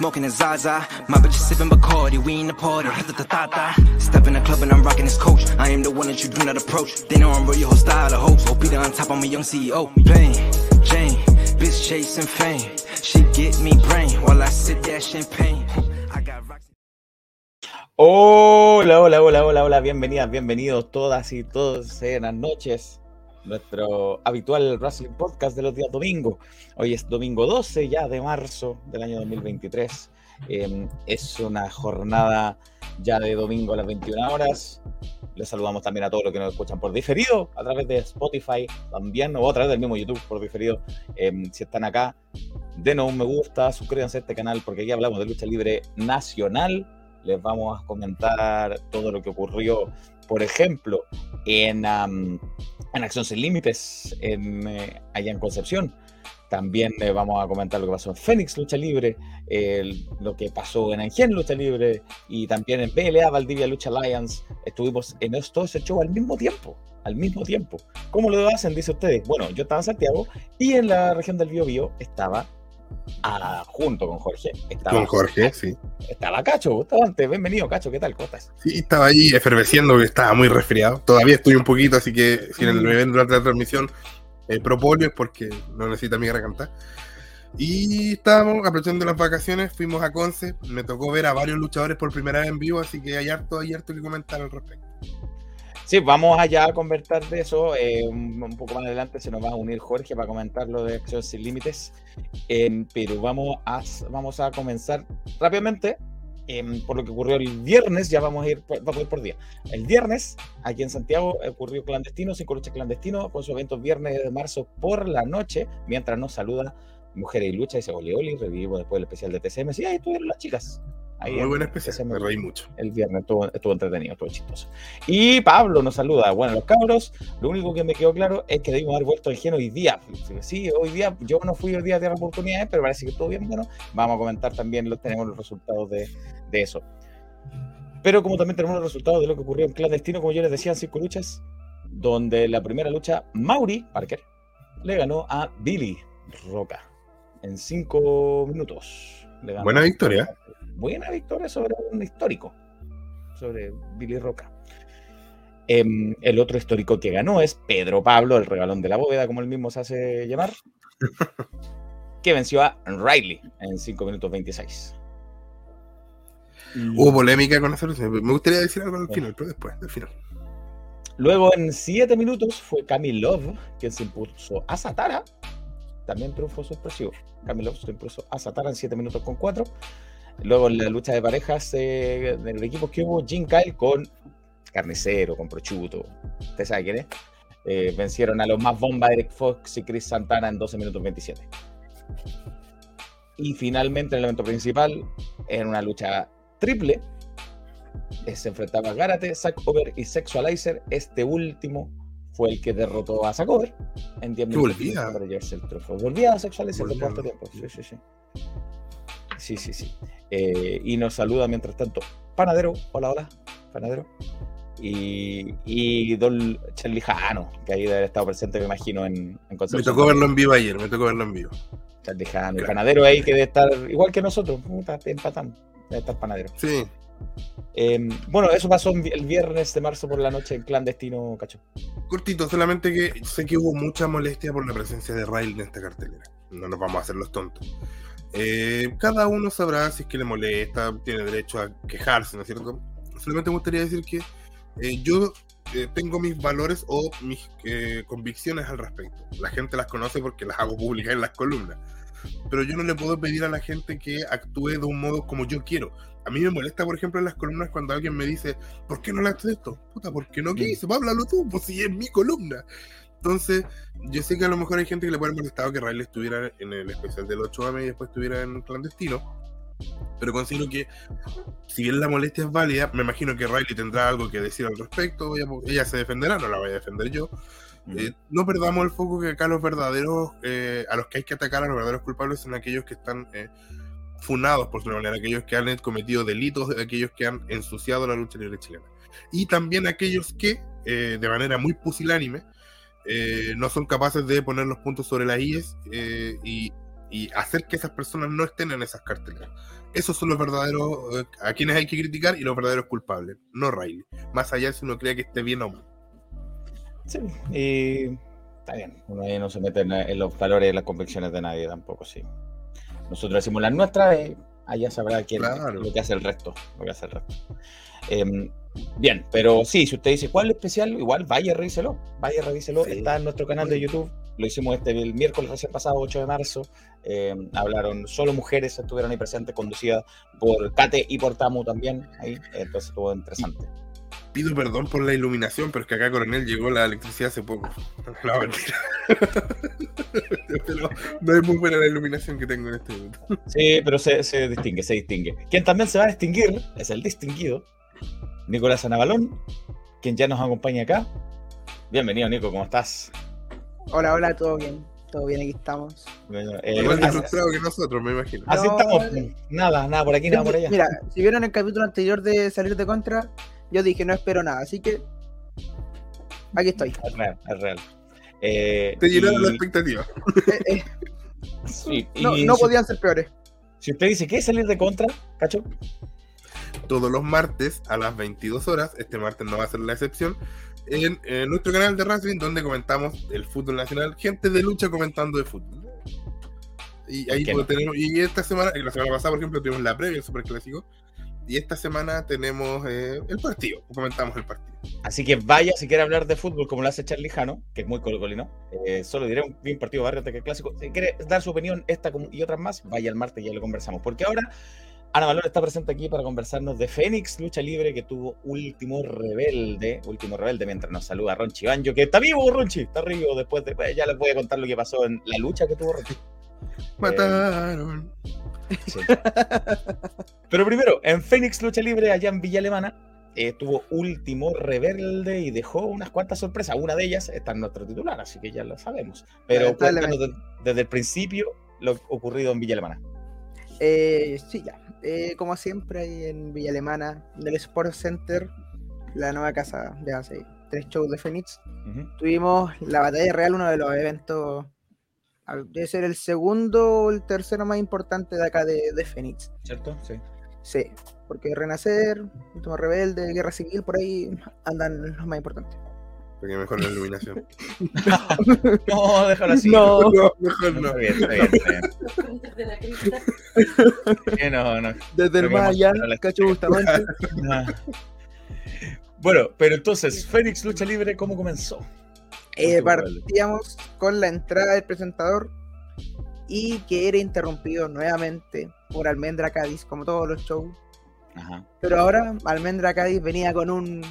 smoking a Zaza. My bitch is sippin' Bacardi, we in the party. Step in the club and I'm rocking this coach. I am the one that you do not approach. They know I'm really hostile, a host. OP on top, I'm a young CEO. Plain Jane, bitch chasing fame. She get me brain while I sip that champagne. Hola, hola, hola, hola, hola, bienvenidas, bienvenidos todas y todos, buenas noches. Nuestro habitual Wrestling Podcast de los días domingo. Hoy es domingo 12 ya de marzo del año 2023. Eh, es una jornada ya de domingo a las 21 horas. Les saludamos también a todos los que nos escuchan por diferido a través de Spotify también o a través del mismo YouTube por diferido. Eh, si están acá, denos un me gusta, suscríbanse a este canal porque aquí hablamos de lucha libre nacional les vamos a comentar todo lo que ocurrió, por ejemplo, en, um, en Acción Sin Límites, en, eh, allá en Concepción. También eh, vamos a comentar lo que pasó en Fénix Lucha Libre, lo que pasó en Engen Lucha Libre y también en PLA Valdivia Lucha Alliance. Estuvimos en todo ese show al mismo tiempo. Al mismo tiempo. ¿Cómo lo hacen? Dice ustedes. Bueno, yo estaba en Santiago y en la región del Biobío estaba Ah, junto con Jorge. Estaba, con Jorge, sí. Estaba Cacho, estaba antes. Bienvenido, Cacho, ¿qué tal? ¿Cómo estás? Sí, estaba ahí efervesciendo, que estaba muy resfriado. Todavía estoy un poquito, así que si me ven durante la transmisión, eh, propóleo es porque no necesita mi garganta. Y estábamos aprovechando las vacaciones, fuimos a Conce, me tocó ver a varios luchadores por primera vez en vivo, así que hay harto, hay harto que comentar al respecto. Sí, vamos allá a conversar de eso. Eh, un, poco más adelante se nos va a unir Jorge para comentar lo de Acción Sin Límites. Pero vamos a, vamos a comenzar rápidamente eh, por lo que ocurrió el viernes. Ya vamos a ir, a ir por día. El viernes, aquí en Santiago, ocurrió clandestino, cinco luchas clandestino, con su evento viernes de marzo por la noche, mientras nos saluda Mujeres y Lucha, dice Oli Oli, revivimos después el especial de TCM. Sí, ahí estuvieron las chicas. Muy buena especie, me reí mucho. El viernes estuvo, estuvo, entretenido, estuvo chistoso. Y Pablo nos saluda. Bueno, los cabros, lo único que me quedó claro es que debimos haber vuelto al gen hoy día. Sí, hoy día, yo no fui hoy día a Tierra Oportunidades, pero parece que estuvo bien bueno. Vamos a comentar también, los, tenemos los resultados de, de, eso. Pero como también tenemos los resultados de lo que ocurrió en Clandestino, como yo les decía, en cinco luchas, donde la primera lucha, Mauri Parker le ganó a Billy Roca en cinco minutos. Buena victoria buena victoria sobre un histórico, sobre Billy Roca. Em, el otro histórico que ganó es Pedro Pablo, el regalón de la bóveda, como él mismo se hace llamar, que venció a Riley en 5 minutos 26. Hubo polémica con esa Me gustaría decir algo al final, pero después, al final. Luego, en 7 minutos, fue Camille Love quien se impuso a Satara. También triunfo sorpresivo. Camille Love se impuso a Satara en 7 minutos con 4. Luego en la lucha de parejas eh, de los equipos que hubo, Jim Kyle con Carnicero, con Prochuto. Usted sabe quién es. Eh, vencieron a los más bomba Eric Fox y Chris Santana en 12 minutos 27. Y finalmente el evento principal, en una lucha triple, eh, se enfrentaba Garate, Zack Over y Sexualizer. Este último fue el que derrotó a Zack Over en 10 minutos. Volvía. el Volvía a Sexualizer de cuarto tiempo. Sí, sí, sí. Sí, sí, sí. Eh, y nos saluda mientras tanto Panadero, hola, hola, Panadero. Y, y Don Charlijano, que ahí debe haber estado presente, me imagino, en, en Me tocó verlo en vivo ayer, me tocó verlo en vivo. Charlijano, y Panadero ahí que debe estar igual que nosotros, empatando, debe estar Panadero. Sí. Eh, bueno, eso pasó el viernes de marzo por la noche en clandestino, cacho. Cortito, solamente que sé que hubo mucha molestia por la presencia de Riley en esta cartelera. No nos vamos a hacer los tontos. Eh, cada uno sabrá si es que le molesta, tiene derecho a quejarse, ¿no es cierto? Solamente me gustaría decir que eh, yo eh, tengo mis valores o mis convicciones al respecto. La gente las conoce porque las hago públicas en las columnas. Pero yo no le puedo pedir a la gente que actúe de un modo como yo quiero. A mí me molesta, por ejemplo, en las columnas cuando alguien me dice, ¿por qué no le haces esto? Puta, porque no quise, háblalo tú, pues si es mi columna. Entonces, yo sé que a lo mejor hay gente que le puede haber molestado que Riley estuviera en el especial del 8M y después estuviera en clandestino. Pero considero que, si bien la molestia es válida, me imagino que Riley tendrá algo que decir al respecto. Ella, se defenderá, no la voy a defender yo. Eh, no perdamos el foco que acá los verdaderos, eh, a los que hay que atacar, a los verdaderos culpables son aquellos que están eh, funados por su manera, aquellos que han cometido delitos, aquellos que han ensuciado la lucha libre chilena. Y también aquellos que, eh, de manera muy pusilánime, eh, no son capaces de poner los puntos sobre las IES eh, y, hacer que esas personas no estén en esas carteleras. Esos son los verdaderos, a quienes hay que criticar y los verdaderos culpables, no Riley. Más allá si uno cree que esté bien o mal. Sí, y está bien, uno ahí no se mete en, los valores y las convicciones de nadie tampoco, sí. Nosotros decimos las nuestras, eh, allá sabrá quién claro. lo que hace el resto, lo que hace el resto. Eh, bien, pero sí, si usted dice cuál es especial, igual vaya, revíselo, vaya, revíselo, sí. está en nuestro canal de YouTube, lo hicimos este el miércoles recién pasado, 8 de marzo, eh, hablaron solo mujeres, estuvieron ahí presentes, conducidas por Kate y por Tamu también, ahí, entonces estuvo interesante pido perdón por la iluminación, pero es que acá Coronel llegó la electricidad hace poco. No, mentira. pero no es muy buena la iluminación que tengo en este momento. Sí, pero se, se, distingue, se distingue. Quien también se va a distinguir es el distinguido Nicolás Anabalón, quien ya nos acompaña acá. Bienvenido, Nico, ¿cómo estás? Hola, hola, todo bien. Todo bien, aquí estamos. Bueno, eh, más frustrado que nosotros, me imagino. Así no, estamos. Nada, nada por aquí, nada por allá. Mira, si vieron el capítulo anterior de Salir de Contra, yo dije, no espero nada, así que aquí estoy. Es real, es real. Eh, Te llenaron y... la expectativa. Eh, eh. Sí, no, no si, podían ser peores. Si usted dice es salir de contra, cacho. Todos los martes a las 22 horas, este martes no va a ser la excepción, en, en nuestro canal de Racing, donde comentamos el fútbol nacional, gente de lucha comentando de fútbol. Y ahí no? tenemos, y esta semana, la semana pasada, por ejemplo, tuvimos la previa, el super clásico, y esta semana tenemos eh, el partido, comentamos el partido. Así que vaya, si quiere hablar de fútbol como lo hace Charlie Jano, que es muy colocolino, eh, solo diré un bien partido barrio que clásico. Si quiere dar su opinión, esta y otras más, vaya el martes y ya lo conversamos. Porque ahora Ana Valor está presente aquí para conversarnos de Fénix Lucha Libre, que tuvo último rebelde, último rebelde, mientras nos saluda Ronchi Banjo, que está vivo, Ronchi, está vivo después de. Pues, ya les voy a contar lo que pasó en la lucha que tuvo Ronchi. Mataron. Sí. Pero primero, en Fénix Lucha Libre, allá en Villa Alemana, eh, tuvo último rebelde y dejó unas cuantas sorpresas. Una de ellas está en nuestro titular, así que ya lo sabemos. Pero cuéntanos de, desde el principio lo ocurrido en Villa Alemana. Eh, sí, ya. Eh, como siempre, ahí en Villa Alemana, del Sport Center, la nueva casa de hace tres shows de Fénix, uh -huh. tuvimos la batalla real, uno de los eventos debe ser el segundo o el tercero más importante de acá de, de Fénix. ¿Cierto? Sí. Sí, porque Renacer, Último Rebelde, Guerra Civil, por ahí andan los más importantes. Porque mejor la iluminación. no, déjalo así. No, no mejor no. Está bien, está bien, está bien. Desde no, no. Desde el más allá, Cacho Bustamante. bueno, pero entonces, Fénix Lucha Libre, ¿cómo comenzó? Eh, partíamos con la entrada del presentador y que era interrumpido nuevamente por Almendra Cádiz, como todos los shows. Ajá. Pero ahora Almendra Cádiz venía con un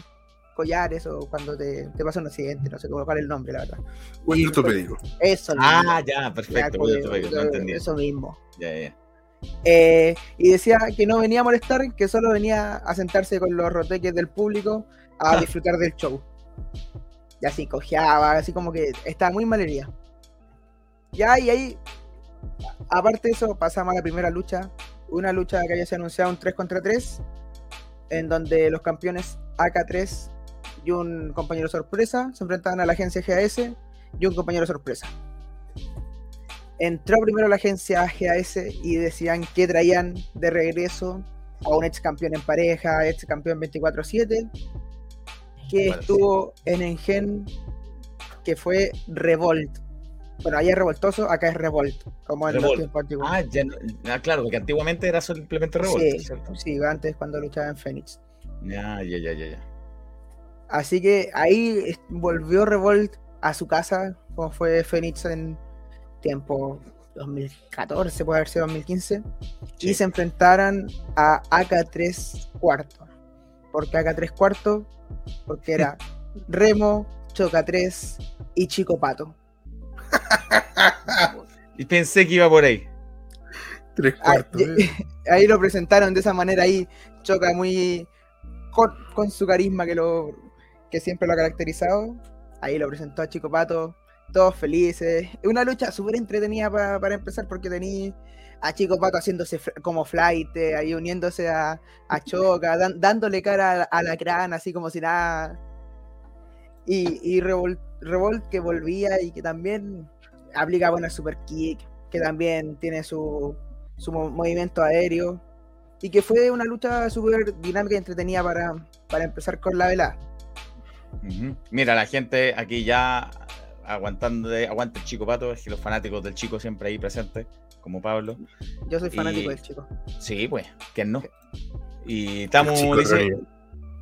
collar, eso cuando te, te pasa un accidente, no sé cómo cuál es el nombre, la verdad. Cuello ortopédico. Eso Ah, mismo. ya, perfecto. Ya, cuello ortopédico, no entendí. Eso mismo. Ya, ya. Eh, y decía que no venía a molestar, que solo venía a sentarse con los roteques del público a Ah. disfrutar del show. Y así cojeaba, así como que estaba muy malería. Ya, y ahí, aparte de eso, pasamos a la primera lucha. Una lucha que había sido anunciado un 3 contra 3, en donde los campeones AK3 y un compañero sorpresa se enfrentaban a la agencia GAS y un compañero sorpresa. Entró primero la agencia GAS y decían que traían de regreso a un ex campeón en pareja, ex campeón 24-7, que Bueno, estuvo en Engen, que fue Revolt. Bueno, allá es revoltoso, acá es Revolt, como en los Revolt. tiempos antiguos. Ah, ya no- ah, claro, porque antiguamente era simplemente Revolt, sí, ¿cierto? sí, antes cuando luchaba en Phoenix. Ya, ya, ya, ya, ya. Así que ahí volvió Revolt a su casa, como fue Phoenix en tiempo 2014, puede haber sido 2015, Sí. y se enfrentaran a AK3 cuarto. ¿Por qué AK3 cuarto? Porque era Remo, Choca 3 y Chico Pato. Y pensé que iba por ahí. Tres Ah, cuartos. ¿eh? ahí lo presentaron de esa manera, ahí Choca muy con, con su carisma que lo que siempre lo ha caracterizado. Ahí lo presentó a Chico Pato todos felices. Es una lucha súper entretenida pa- para empezar porque tenía a Chico Pato haciéndose como flight, ahí uniéndose a, a Choca, dan- dándole cara a, a la crana, así como si nada. Y, y Revolt, Revolt que volvía y que también aplica buena super kick, que también tiene su, su mo- movimiento aéreo. Y que fue una lucha súper dinámica y entretenida para, para empezar con la velada. Ujú. Mira, la gente aquí ya aguantando, de, aguanta el chico pato, es que los fanáticos del chico siempre ahí presentes, como Pablo. Yo soy fanático Y- del chico. Sí, pues, ¿quién no? Y Tamu Chico dice, Reyes.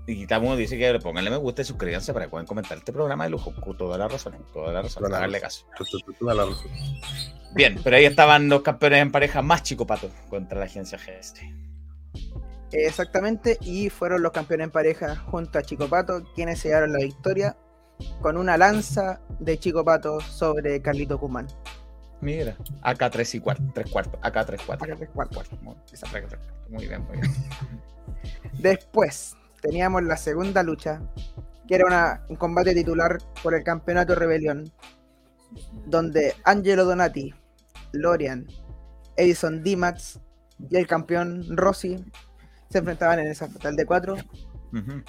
y Tamu dice que le pónganle me gusta y suscríbanse para que puedan comentar este programa de lujo. Con toda la razón, toda la razón, Toda la caso. Toda la razón. Bien, pero ahí estaban los campeones en pareja más chico pato contra la agencia GST. Exactamente, y fueron los campeones en pareja junto a Chico Pato, quienes se llevaron la victoria con una lanza de Chico Pato sobre Carlito Cumán. Mira, acá 3 y cuarto, 3 cuartos, acá 3 cuartos. Acá tres cuartos. Muy, bien, muy bien. Después teníamos la segunda lucha, que era una- un combate titular por el campeonato Rebelión, donde Angelo Donati, Lorian, Edison Dimax y el campeón Rossi se enfrentaban en esa fatal de cuatro, Ujú.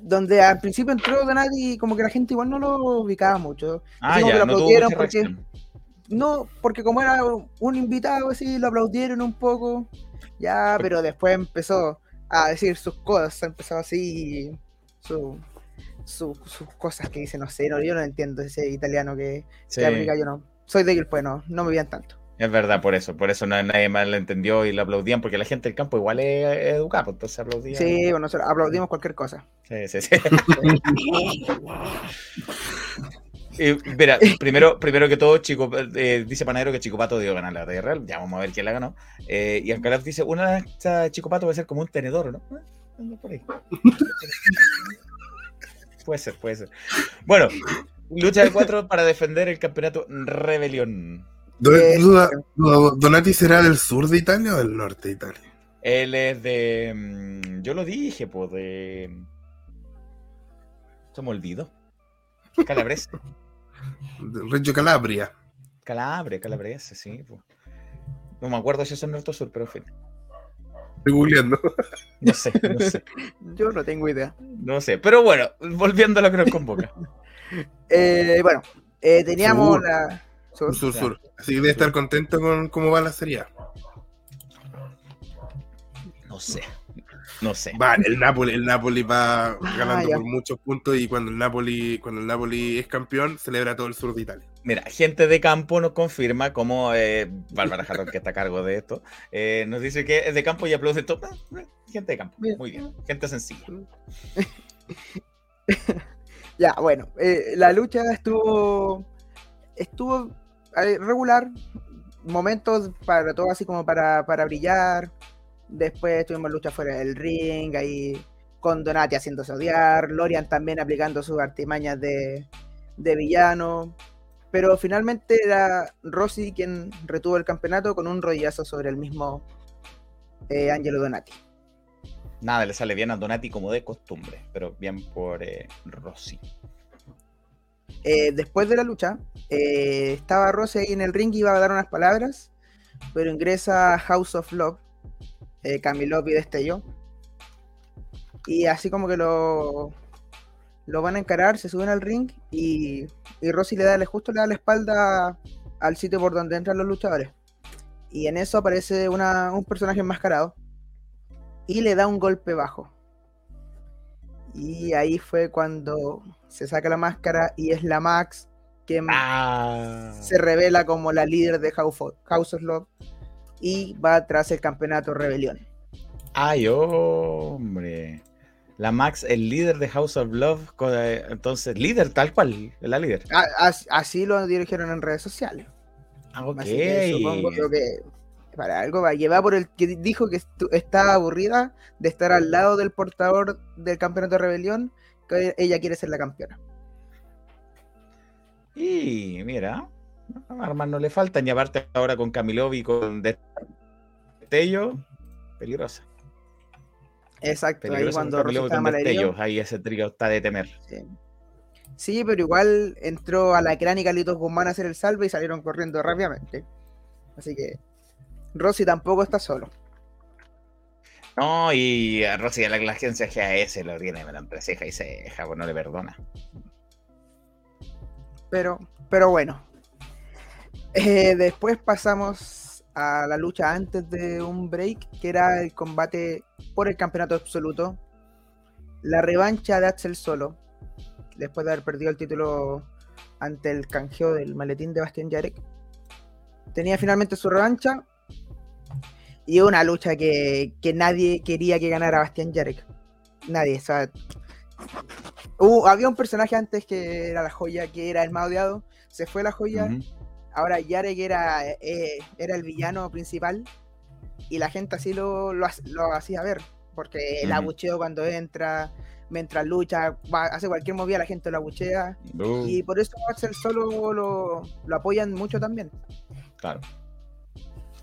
Donde al principio entró Donati y como que la gente igual no lo ubicaba mucho. Ah, ya, lo no aplaudieron porque- reacción. No, porque como era un invitado así, lo aplaudieron un poco, ya, pero después empezó a decir sus cosas, empezó así su, su- sus cosas que dice, no sé, no, yo no entiendo ese italiano que, Sí, que aplica, yo no. Soy de Gilpue, no, no me vean tanto. Es verdad, por eso. Por eso no, nadie más lo entendió y lo aplaudían, porque la gente del campo igual es educada, pues entonces aplaudían. Sí, bueno, aplaudimos cualquier cosa. Sí, sí, sí. Y, mira, primero, primero que todo, Chico, eh, dice Panadero que Chico Pato dio ganar la batalla real. Ya vamos a ver quién la ganó. Eh, y Alcalá dice: Una esta Chico Pato va a ser como un tenedor, ¿no? Eh, anda por ahí. puede ser, puede ser. Bueno, lucha de cuatro para defender el campeonato Rebelión. Eh, ¿Donati será del sur de Italia o del norte de Italia? Él es de. mm, Yo lo dije, pues de. Se me olvidó. Calabrese. Reggio Calabria. Calabria, calabrese, sí. po. No me acuerdo si es norte o sur, pero en fin. Estoy googleando. No sé, no sé. Yo no tengo idea. No sé. Pero bueno, volviendo a lo que nos convoca. Eh, bueno, eh, teníamos Sur. la... sur. Sur, sur. Así que debe estar contento con cómo va la serie. No sé. No sé. Va, el Napoli, el Napoli va ganando Ah, ya. por muchos puntos y cuando el Napoli, cuando el Napoli es campeón, celebra todo el sur de Italia. Mira, gente de campo nos confirma como eh, Bárbara Jarrón, que está a cargo de esto, eh, nos dice que es de campo y aplaude todo. Ah, eh, Gente de campo, muy bien. Gente sencilla. Ya, bueno, eh, la lucha estuvo estuvo regular, momentos para todo así como para, para brillar. Después tuvimos lucha fuera del ring, ahí con Donati haciéndose odiar, Lorian también aplicando sus artimañas de, de villano. Pero finalmente era Rossi quien retuvo el campeonato con un rodillazo sobre el mismo eh, Angelo Donati. Nada, le sale bien a Donati como de costumbre, pero bien por eh, Rossi. Eh, después de la lucha, eh, estaba Rossi ahí en el ring y iba a dar unas palabras, pero ingresa House of Love, eh, Camilov y Destello. Y así como que lo, lo van a encarar, se suben al ring y, y Rossi le da justo le da la espalda al sitio por donde entran los luchadores. Y en eso aparece una- un personaje enmascarado y le da un golpe bajo. Y ahí fue cuando se saca la máscara y es la Max que Ah, se revela como la líder de House of, Love y va tras el campeonato Rebelión. ay, hombre. La Max, el líder de House of Love, eh, entonces, líder tal cual, la líder. A- as- así lo dirigieron en redes sociales. Ah, ok. Así que supongo que para algo va. Lleva por el que dijo que estaba aburrida de estar al lado del portador del campeonato Rebelión, que ella quiere ser la campeona. Y mira, armas no le faltan. Y aparte ahora con Camilov y con Destello, peligrosa. Exacto, ahí Peligrosa con cuando Rossi Camilov con. Destello. Ahí ese trío está de temer. Sí. Sí, pero igual entró a la cránica Litos Guzmán a hacer el salve y salieron corriendo rápidamente. Así que Rossi tampoco está solo. No, y a Rossi de la, la agencia GAS lo tiene entre ceja y ceja, pues no le perdona. Pero, pero bueno. Eh, después pasamos a la lucha antes de un break, que era el combate por el campeonato absoluto. La revancha de Axel Solo, después de haber perdido el título ante el canjeo del maletín de Bastian Jarek. Tenía finalmente su revancha y una lucha que, que nadie quería que ganara Bastian Jarek. Nadie, o sea, hubo- había un personaje antes que era la joya, que era el más odiado. Se fue la joya. Ahora Yarek era, eh, era el villano principal y la gente así lo, lo, ha- lo hacía ver, porque el abucheo cuando entra, mientras lucha, va- hace cualquier movida, la gente lo abuchea Uh, y por eso Axel solo lo, lo apoyan mucho también. claro.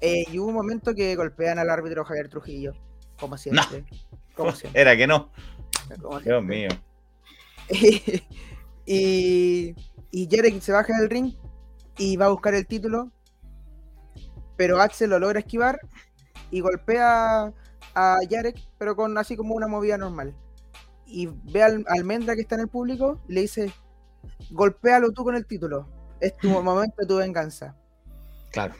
Eh, y hubo un momento que golpean al árbitro Javier Trujillo, como siempre. Como siempre. Era que no. como Dios siempre. mío. y, y Jarek se baja del ring y va a buscar el título, pero Axel lo logra esquivar y golpea a Jarek, pero con así como una movida normal. Y ve al Almendra que está en el público y le dice, golpéalo tú con el título, es tu momento de tu venganza. Claro.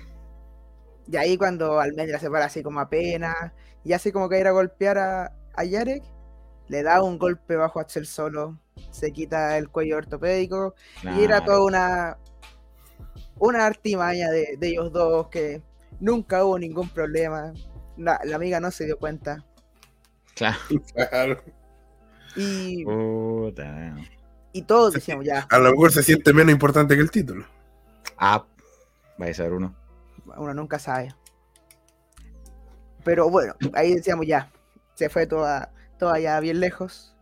Y ahí cuando Almendra se para así como apenas y hace como que ir a golpear a, a Yarek, le da un golpe bajo Axel solo, se quita el cuello ortopédico y era toda una una artimaña de, de ellos dos que nunca hubo ningún problema. La, la amiga no se dio cuenta. Claro. Claro. Y, Puta. y todos decíamos ya, A lo mejor se siente menos importante que el título. Ah, va a ser uno. Uno nunca sabe. Pero bueno, ahí decíamos ya, se fue toda, toda ya bien lejos.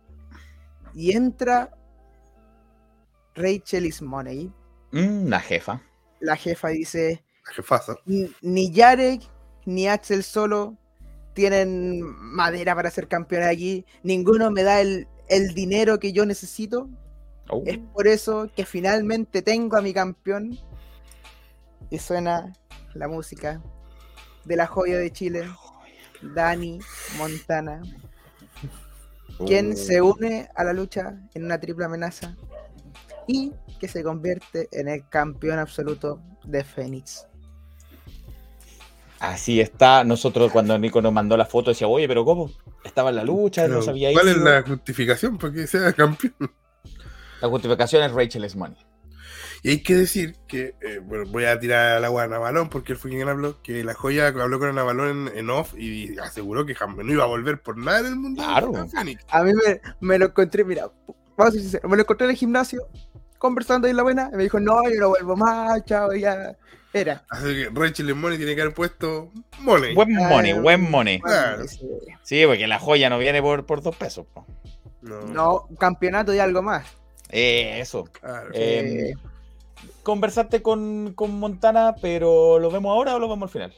Y entra Rachel Ismoney, Mm, la jefa. la jefa dice, La jefaza. "Ni- ni Yarek ni Axel solo tienen madera para ser campeones aquí, ninguno me da el, el dinero que yo necesito, Oh, es por eso que finalmente tengo a mi campeón. Y suena la música de la joya de Chile, Dani Montana, quien oh. se une a la lucha en una triple amenaza y que se convierte en el campeón absoluto de Fénix. Así está. Nosotros cuando Nico nos mandó la foto decía, oye, pero ¿cómo? Estaba en la lucha, Pero, no sabía ¿Cuál es ido". la justificación para que sea campeón? La justificación es Rachel S. Y hay que decir que, eh, bueno, voy a tirar al agua a Navalón porque él fue quien habló, que la joya habló con Navalón en, en off y aseguró que jamás no iba a volver por nada en el mundo. Claro. a mí me, me lo encontré, mira, vamos a ser sinceros, me lo encontré en el gimnasio, conversando ahí en la buena, y me dijo, no, yo no vuelvo más, chao, ya. Era. Así que Rachel Money tiene que haber puesto Money. Buen Ah, money, buen money. Claro. Sí, porque la joya no viene por, por dos pesos. po. No, No, campeonato y algo más. Eh, eso. claro. Eh, conversaste con, con Montana, pero ¿lo vemos ahora o lo vemos al final?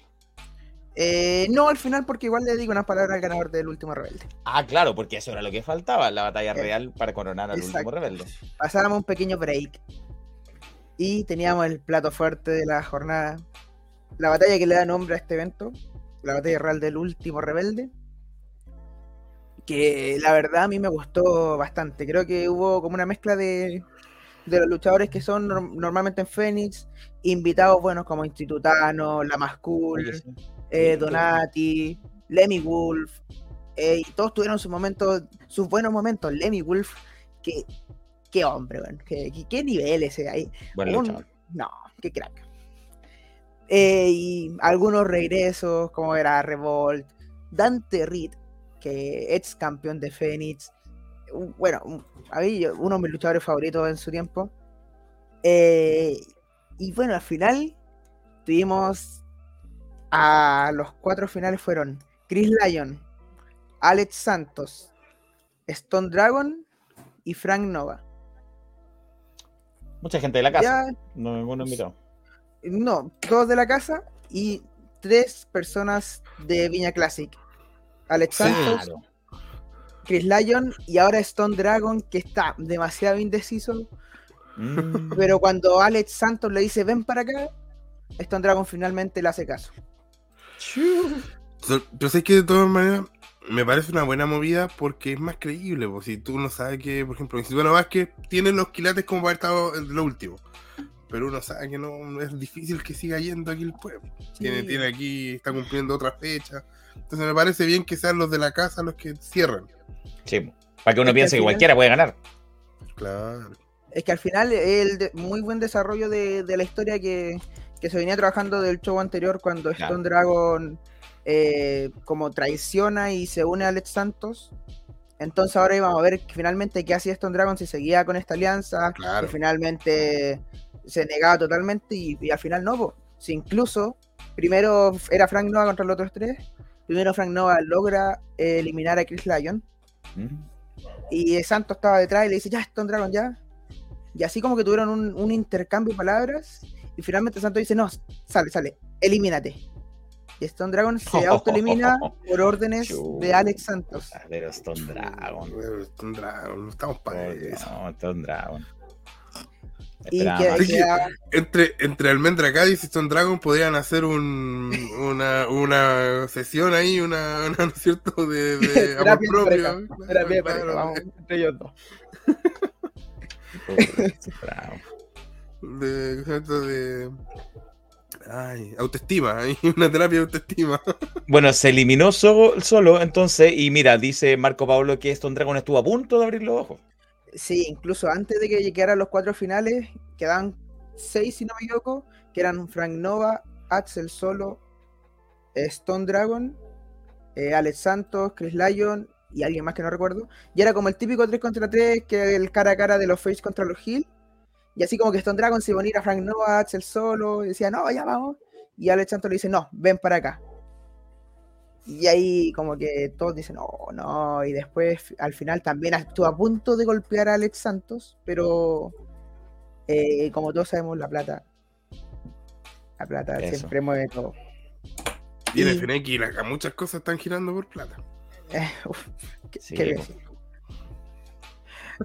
Eh, no al final, porque igual le digo unas palabras al ganador del último rebelde. Ah, claro, porque eso era lo que faltaba, la batalla Eh, real para coronar al exacto. último rebelde. Pasábamos un pequeño break. Y teníamos el plato fuerte de la jornada. La batalla que le da nombre a este evento. La batalla real del último rebelde. Que la verdad a mí me gustó bastante. Creo que hubo como una mezcla de, de los luchadores que son norm- normalmente en Fénix. Invitados buenos como Institutano, La sí. eh, Donati, Lemmy Wolf, eh, y todos tuvieron sus momentos, sus buenos momentos. Lemmy Wolf, que, qué hombre, weón, qué, qué- nivel ese ahí. Un- no, qué crack. Eh, y algunos regresos, como era Revolt, Dante Reed, que ex campeón de Fénix. Bueno, a mí, uno de mis luchadores favoritos en su tiempo. Eh, y bueno, al final tuvimos a los cuatro finales fueron Chris Lyon, Alex Santos, Stone Dragon y Frank Nova. Mucha gente de la casa. Ya, No ninguno invitado. no, dos de la casa y tres personas de Viña Classic. Alex Santos, Claro. Chris Lyon y ahora Stone Dragon, que está demasiado indeciso. Mm. Pero cuando Alex Santos le dice ven para acá, Stone Dragon finalmente le hace caso. So- Yo sé que de todas maneras me parece una buena movida porque es más creíble. pues, si tú no sabes que, por ejemplo, bueno Vázquez tiene los quilates como para estar lo último. Pero uno sabe que no es difícil que siga yendo aquí el pueblo. Tiene, Sí. tiene aquí, está cumpliendo otra fecha. Entonces me parece bien que sean los de la casa los que cierran. Sí, para que uno Es piense que final- cualquiera puede ganar. Claro. Es que al final el de- muy buen desarrollo de, de la historia que, que se venía trabajando del show anterior cuando Claro. Stone Dragon eh, como traiciona y se une a Alex Santos. Entonces ahora íbamos a ver finalmente qué hacía Stone Dragon si seguía con esta alianza, Claro. que finalmente se negaba totalmente y, y al final no. po. Si incluso primero era Frank Nova contra los otros tres, primero Frank Nova logra eh, eliminar a Chris Lyon Mm. y Santos estaba detrás y le dice, ya, Stone Dragon, ya. Y así como que tuvieron un, un intercambio de palabras. Y finalmente Santos dice, no, sale, sale, elimínate. Y Stone Dragon se autoelimina por órdenes de Alex Santos. Pero Stone Dragon. Stone Dragon, no estamos para eso. No, Stone Dragon. Y que, Entre, entre Almendra Cádiz y Stone Dragon podrían hacer un, una, una sesión ahí, una, una, ¿no es cierto? De, de amor propio. pareja, Claro, terapia claro, vamos, entre ellos dos. De, de ay, autoestima, hay una terapia de autoestima. Bueno, se eliminó so- solo, entonces, y mira, dice Marco Pablo que Stone Dragon estuvo a punto de abrir los ojos. Sí, incluso antes de que llegaran los cuatro finales, quedaban seis, si no me equivoco, que eran Frank Nova, Axel Solo, eh, Stone Dragon, eh, Alex Santos, Chris Lyon y alguien más que no recuerdo. Y era como el típico 3 contra 3, que el cara a cara de los Face contra los Hill. Y así como que Stone Dragon se iba a unir a Frank Nova, Axel Solo, y decía, no, ya vamos. Y Alex Santos le dice, no, ven para acá. Y ahí como que todos dicen, no, no, y después al final también estuvo a punto de golpear a Alex Santos, pero eh, como todos sabemos, la plata, la plata Eso. siempre mueve todo. Y en la- muchas cosas están girando por plata. Eh, uf, qué- Sí, qué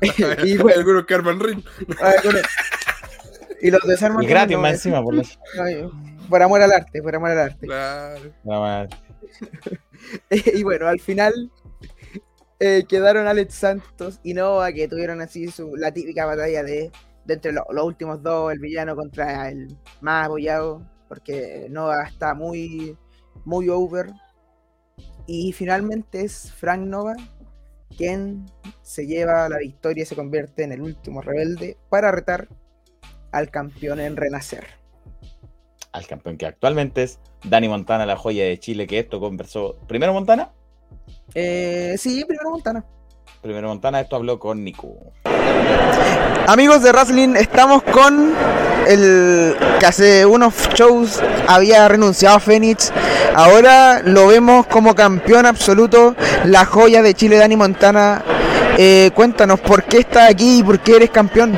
y bueno, algunos que arman ring. y los desarman Y gratis no, más encima, por ay, por amor al arte, por amor al arte. Claro. Más. y bueno, al final eh, quedaron Alex Santos y Nova, que tuvieron así su, la típica batalla de, entre lo- los últimos dos, el villano contra el más apoyado, porque Nova está muy, muy over. Y finalmente es Frank Nova quien se lleva la victoria y se convierte en el último rebelde para retar al campeón en renacer. Al campeón que actualmente es Dani Montana, la joya de Chile, que esto conversó. Primero Montana. Eh, sí, primero Montana. Primero Montana, esto habló con Nico. Amigos de Wrestling, estamos con el que hace unos shows había renunciado a Fénix. Ahora lo vemos como campeón absoluto, la joya de Chile, Dani Montana. Eh, cuéntanos, ¿por qué estás aquí y por qué eres campeón?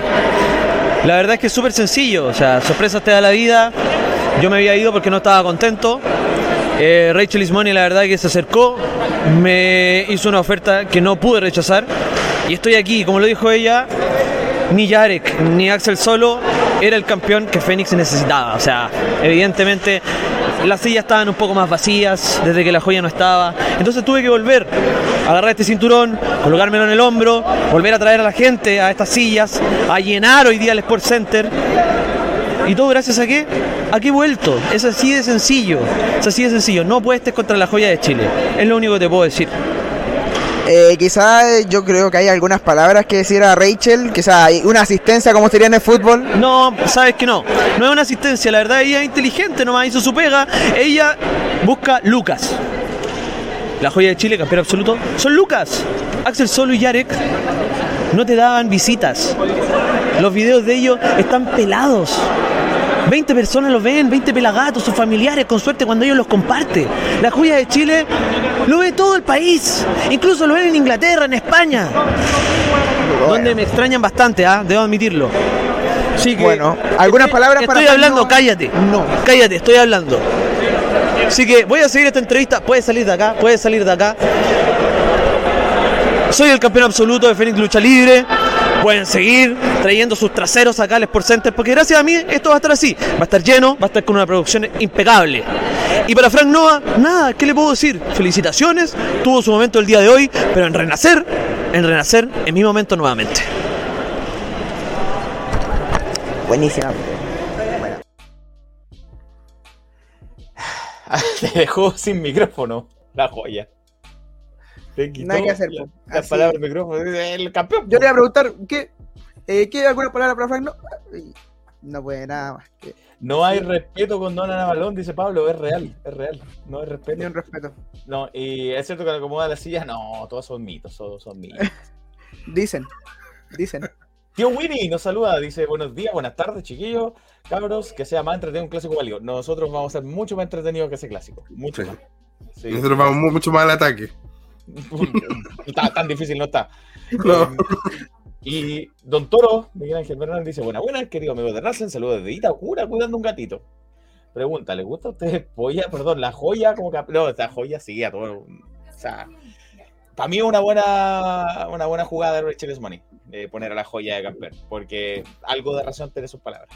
La verdad es que es súper sencillo, o sea, sorpresas te da la vida. Yo me había ido porque no estaba contento. Eh, Rachel Ismoni la verdad que se acercó, me hizo una oferta que no pude rechazar. Y estoy aquí, como lo dijo ella, ni Yarek ni Axel Solo era el campeón que Fénix necesitaba. O sea, evidentemente las sillas estaban un poco más vacías desde que la joya no estaba. Entonces tuve que volver, agarrar este cinturón, colocármelo en el hombro, volver a traer a la gente a estas sillas, a llenar hoy día el Sport Center. ¿Y todo gracias a qué? ¿A qué he vuelto? Es así de sencillo. Es así de sencillo. No puestes contra la joya de Chile. Es lo único que te puedo decir. Eh, quizá eh, yo creo que hay algunas palabras que decir a Rachel, quizá hay una asistencia como sería en el fútbol. No, sabes que no. No es una asistencia, la verdad ella es inteligente, nomás hizo su pega. Ella busca Lucas. La joya de Chile, campeón absoluto, son Lucas. Axel Solo y Yarek no te daban visitas. Los videos de ellos están pelados. 20 personas los ven, 20 pelagatos, sus familiares, con suerte cuando ellos los comparten. La joya de Chile lo ve todo el país. Incluso lo ven en Inglaterra, en España. Donde me extrañan bastante, ¿ah? debo admitirlo. Que, Bueno, algunas palabras para Estoy hablando, cállate. No. Cállate, estoy hablando. Así que voy a seguir esta entrevista. Puedes salir de acá, puedes salir de acá. Soy el campeón absoluto de Fénix Lucha Libre. Pueden seguir trayendo sus traseros acá al Sport Center porque gracias a mí esto va a estar así. Va a estar lleno, va a estar con una producción impecable. Y para Frank Nova, nada, ¿qué le puedo decir? Felicitaciones, tuvo su momento el día de hoy, pero en renacer, en renacer, en mi momento nuevamente. Buenísima. Te dejó sin micrófono la joya. Te quitó Nada que hacer, la, po. la palabra del micrófono. El campeón. Yo le iba a preguntar, ¿qué? Eh, ¿Qué alguna palabra para Frank? No, no puede nada más. Que, No hay respeto con Don Ana Balón, dice Pablo. Es real, es real. No hay ni respeto. un respeto. No, y es cierto que le acomoda la silla. No, todos son mitos, todos son mitos. Dicen, dicen. Tío Winnie nos saluda, dice buenos días, buenas tardes, chiquillos, cabros, que sea más entretenido un clásico válido. Nosotros vamos a ser mucho más entretenidos que ese clásico, mucho Sí. más. Sí. Nosotros vamos mu- mucho más al ataque. Está- tan difícil no está. No. Eh, y Don Toro, Miguel Ángel Bernal, dice, buena, buena, querido amigo de Racing, saludos desde Itacura, cuidando un gatito. Pregunta, ¿le gusta a ustedes polla? Perdón, la joya como que... No, joya sí, a todo. O sea, para mí es una buena, una buena jugada de Rachel Money, de poner a la joya de campeón, porque algo de razón tiene sus palabras.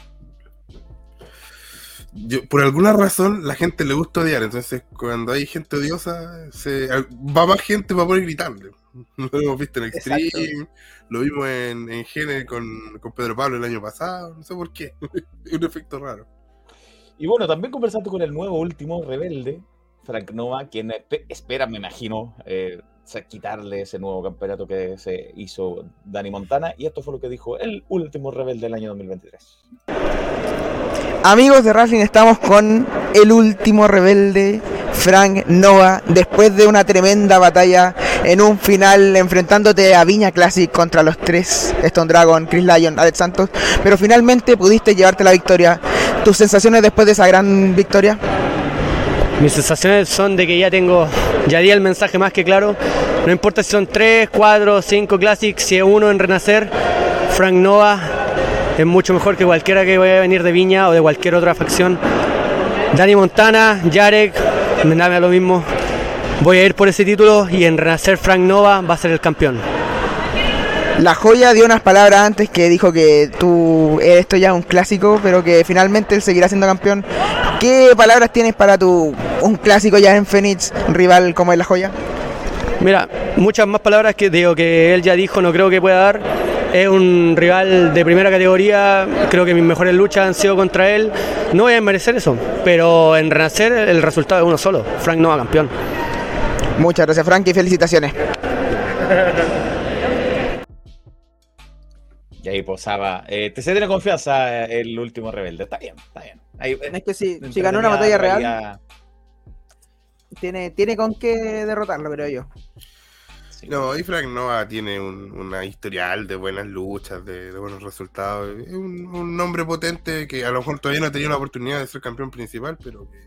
Yo, por alguna razón la gente le gusta odiar, entonces cuando hay gente odiosa, se, va más gente para poder gritarle. Lo hemos visto en Extreme, Exacto. lo vimos en, en Gene con, con Pedro Pablo el año pasado, no sé por qué, un efecto raro. Y bueno, también conversando con el nuevo último rebelde, Frank Nova, quien espe- espera, me imagino, eh, quitarle ese nuevo campeonato que se hizo Dani Montana. Y esto fue lo que dijo el último rebelde del año 2023. Amigos de Racing, estamos con el último rebelde, Frank Nova, después de una tremenda batalla en un final enfrentándote a Viña Classic contra los tres, Stone Dragon, Chris Lyon, Alex Santos, pero finalmente pudiste llevarte la victoria. ¿Tus sensaciones después de esa gran victoria? Mis sensaciones son de que ya tengo, ya di el mensaje más que claro. No importa si son 3, 4, 5 Classics, si es uno en Renacer, Frank Nova es mucho mejor que cualquiera que vaya a venir de Viña o de cualquier otra facción. Dani Montana, Jarek, me da lo mismo. Voy a ir por ese título y en Renacer Frank Nova va a ser el campeón. La joya dio unas palabras antes que dijo que tú esto ya es un clásico, pero que finalmente él seguirá siendo campeón. ¿Qué palabras tienes para tu un clásico ya en Phoenix, rival como es la joya? Mira, muchas más palabras que digo que él ya dijo, no creo que pueda dar. Es un rival de primera categoría, creo que mis mejores luchas han sido contra él. No voy a merecer eso, pero en renacer el resultado es uno solo. Frank Nova campeón. Muchas gracias, Frank, y felicitaciones. Y ahí posaba. Eh, te se tiene confianza eh, el último rebelde. Está bien, está bien. Ahí, Es que si, si ganó una batalla real, realidad. tiene, tiene con qué derrotarlo, creo yo. Sí. No, y Frank Nova tiene un, una historial de buenas luchas, de, de buenos resultados. Es un, un nombre potente que a lo mejor todavía no ha tenido la oportunidad de ser campeón principal, pero que,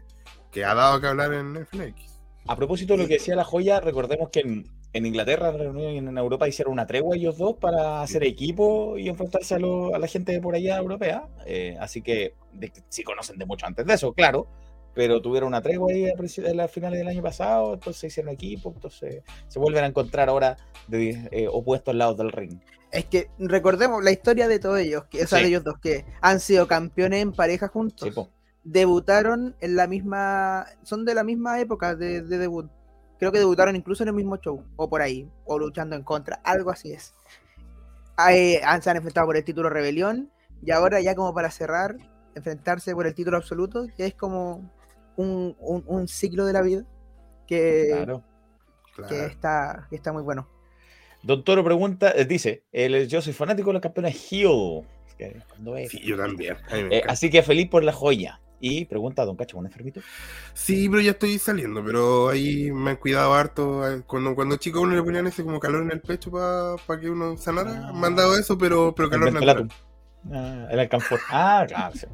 que ha dado que hablar en FNX. A propósito de lo que decía la joya, recordemos que en, en Inglaterra, en Reino Unido y en Europa hicieron una tregua ellos dos para hacer equipo y enfrentarse a, lo- a la gente de por allá europea. Eh, así que de- sí conocen de mucho antes de eso, claro. Pero tuvieron una tregua ahí a las finales del año pasado, entonces hicieron equipo, entonces se vuelven a encontrar ahora de eh, opuestos lados del ring. Es que recordemos la historia de todos ellos, que, o sea, Sí. de ellos dos, que han sido campeones en pareja juntos. Sí. Debutaron en la misma, son de la misma época de, de debut. Creo que debutaron incluso en el mismo show, o por ahí, o luchando en contra, algo así es. Eh, se han enfrentado por el título Rebelión, y ahora ya como para cerrar, enfrentarse por el título absoluto, que es como un, un- un ciclo de la vida que, Claro. que Claro. está, que está muy bueno. Don Toro pregunta, eh, dice, yo soy fanático de los campeones Hill. Sí, yo también. a Eh, así que feliz por la joya. Y pregunta a Don Cacho, ¿un enfermito? Sí, pero ya estoy saliendo, pero ahí me han cuidado harto. eh, Cuando, cuando chico a uno le ponían ese como calor en el pecho para que uno sanara, Ah. me han dado eso, pero, pero El calor Ventelatum. natural. Ah, el Alcanfor. Ah, claro, sí.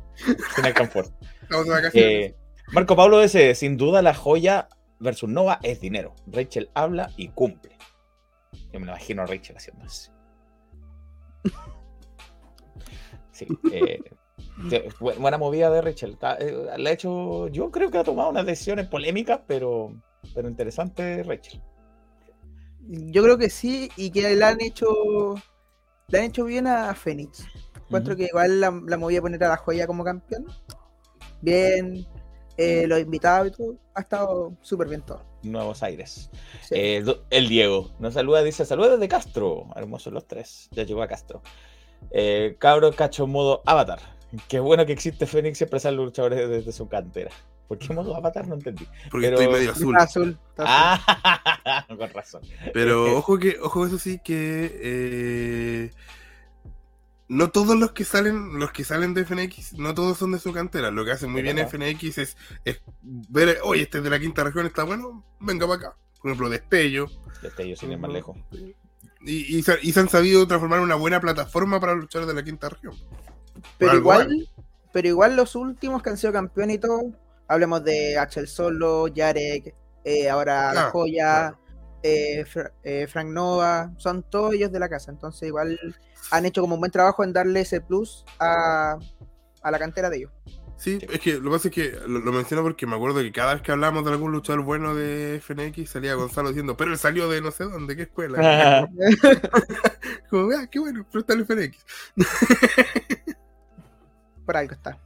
Tiene Alcanfor. Estamos de vacaciones. Eh, Marco Pablo ese, sin duda la joya versus Nova es dinero. Rachel habla y cumple. Yo me lo imagino a Rachel haciendo eso. Sí, eh, buena movida de Rachel. Eh, la ha hecho, yo creo que ha tomado unas decisiones polémicas, pero, pero interesante Rachel. Yo creo que sí, y que le han hecho le han hecho bien a Fénix. Encuentro Ujú. que igual la, la movía a poner a la joya como campeón. Bien, eh, los invitados y todo. Ha estado súper bien todo. Nuevos Aires. Sí. Eh, el Diego nos saluda, dice: Saludos desde Castro. Hermosos los tres. Ya llegó a Castro. Eh, cabro cacho modo avatar. Qué bueno que existe Fénix siempre salen luchadores desde su cantera. ¿Por qué modo avatar? No entendí. Porque Pero- estoy medio azul. Está azul. está azul. Ah, con razón. Pero ojo que, ojo eso sí que eh, no todos los que salen, los que salen de FNX, no todos son de su cantera. Lo que hace muy bien. FNX es, es ver, oye, este es de la quinta región, está bueno, venga para acá. Por ejemplo, Destello. Este ellos sin ir más lejos. Y, y se, y se han sabido transformar en una buena plataforma para luchar de la quinta región. Pero igual, pero igual los últimos que han sido campeones y todo, hablemos de Axel Solo, Yarek, eh, ahora La Ah, Joya, claro. Eh, Fra- eh, Frank Nova, son todos ellos de la casa. Entonces igual han hecho como un buen trabajo en darle ese plus a, a la cantera de ellos. Sí, es que lo que pasa es que lo, lo menciono porque me acuerdo que cada vez que hablamos de algún luchador bueno de FNX salía Gonzalo diciendo, pero él salió de no sé dónde, qué escuela. Como, ah, qué bueno, pero está en FNX. Por algo está.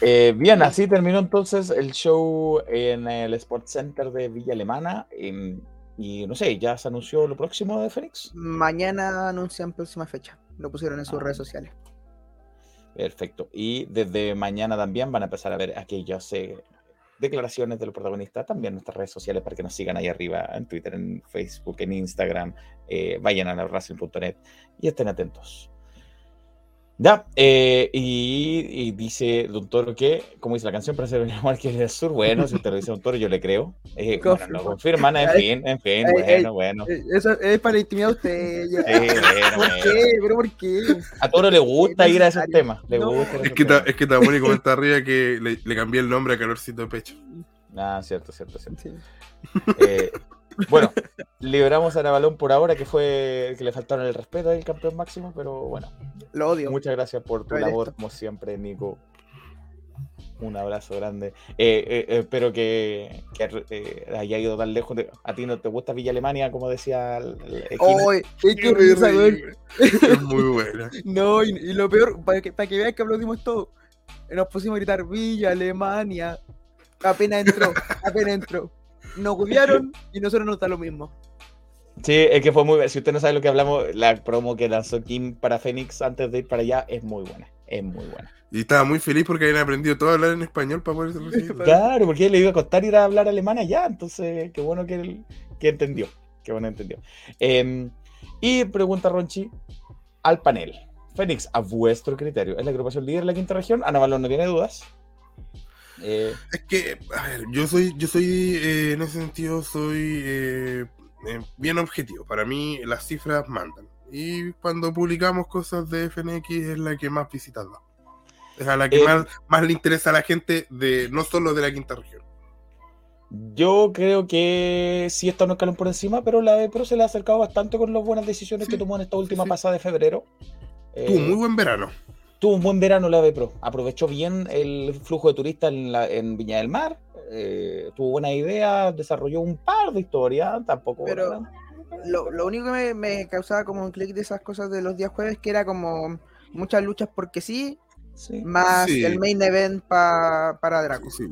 Eh, bien, así terminó entonces el show en el Sports Center de Villa Alemana. em, y no sé, ya se anunció lo próximo de Fénix. Mañana anuncian próxima fecha. Lo pusieron en sus Ah. redes sociales. Perfecto. Y desde mañana también van a empezar a ver aquellas eh, declaraciones de los protagonistas, también en nuestras redes sociales para que nos sigan ahí arriba, en Twitter, en Facebook, en Instagram. eh, vayan a la Racing.net y estén atentos. Ya, eh, y, y dice Don Toro que, como dice la canción, para ser un amor que es del sur, bueno, si usted lo dice Don Toro, yo le creo. Eh, bueno, lo confirman, en fin, en fin, bueno, bueno. Eh, Eso es para intimidar a usted. ya. Sí, bueno, ¿Por bueno. qué? ¿Pero por qué? A Toro le gusta ir a esos temas. Le No. gusta ir a Es que, ta, es que Tamoni comenta arriba que le, le cambié el nombre a Calorcito de Pecho. Ah, cierto, cierto, cierto. Sí. Eh, bueno, liberamos a Navalón por ahora, que fue que le faltaron el respeto al campeón máximo, pero bueno, Lo odio. muchas gracias por tu labor, como siempre, Nico. Un abrazo grande. Eh, eh, eh, espero que, que, eh, haya ido tan lejos. de- a ti no te gusta Villa Alemania, como decía el, el Equino? ¡Ay! ¡Qué, qué risa, güey! Es muy buena. No, y, y lo peor, para que, para que vean que aplaudimos todo, nos pusimos a gritar Villa, Alemania. Apenas entró, apenas entró. Nos cuidaron y nosotros nos da lo mismo. Sí, es que fue muy Si usted no sabe lo que hablamos, la promo que lanzó Kim para Fénix antes de ir para allá es muy buena. Es muy buena. Y estaba muy feliz porque habían aprendido todo a hablar en español para poder. Claro, porque le iba a costar ir a hablar alemán allá, entonces qué bueno que, él- que entendió, qué bueno entendió. Eh, y pregunta Ronchi al panel. Fénix, a vuestro criterio, ¿es la agrupación líder de la quinta región? Ana Balón no tiene dudas. Eh, Es que, a ver, yo soy, yo soy, eh, en ese sentido, soy eh, bien objetivo. Para mí, las cifras mandan. Y cuando publicamos cosas de FNX es la que más visitas da. Es a la que más, más le interesa a la gente, de no solo de la quinta región. yo creo que sí está un escalón por encima, pero la de Pro se le ha acercado bastante con las buenas decisiones Sí, que tomó en esta última sí. pasada de febrero. Eh, muy buen verano. Tuvo un buen verano la B Pro. Aprovechó bien el flujo de turistas en, la- en Viña del Mar. eh, tuvo buena idea, desarrolló un par de historias. Tampoco. Pero- Lo, lo único que me, me causaba como un clic de esas cosas de los días jueves, que era como muchas luchas porque sí, Sí. más Sí. el main event pa- para Draco. Sí.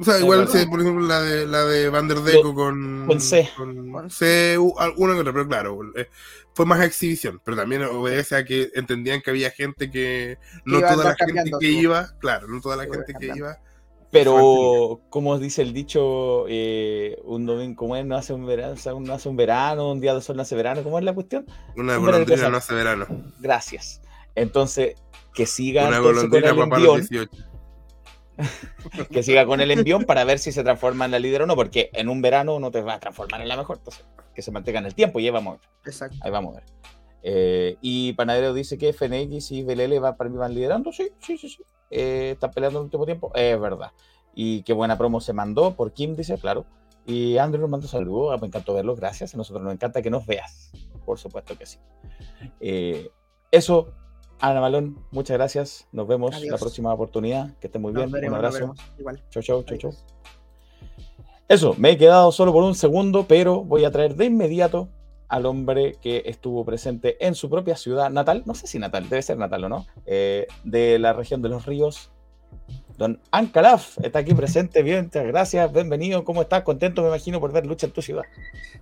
O sea, igual, sé, por ejemplo, la de, la de Van der Deco con, con C. Con C, u- alguna que otra, pero claro, eh, fue más exhibición. Pero también obedece a que entendían que había gente que. No toda la gente que sí. iba, claro, no toda la gente que iba. Pero, como dice el dicho, eh, un domingo, como es, no hace un verano, o sea, no hace un verano, un día de sol no hace verano, ¿cómo es la cuestión? Una golondrina no hace verano. Gracias. Entonces, que siga Una golondrina para los envión, 18. que siga con el envión para ver si se transforma en la líder o no, porque en un verano no te va a transformar en la mejor, entonces que se mantenga en el tiempo y ahí vamos a ver. Exacto. Ahí vamos a ver. Eh, y Panadero dice que FNX y BLL va, para mí van liderando. Sí, sí, sí, sí. Eh, están peleando en el último tiempo. Es verdad. Y qué buena promo se mandó por Kim, dice, claro. Y Andrew nos mandó saludos. Me encantó verlos. Gracias. A nosotros nos encanta que nos veas. Por supuesto que sí. Eh, eso, Ana Malón, muchas gracias. Nos vemos la próxima oportunidad. Que estén muy Nos bien. veremos, Un abrazo. Igual. Chau, chau, chau, chau. Eso, me he quedado solo por un segundo, pero voy a traer de inmediato al hombre que estuvo presente en su propia ciudad natal, no sé si natal, debe ser natal o no, eh, de la región de los ríos. Don Ancalaf está aquí presente, bien, gracias, bienvenido, ¿cómo estás? Contento, me imagino, por ver lucha en tu ciudad.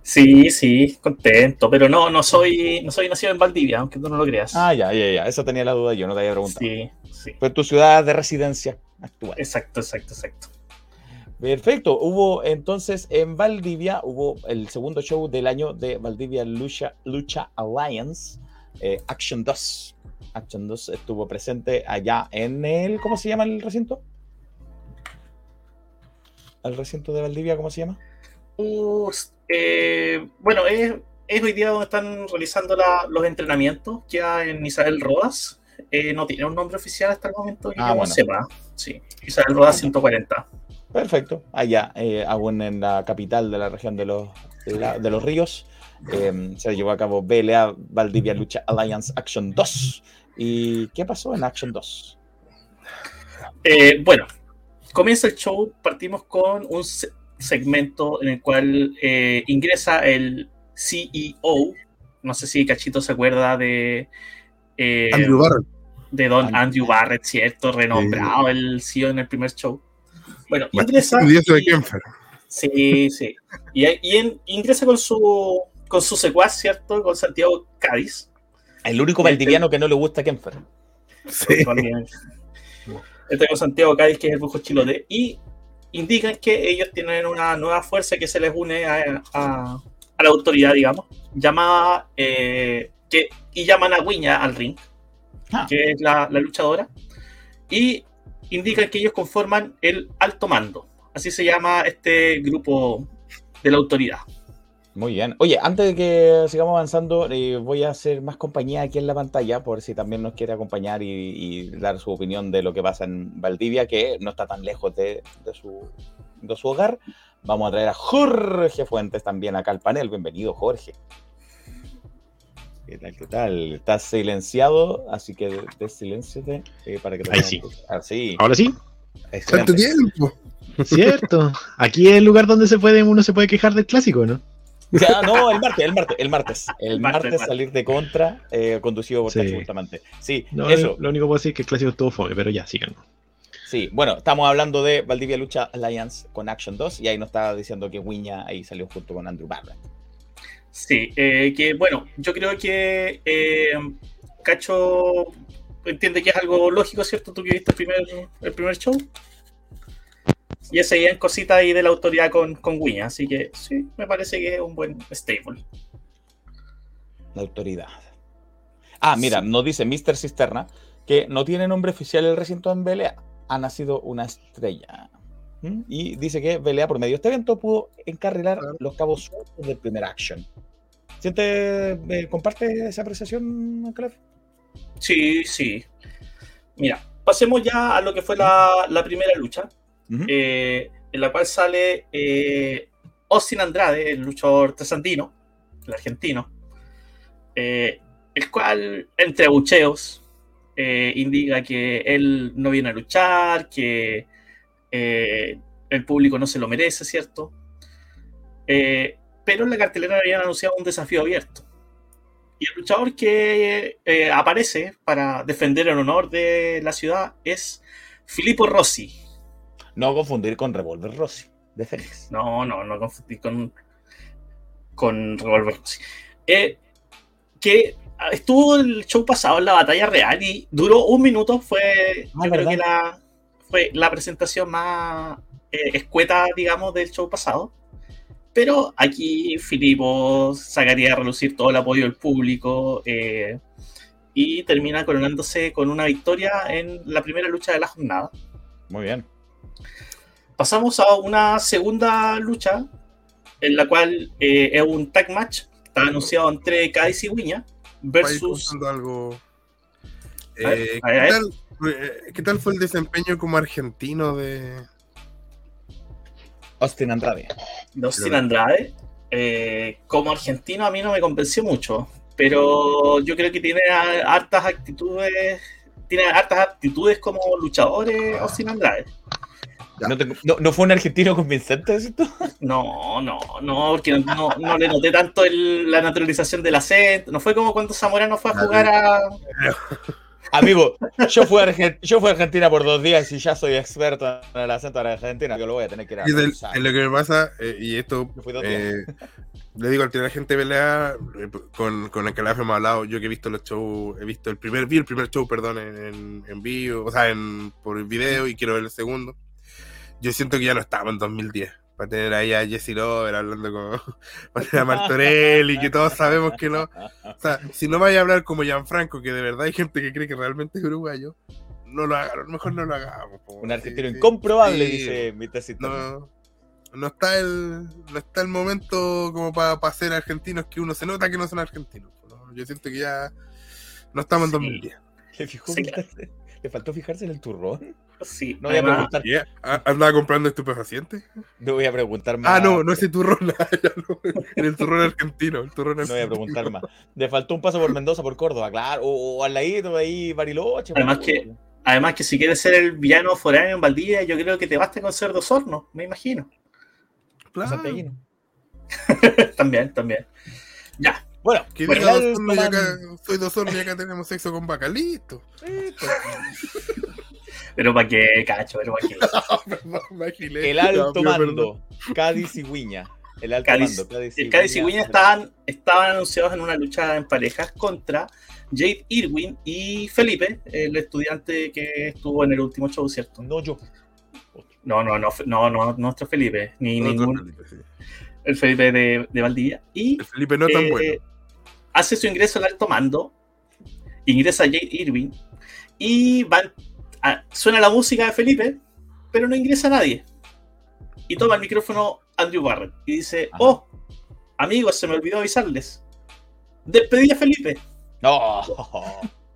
Sí, sí, contento, pero no, no soy, no soy nacido en Valdivia, aunque tú no lo creas. Ah, ya, ya, ya, eso tenía la duda yo, no te había preguntado. Sí, sí. Fue tu ciudad de residencia actual. Exacto, exacto, exacto. Perfecto. Hubo entonces en Valdivia, hubo el segundo show del año de Valdivia Lucha, Lucha Alliance, eh, Action 2. Action 2 estuvo presente allá en el. ¿Cómo se llama el recinto? ¿El recinto de Valdivia, cómo se llama? Uh, eh, bueno, es, es, hoy día donde están realizando la, los entrenamientos, ya en Isabel Rodas. Eh, no tiene un nombre oficial hasta el momento que Ah, yo bueno. sepa. Sí, Isabel Rodas 140. Perfecto. Allá, eh, aún en la capital de la región de los, de la- de los ríos, eh, se llevó a cabo BLA Valdivia Lucha Alliance Action 2. ¿Y qué pasó en Action 2? Eh, bueno, comienza el show, partimos con un se- segmento en el cual eh, ingresa el CEO, no sé si Cachito se acuerda de, eh, Andrew Barrett. de Don Andrew. Andrew Barrett, ¿cierto? Renombrado el CEO en el primer show. Bueno, ingresa... estudioso de Kempfer. Sí, sí. Y, y en- ingresa con su, con su secuaz, ¿cierto? Con Santiago Cádiz. El único valdiviano que no le gusta a Kemfer. Sí. También. Este con Santiago Cádiz, que es el brujo chilote. Y indican que ellos tienen una nueva fuerza que se les une a, a- a la autoridad, digamos, llamada. eh, que, y llaman a Guiña al ring, Ah. que es la, la luchadora. Y indican que ellos conforman el alto mando. Así se llama este grupo de la autoridad. Muy bien. Oye, antes de que sigamos avanzando, eh, voy a hacer más compañía aquí en la pantalla, por si también nos quiere acompañar y, y dar su opinión de lo que pasa en Valdivia, que no está tan lejos de, de su, de su hogar. Vamos a traer a Jorge Fuentes también acá al panel. Bienvenido, Jorge. ¿Qué tal? ¿Qué tal? Estás silenciado, así que desilenciate eh, para que te Ahí sí. escuchar. Sí, Ahora sí, Tanto excelente. tiempo. cierto. Aquí es el lugar donde se puede, uno se puede quejar del clásico, ¿no? Ya, no, el martes, el martes, el martes. El martes, martes, el martes. salir de contra, eh, conducido por Sí. Cacho Bustamante. Sí, No, eso. Lo único que puedo decir es que el clásico estuvo fome, pero ya, sigan. Sí, bueno, estamos hablando de Valdivia Lucha Alliance con Action 2 y ahí nos estaba diciendo que Wiña ahí salió junto con Andrew Barrett. Sí, eh, que bueno, yo creo que eh, Cacho entiende que es algo lógico, ¿cierto? Tú que viste el primer, el primer show. Y ese seguían cositas ahí de la autoridad con, con Wiña, así que sí, me parece que es un buen stable. La autoridad. Ah, mira, Sí. nos dice Mr. Cisterna que no tiene nombre oficial el recinto en BLA. Ha nacido una estrella. ¿Mm? Y dice que BLA por medio de este evento pudo encarrilar Claro. los cabos sueltos del primer action. ¿Siente, eh, comparte esa apreciación, Clef? Sí, sí. Mira, pasemos ya a lo que fue la, la primera lucha, Eh, en la cual sale eh, Austin Andrade, el luchador tesandino, el argentino, eh, el cual, entre abucheos, eh, indica que él no viene a luchar, que el público no se lo merece, ¿cierto? Pero en la cartelera habían anunciado un desafío abierto. Y el luchador que aparece para defender el honor de la ciudad es Filippo Rossi. No confundir con Revolver Rossi, de Fénix. No, no, no confundí con, con Revolver Rossi. Eh, que estuvo el show pasado en la batalla real y duró un minuto. Fue, Ah, yo creo que la, fue la presentación más eh, escueta, digamos, del show pasado. Pero aquí Filippo sacaría a relucir todo el apoyo del público eh, y termina coronándose con una victoria en la primera lucha de la jornada. Muy bien. Pasamos a una segunda lucha en la cual eh, es un tag match. Está anunciado entre Cádiz y Wiña versus. algo. Eh, ver, ¿qué, ver. tal, eh, qué tal fue el desempeño como argentino de. Austin Andrade. de Austin Andrade. Eh, como argentino a mí no me convenció mucho, pero yo creo que tiene hartas actitudes, tiene hartas actitudes como luchadores Austin Andrade. ¿No, te- no- no fue un argentino convincente esto? No, no, no, porque no, no- no le noté tanto el- la naturalización del acento. No fue como cuando Zamorano fue a jugar a. Amigo, yo fui, a yo fui a Argentina por dos días y ya soy experto en el acento de Argentina. Yo lo voy a tener que ir a Y es, el- revisar. es lo que me pasa, eh, y esto eh, le digo al tener gente pelea eh, con, con el que la hemos hablado, yo que he visto los shows, he visto el primer, vi el primer show, perdón, en, en, en vivo, o sea, en, por el video y quiero ver el segundo. Yo siento que ya no estaba en 2010. Para tener ahí a Jesse Lover hablando con Martorelli, que todos sabemos que no. O sea, si no vaya a hablar como Gianfranco, que de verdad hay gente que cree que realmente es uruguayo, no lo hagan, a lo mejor no lo hagamos. po. Un argentino Sí, incomprobable, Sí, dice mi tecito. no, no está el no está el momento como para ser argentinos que uno se nota que no son argentinos. ¿no? Yo siento que ya no estamos en Sí. 2010. ¿Le, fijó ¿Le faltó fijarse en el turrón? Sí, No voy a además, preguntar. ¿A- ¿Andaba comprando estupefacientes? no voy a preguntar más. Ah, no, no ese turrón, ah, no, el turrón argentino. El turrón No voy a preguntar más. Le faltó un paso por Mendoza, por Córdoba, claro. O, o al ladito ahí, Bariloche. Además por- que- además que si quieres ser el villano foráneo en Valdivia, yo creo que te basta con ser dos hornos, me imagino. Claro. También, también. Ya, Bueno, Que pues dos soy dos hornos y acá tenemos sexo con vaca, listo. Pero para qué, cacho, pero para qué. El alto perdón. mando, Cádiz y Viña. El alto Cádiz- mando, Cádiz El Cádiz y Guiña estaban, estaban anunciados en una lucha en parejas contra Jade Irwin y Felipe, el estudiante que estuvo en el último show, ¿cierto? No yo. No, no, no, no, no, nuestro Felipe, ni Otro ningún, Felipe, sí. el Felipe de, de Valdivia. Y El Felipe no tan eh, bueno. hace su ingreso al alto mando, ingresa Jade Irwin y van suena la música de Felipe, pero no ingresa nadie. Y toma el micrófono Andrew Barrett y dice, Ajá. oh, amigos, se me olvidó avisarles. Despedí a Felipe. No.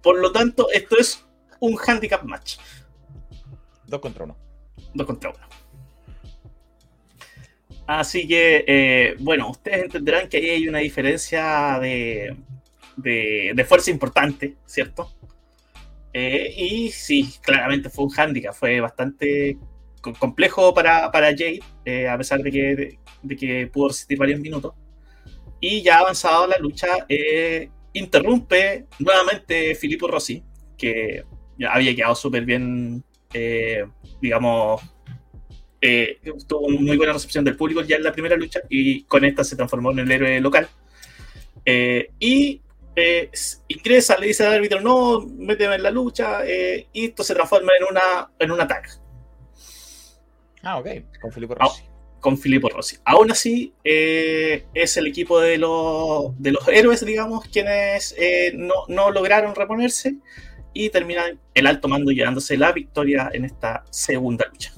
Por lo tanto, esto es un handicap match. Dos contra uno. Dos contra uno. Así que, eh, bueno, ustedes entenderán que ahí hay una diferencia de, de, de fuerza importante, ¿cierto? Eh, y sí, claramente fue un handicap, fue bastante co- complejo para, para Jade, eh, a pesar de que, de, que pudo resistir varios minutos. Y ya avanzado la lucha, eh, interrumpe nuevamente Filippo Rossi, que había quedado súper bien, eh, digamos, eh, tuvo muy buena recepción del público ya en la primera lucha y con esta se transformó en el héroe local. Eh, y eh, ingresa, le dice al árbitro, no, méteme en la lucha, eh, y esto se transforma en una, en un ataque Ah, ok. Con Felipe Ah, Rossi. con Filippo Rossi. Aún así, eh, es el equipo de los, de los héroes, digamos, quienes eh, no, no lograron reponerse y terminan el alto mando llevándose la victoria en esta segunda lucha.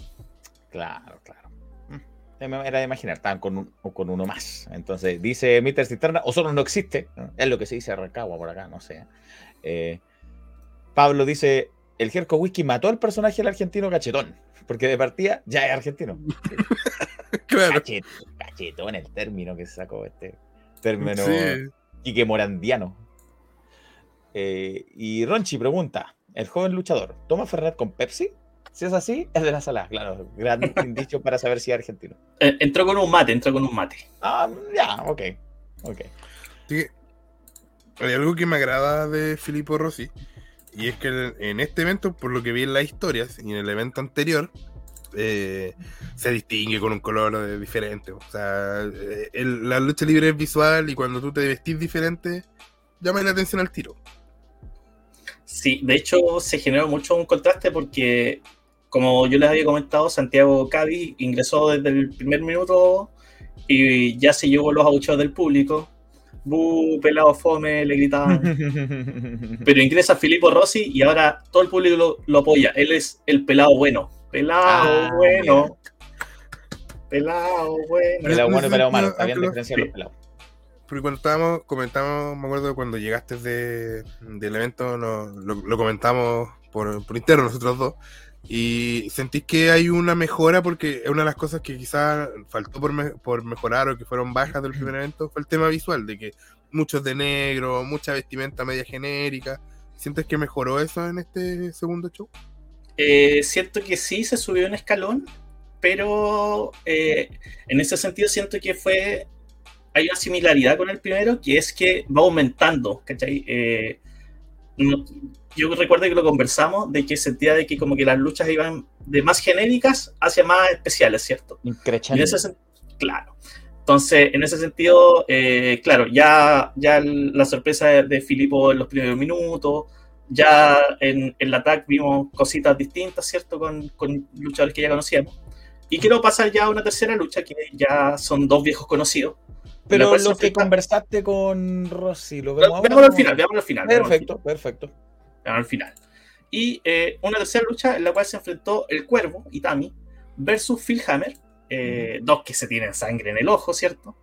Claro, Era de imaginar, estaban con, un- con uno más. Entonces, dice Mr. Cisterna, o solo no existe. ¿no? Es lo que se dice Rancagua por acá, no sé. Eh, Pablo dice, el Jerko Whisky mató al personaje del argentino cachetón. Porque de partida ya es argentino. Claro. Cachet- cachetón, el término que sacó este término Sí. Quique Morandiano. Eh, y Ronchi pregunta: ¿el joven luchador toma Fernet con Pepsi? Si es así, es de la sala, claro. Gran indicio para saber si es argentino. Eh, entró con un mate, entró con un mate. Ah, ya, ok. Ok. Así que hay algo que me agrada de Filippo Rossi. Y es que en este evento, por lo que vi en las historias y en el evento anterior, eh, se distingue con un color diferente. O sea, eh, el- la lucha libre es visual y cuando tú te vestís diferente, llama la atención al tiro. Sí, de hecho se generó mucho un contraste porque, como yo les había comentado, Santiago Cádiz ingresó desde el primer minuto y ya se llevó los abucheos del público. Bu, pelado fome, le gritaban. Pero ingresa Filippo Rossi y ahora todo el público lo, lo apoya. Él es el pelado bueno. Pelado Ah, bueno. Pelado bueno. Pelado bueno y pelado malo. Está bien pero- diferenciar los sí. pelados. Porque cuando estábamos, comentamos, me acuerdo cuando llegaste de, del evento, no- lo, lo comentamos por, por interno nosotros dos, y sentís que hay una mejora porque una de las cosas que quizás faltó por mejorar o que fueron bajas del primer evento fue el tema visual, de que muchos de negro, mucha vestimenta media genérica. ¿Sientes que mejoró eso en este segundo show? Eh, siento que sí se subió un escalón, pero eh, en ese sentido siento que fue hay una similaridad con el primero, que es que va aumentando, ¿cachai? Eh, no- yo recuerdo que lo conversamos, de que sentía de que como que las luchas iban de más genéricas hacia más especiales, ¿cierto? En ese claro. Entonces, en ese sentido, eh, claro, ya, ya el- la sorpresa de, Filipo en los primeros minutos, ya en, en la attack vimos cositas distintas, ¿cierto? Con, con luchadores que ya conocíamos. Y quiero pasar ya a una tercera lucha, que ya son dos viejos conocidos. Pero La cual se lo que conversaste con Rossi, lo vemos ahora. Veámoslo al final. veámoslo al final. Perfecto, perfecto. Al final. Y eh, una tercera lucha en la cual se enfrentó el Cuervo, Itami, versus Phil Hammer, eh, dos que se tienen sangre en el ojo, ¿cierto?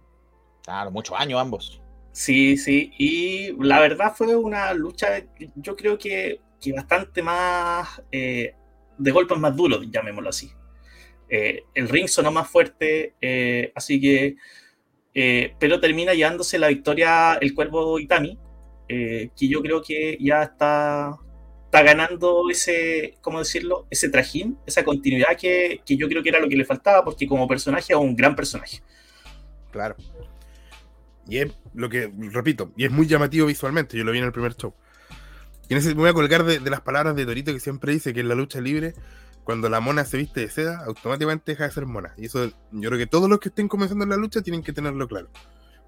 Claro, muchos años ambos. Sí, sí, y la verdad fue una lucha, yo creo que, que bastante más, eh, de golpes más duros, llamémoslo así. El ring sonó más fuerte, así que, pero termina llevándose la victoria el Cuervo Itami, eh, que yo creo que ya está, está ganando ese, ¿cómo decirlo? Ese trajín, esa continuidad que, que yo creo que era lo que le faltaba, porque como personaje es un gran personaje. Claro. Y es lo que, repito, y es muy llamativo visualmente. Yo lo vi en el primer show. Y en ese me voy a colgar de, de las palabras de Torito que siempre dice que en la lucha libre, cuando la mona se viste de seda, automáticamente deja de ser mona. Y eso yo creo que todos los que estén comenzando en la lucha tienen que tenerlo claro.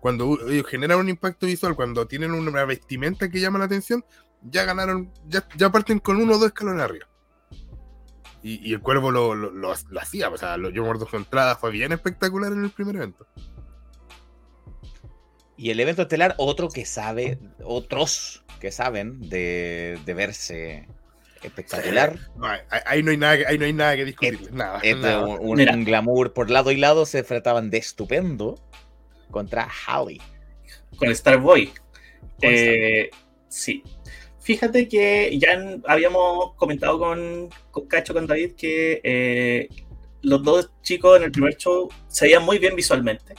Cuando ellos generan un impacto visual, cuando tienen una vestimenta que llama la atención, ya ganaron, ya, ya parten con uno o dos escalones arriba. Y, y el cuervo lo, lo, lo- lo hacía, o sea, lo, yo muerdo su entrada, fue bien espectacular en el primer evento. Y el evento estelar, otro que sabe, otros que saben de, de verse espectacular. No, ahí, no hay nada, que- ahí no hay nada que discutir. nada, Es de nada. un, un- glamour por lado y lado, se enfrentaban de estupendo contra Holly. Con Starboy. Eh, sí. Fíjate que ya habíamos comentado con, con Cacho, con David, que eh, los dos chicos en el primer show se veían muy bien visualmente.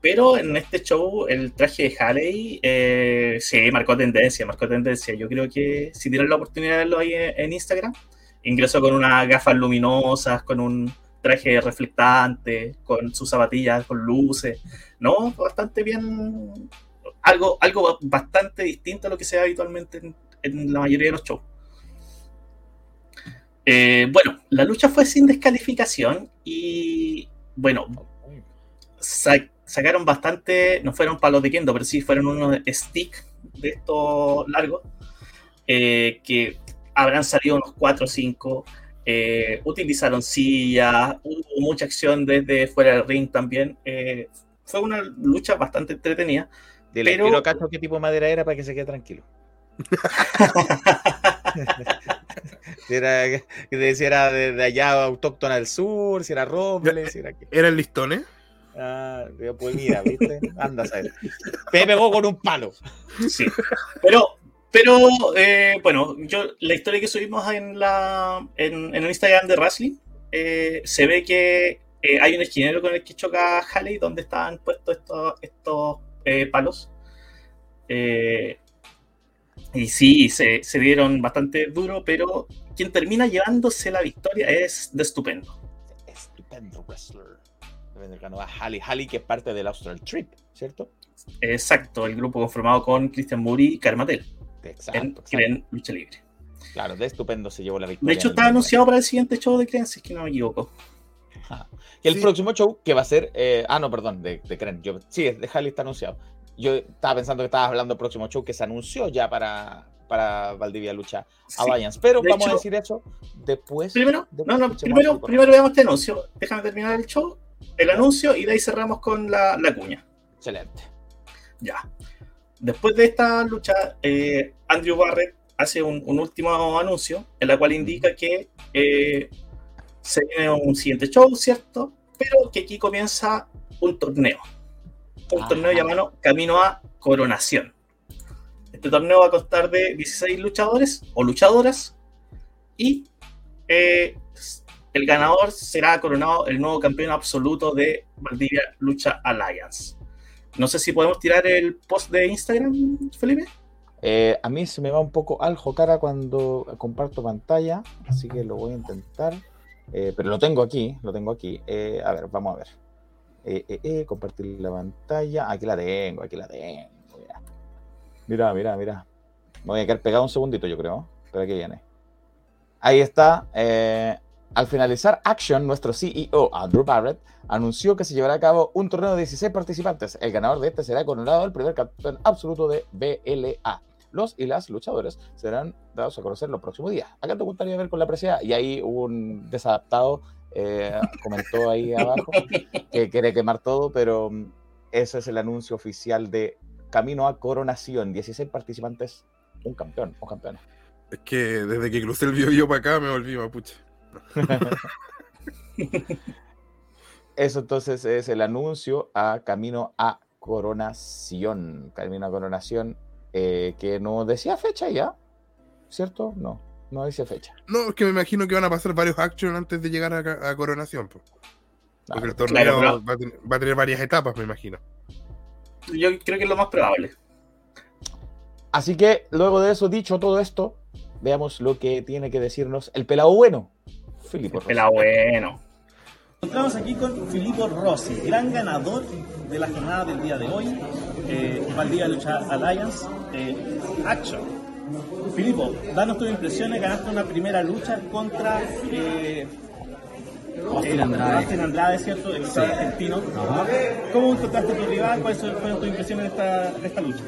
Pero en este show, el traje de Harley eh, sí, marcó tendencia, marcó tendencia. Yo creo que si tienen la oportunidad de verlo ahí en, en Instagram, ingresó con unas gafas luminosas, con un traje reflectante, con sus zapatillas, con luces. No, bastante bien. Algo, algo bastante distinto a lo que se ve habitualmente en, la mayoría de los shows. Eh, bueno, la lucha fue sin descalificación y bueno, sa- sacaron bastante, no fueron palos de kendo, pero sí fueron unos stick de estos largos, eh, que habrán salido unos 4 o 5. Eh, utilizaron sillas, hubo mucha acción desde fuera del ring también. eh, fue una lucha bastante entretenida. Dile, Pero- quiero cacho qué tipo de madera era para que se quede tranquilo. si era, si era de, de allá autóctona del sur, si era roble, si era qué. ¿Eran listones? Ah, pues mira, ¿viste? Anda a saber. Me pegó con un palo. Sí. Pero, pero eh, bueno, yo la historia que subimos en la en, en el Instagram de Wrestling eh, se ve que eh, hay un esquinero con el que choca Halley donde estaban puestos estos, estos palos. Y sí, se, se dieron bastante duro, pero quien termina llevándose la victoria es de estupendo. Estupendo wrestler. Ganó a Halley. Halley, que es parte del Austral Trip, ¿cierto? Exacto, el grupo conformado con Christian Muri y Carmatel Exacto. en exacto. Lucha Libre. Claro, de estupendo se llevó la victoria. De hecho, está anunciado para el siguiente show de Cren, si es que no me equivoco. Ajá. Y el Sí. próximo show que va a ser. eh, ah, no, perdón, de, de Kren. Yo, sí, de Halley está anunciado. Yo estaba pensando que estabas hablando del próximo show que se anunció ya para, para Valdivia Lucha Sí. Alliance. Pero De vamos a hecho- decir eso después. Primero, de- no, no, primero, primero veamos este anuncio. Déjame terminar el show, el anuncio, y de ahí cerramos con la, la cuña. Excelente. Ya. Después de esta lucha, eh, Andrew Barrett hace un, un último anuncio en la cual indica que eh, se viene un siguiente show, ¿cierto? Pero que aquí comienza un torneo. Un Ajá. torneo llamado Camino a Coronación. Este torneo va a constar de 16 luchadores o luchadoras y eh, el ganador será coronado el nuevo campeón absoluto de Valdivia Lucha Alliance. No sé si podemos tirar el post de Instagram, Felipe. Eh, a mí se me va un poco al cara cuando comparto pantalla, así que lo voy a intentar. Eh, pero lo tengo aquí, lo tengo aquí. Eh, a ver, vamos a ver. Compartir la pantalla. Aquí la tengo, aquí la tengo. Mira, mira, mira. Voy a quedar pegado un segundito, yo creo. Pero aquí viene. Ahí está. Al finalizar Action, nuestro CEO, Andrew Barrett, anunció que se llevará a cabo un torneo de 16 participantes. El ganador de este será coronado el primer campeón absoluto de BLA. Los y las luchadores serán dados a conocer los próximos días. Acá te gustaría ver con la presea. Y ahí un desadaptado eh, comentó ahí abajo que quiere quemar todo, pero mm, ese es el anuncio oficial de Camino a Coronación. 16 participantes, un campeón o campeona. Es que desde que crucé el Biobío para acá me volví mapuche. Eso entonces es el anuncio a Camino a Coronación. Camino a Coronación, eh, que no decía fecha ya, ¿cierto? No, no dice fecha. No, es que me imagino que van a pasar varios action antes de llegar a, Coronación. po. Porque el Ah, torneo claro, pero- va, a va a tener varias etapas, me imagino. Yo creo que es lo más probable. Así que luego de eso, dicho todo esto, veamos lo que tiene que decirnos el pelado bueno, Filipo Rossi. Pero bueno. Encontramos aquí con Filippo Rossi, gran ganador de la jornada del día de hoy, eh, Valdivia Lucha Alliance, eh, Action. Filippo, danos tus impresiones, ganaste una primera lucha contra eh, Austin eh, Andrade. Austin Andrade, ¿cierto? El luchador argentino. ¿Cómo encontraste a tu rival? ¿Cuáles fueron tus impresiones de esta, de esta lucha?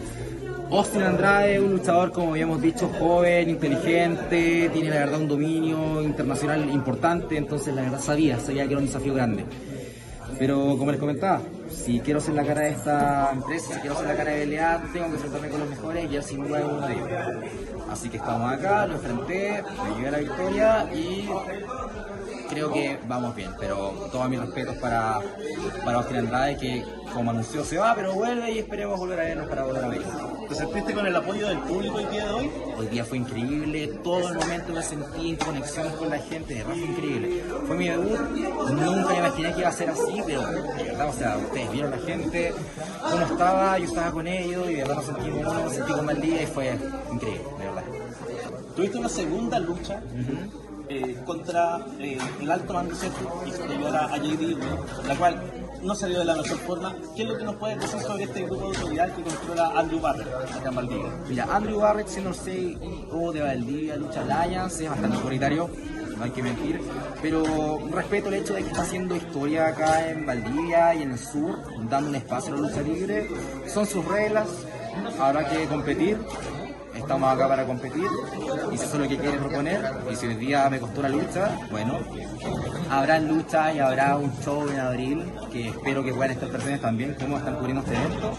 Austin Andrade, un luchador, como habíamos dicho, joven, inteligente, tiene la verdad un dominio internacional importante, entonces la verdad sabía, sabía que era un desafío grande. Pero como les comentaba, si quiero ser la cara de esta empresa, si quiero ser la cara de LA, tengo que enfrentarme con los mejores y sin duda es uno de ellos. Así que estamos acá, lo enfrenté, me llevé a la victoria y creo que vamos bien, pero todos mis respetos para, para Austin Andrade, que como anunció se va, pero vuelve y esperemos volver a vernos para volver a. ¿Te sentiste con el apoyo del público el día de hoy? Hoy día fue increíble, todo el momento me sentí en conexión con la gente, de verdad fue increíble. Fue mi debut, nunca me imaginé que iba a ser así, pero de verdad, o sea, ustedes vieron la gente, cómo estaba, yo estaba con ellos y de verdad nos sentimos uno, me sentí con Valdivia y fue increíble, de verdad. Tuviste una segunda lucha eh, contra eh, el alto mando y superior a, a JD, la cual no salió de la mejor forma. ¿Qué es lo que nos puedes decir sobre este grupo de autoridad que controla Andrew Barrett acá en Valdivia? Mira, Andrew Barrett, siendo el CEO de Valdivia Lucha Alliance, es bastante autoritario, no hay que mentir, pero respeto el hecho de que está haciendo historia acá en Valdivia y en el sur, dando un espacio a la lucha libre. Son sus reglas, habrá que competir. Estamos acá para competir y si eso es lo que quiere proponer, y si hoy día me costó la lucha, bueno, habrá lucha y habrá un show en abril que espero que puedan estar presentes también, como están cubriendo este evento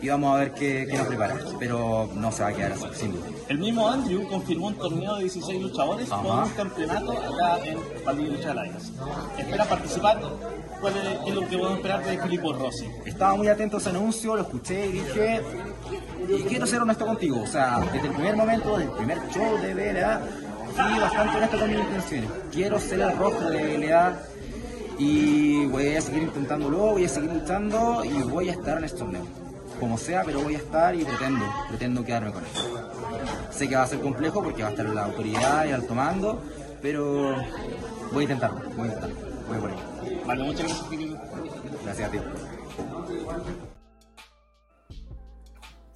y vamos a ver qué, qué nos prepara, pero no se va a quedar así, sin duda. El mismo Andrew confirmó un torneo de 16 luchadores Ajá. con un campeonato acá en Valdivia Lucha Alliance. ¿Espera participar? ¿Cuál es lo que podemos esperar de Filippo Rossi? Estaba muy atento a ese anuncio, lo escuché y dije, y quiero ser honesto contigo, o sea, desde el primer momento, desde el primer show de BLA, fui bastante honesto con mis intenciones. Quiero ser el rostro de BLA y voy a seguir intentándolo, voy a seguir luchando y voy a estar en este torneo. Como sea, pero voy a estar y pretendo, pretendo quedarme con él. Sé que va a ser complejo porque va a estar la autoridad y el alto mando, pero voy a intentarlo, voy a intentarlo, voy por ahí. Vale, muchas gracias. Gracias a ti.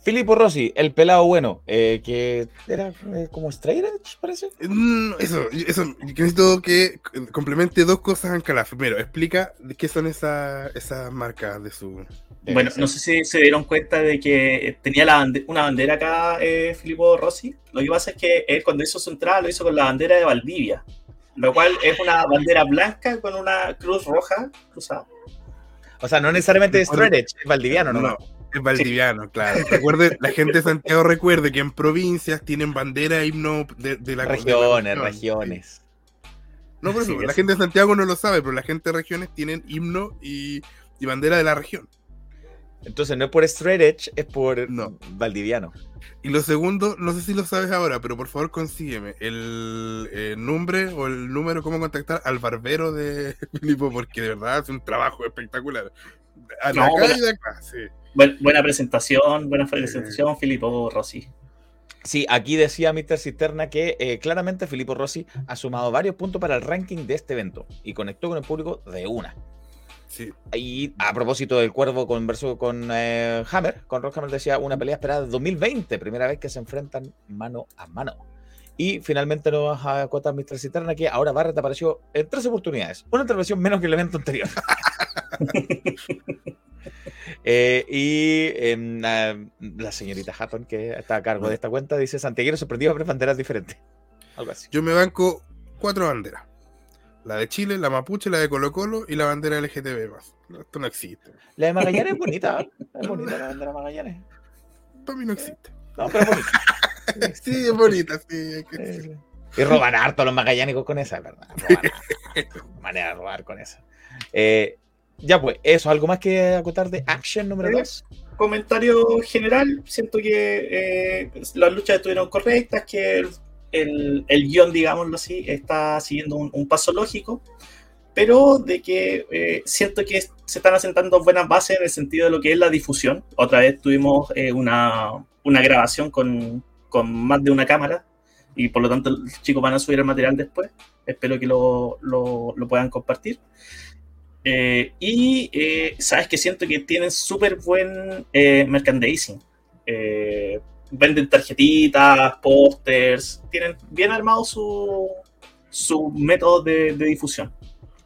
Filippo Rossi, el pelado bueno, eh, que era eh, como Straight Edge, parece. Mm, Eso, eso, que necesito que complemente dos cosas en Calaf. Primero, explica de qué son esas esas marcas de su. Bueno, no sé si se dieron cuenta de que tenía la una bandera acá, eh, Filippo Rossi. Lo que pasa es que él cuando hizo su entrada lo hizo con la bandera de Valdivia, lo cual es una bandera blanca con una cruz roja cruzada. O sea, no necesariamente Straight Edge, es valdiviano, ¿no? No, es valdiviano, claro. Recuerde, la gente de Santiago recuerde que en provincias tienen bandera e himno de, de la de la Regiones, región. regiones. No, por eso, Sí, la es- gente de Santiago no lo sabe, pero la gente de regiones tienen himno y, y bandera de la región. Entonces no es por Straight Edge, es por No. valdiviano. Y lo segundo, no sé si lo sabes ahora, pero por favor consígueme el eh, nombre o el número, cómo contactar al barbero de Filipo, porque de verdad hace un trabajo espectacular. A No, acá bueno. y de acá, sí. Buen- buena presentación, buena presentación, Filippo Rossi. Sí, aquí decía Mr. Cisterna que eh, claramente Filippo Rossi ha sumado varios puntos para el ranking de este evento y conectó con el público de una. Sí. Y a propósito del cuervo converso con eh, Hammer, con Rock Hammer decía una pelea esperada de 2020, primera vez que se enfrentan mano a mano. Y finalmente nos acota Mr. Cisterna que ahora Barrett apareció en tres oportunidades, una intervención menos que el evento anterior. Eh, y em, la, la señorita Hatton, que está a cargo de esta cuenta, dice: Santiago sorprendido a ver banderas diferentes. Algo así. Yo me banco cuatro banderas. La de Chile, la mapuche, la de Colo Colo y la bandera LGTB más. Esto no existe. La de Magallanes es bonita, ¿eh? es bonita la bandera de Magallanes. Para mí no existe. No, pero es bonita. Sí, es bonita, sí. que-. Y roban harto los magallánicos con esa, ¿verdad? Manera de robar con esa. Eh, ya pues, eso, algo más que acotar de Action número Eh, 2. comentario general, siento que eh, las luchas estuvieron correctas, que el, el- el guion, digámoslo así, está siguiendo un, un paso lógico, pero de que eh, siento que se están asentando buenas bases en el sentido de lo que es la difusión. Otra vez tuvimos eh, una, una grabación con, con más de una cámara y por lo tanto los chicos van a subir el material después. Espero que lo, lo- lo puedan compartir. Eh, y eh, sabes que siento que tienen súper buen eh, merchandising. Eh, venden tarjetitas, pósters, tienen bien armado su, su método de, de difusión.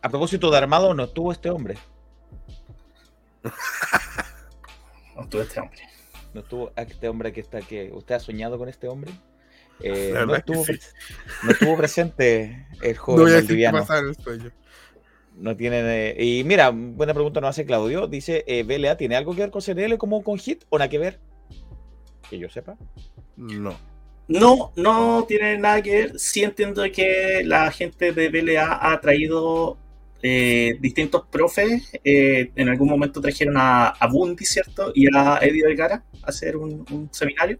A propósito de armado, no estuvo este hombre. No tuve este hombre. No estuvo este hombre que está que ¿Usted ha soñado con este hombre? Eh, no, estuvo, sí. no estuvo presente el No joven el sueño. No tiene. eh, y mira, buena pregunta nos hace Claudio. Dice: eh, ¿BLA tiene algo que ver con CNL como con Hit o nada que ver? Que yo sepa. No. No, no tiene nada que ver. Sí entiendo que la gente de BLA ha traído eh, distintos profes. Eh, en algún momento trajeron a, a Bundy, ¿cierto? Y a Eddie Vergara a hacer un, un seminario.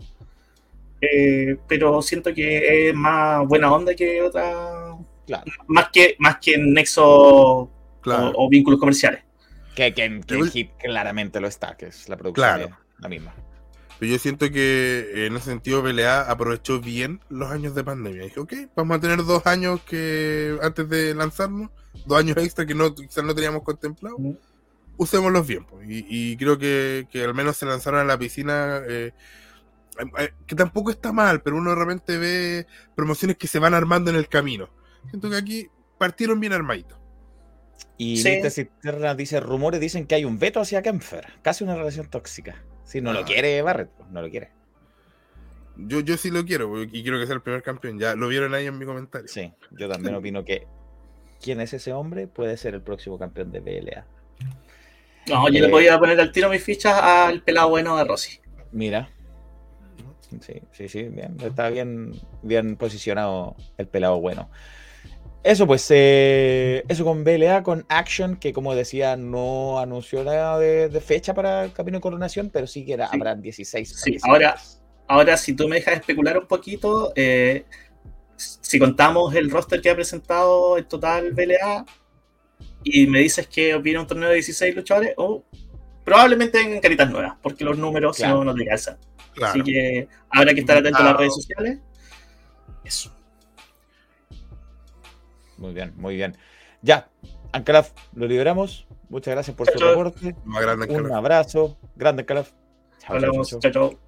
Eh, pero siento que es más buena onda que otra. Claro. Más que, más que nexo Claro. o, o vínculos comerciales. Que, que, que claramente lo está, que es la producción Claro. la misma. Pero yo siento que en ese sentido PLA aprovechó bien los años de pandemia. Dije, ok, vamos a tener dos años que antes de lanzarnos, dos años extra que no, quizás no teníamos contemplado. Ujú. Usémoslos bien. pues. Y, y creo que, que al menos se lanzaron a la piscina, eh, eh, que tampoco está mal, pero uno de repente ve promociones que se van armando en el camino. Siento que aquí partieron bien armaditos. Y Sí. Cisterna dice: rumores dicen que hay un veto hacia Kempfer. Casi una relación tóxica. Si no lo Ah. quiere Barrett, pues, no lo quiere. Yo, yo sí lo quiero porque- y quiero que sea el primer campeón. Ya lo vieron ahí en mi comentario. Sí, yo también opino que quién es ese hombre puede ser el próximo campeón de BLA. No, yo Eh. le voy a poner al tiro mis fichas al pelado bueno de Rossi. Mira. Sí, sí, sí, bien. Está bien, bien posicionado el pelado bueno. Eso pues, eh, eso con BLA, con Action, que como decía, no anunció nada de, de fecha para el Camino de Coronación, pero sí que era, Sí. habrán 16. Sí, ahora- Ahora, si tú me dejas especular un poquito, eh, si contamos el roster que ha presentado el total BLA y me dices que viene un torneo de 16 luchadores, oh, probablemente vengan caritas nuevas, porque los números si no, no te calzan. Claro. Así que habrá que estar atento a las redes sociales. Eso. Muy bien, muy bien. Ya, Ancalaf, lo liberamos. Muchas gracias por su Chao, chao. reporte. Grande Un abrazo. Grande, Ancalaf. Chao, chao.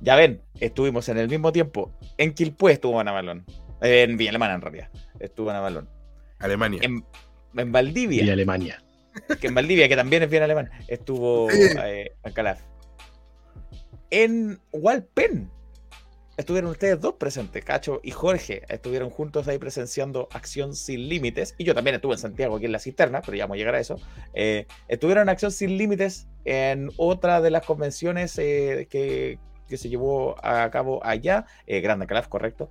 Ya ven, estuvimos en el mismo tiempo. En Quilpué estuvo Ana Malón. Eh, en Villa Alemana, en realidad. Estuvo Ana Malón. Alemania. En, en Valdivia, Y Alemania. que en Valdivia, que también es bien alemán, estuvo eh, Ancalaf. En Walpen estuvieron ustedes dos presentes, Cacho y Jorge. Estuvieron juntos ahí presenciando Acción Sin Límites. Y yo también estuve en Santiago, aquí en la cisterna, pero ya vamos a llegar a eso. Eh, estuvieron en Acción Sin Límites en otra de las convenciones eh, que, que se llevó a cabo allá. Eh, Grande Calaf, correcto.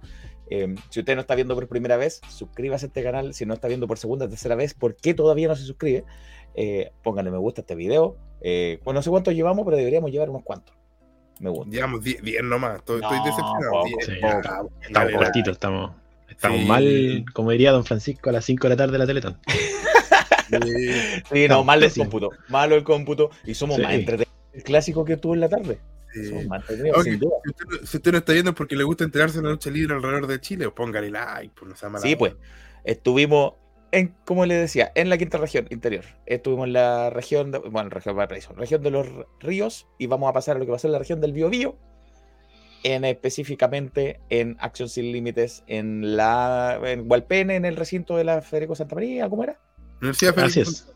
Eh, si usted no está viendo por primera vez, suscríbase a este canal. Si no está viendo por segunda tercera vez, ¿por qué todavía no se suscribe? Eh, pónganle me gusta a este video. Eh, pues no sé cuántos llevamos, pero deberíamos llevar unos cuantos. Me gusta. Llevamos 10 10 nomás. Estoy, decepcionado. poco, 10. Sí, poco. Estamos cortitos, estamos, estamos Sí. mal, como diría don Francisco, a las 5 de la tarde de la Teletón. eh, Sí, no, No, malo el sí. cómputo. Malo el cómputo. Y somos Sí. más entretenidos. El clásico que tuvo en la tarde. Sí. Sin duda. si, usted, no- si usted no está viendo es porque le gusta enterarse de la lucha libre alrededor de Chile, pues póngale like, pues no sea mala Sí, pues. Estuvimos en, como les decía, en la quinta región interior. Estuvimos en la región, de, bueno, región de Valparaíso, región de los ríos, y vamos a pasar a lo que pasó en la región del Biobío, en específicamente en Acción Sin Límites, en la en Hualpene, en el recinto de la Federico Santa María, ¿cómo era? Universidad Así Federico es.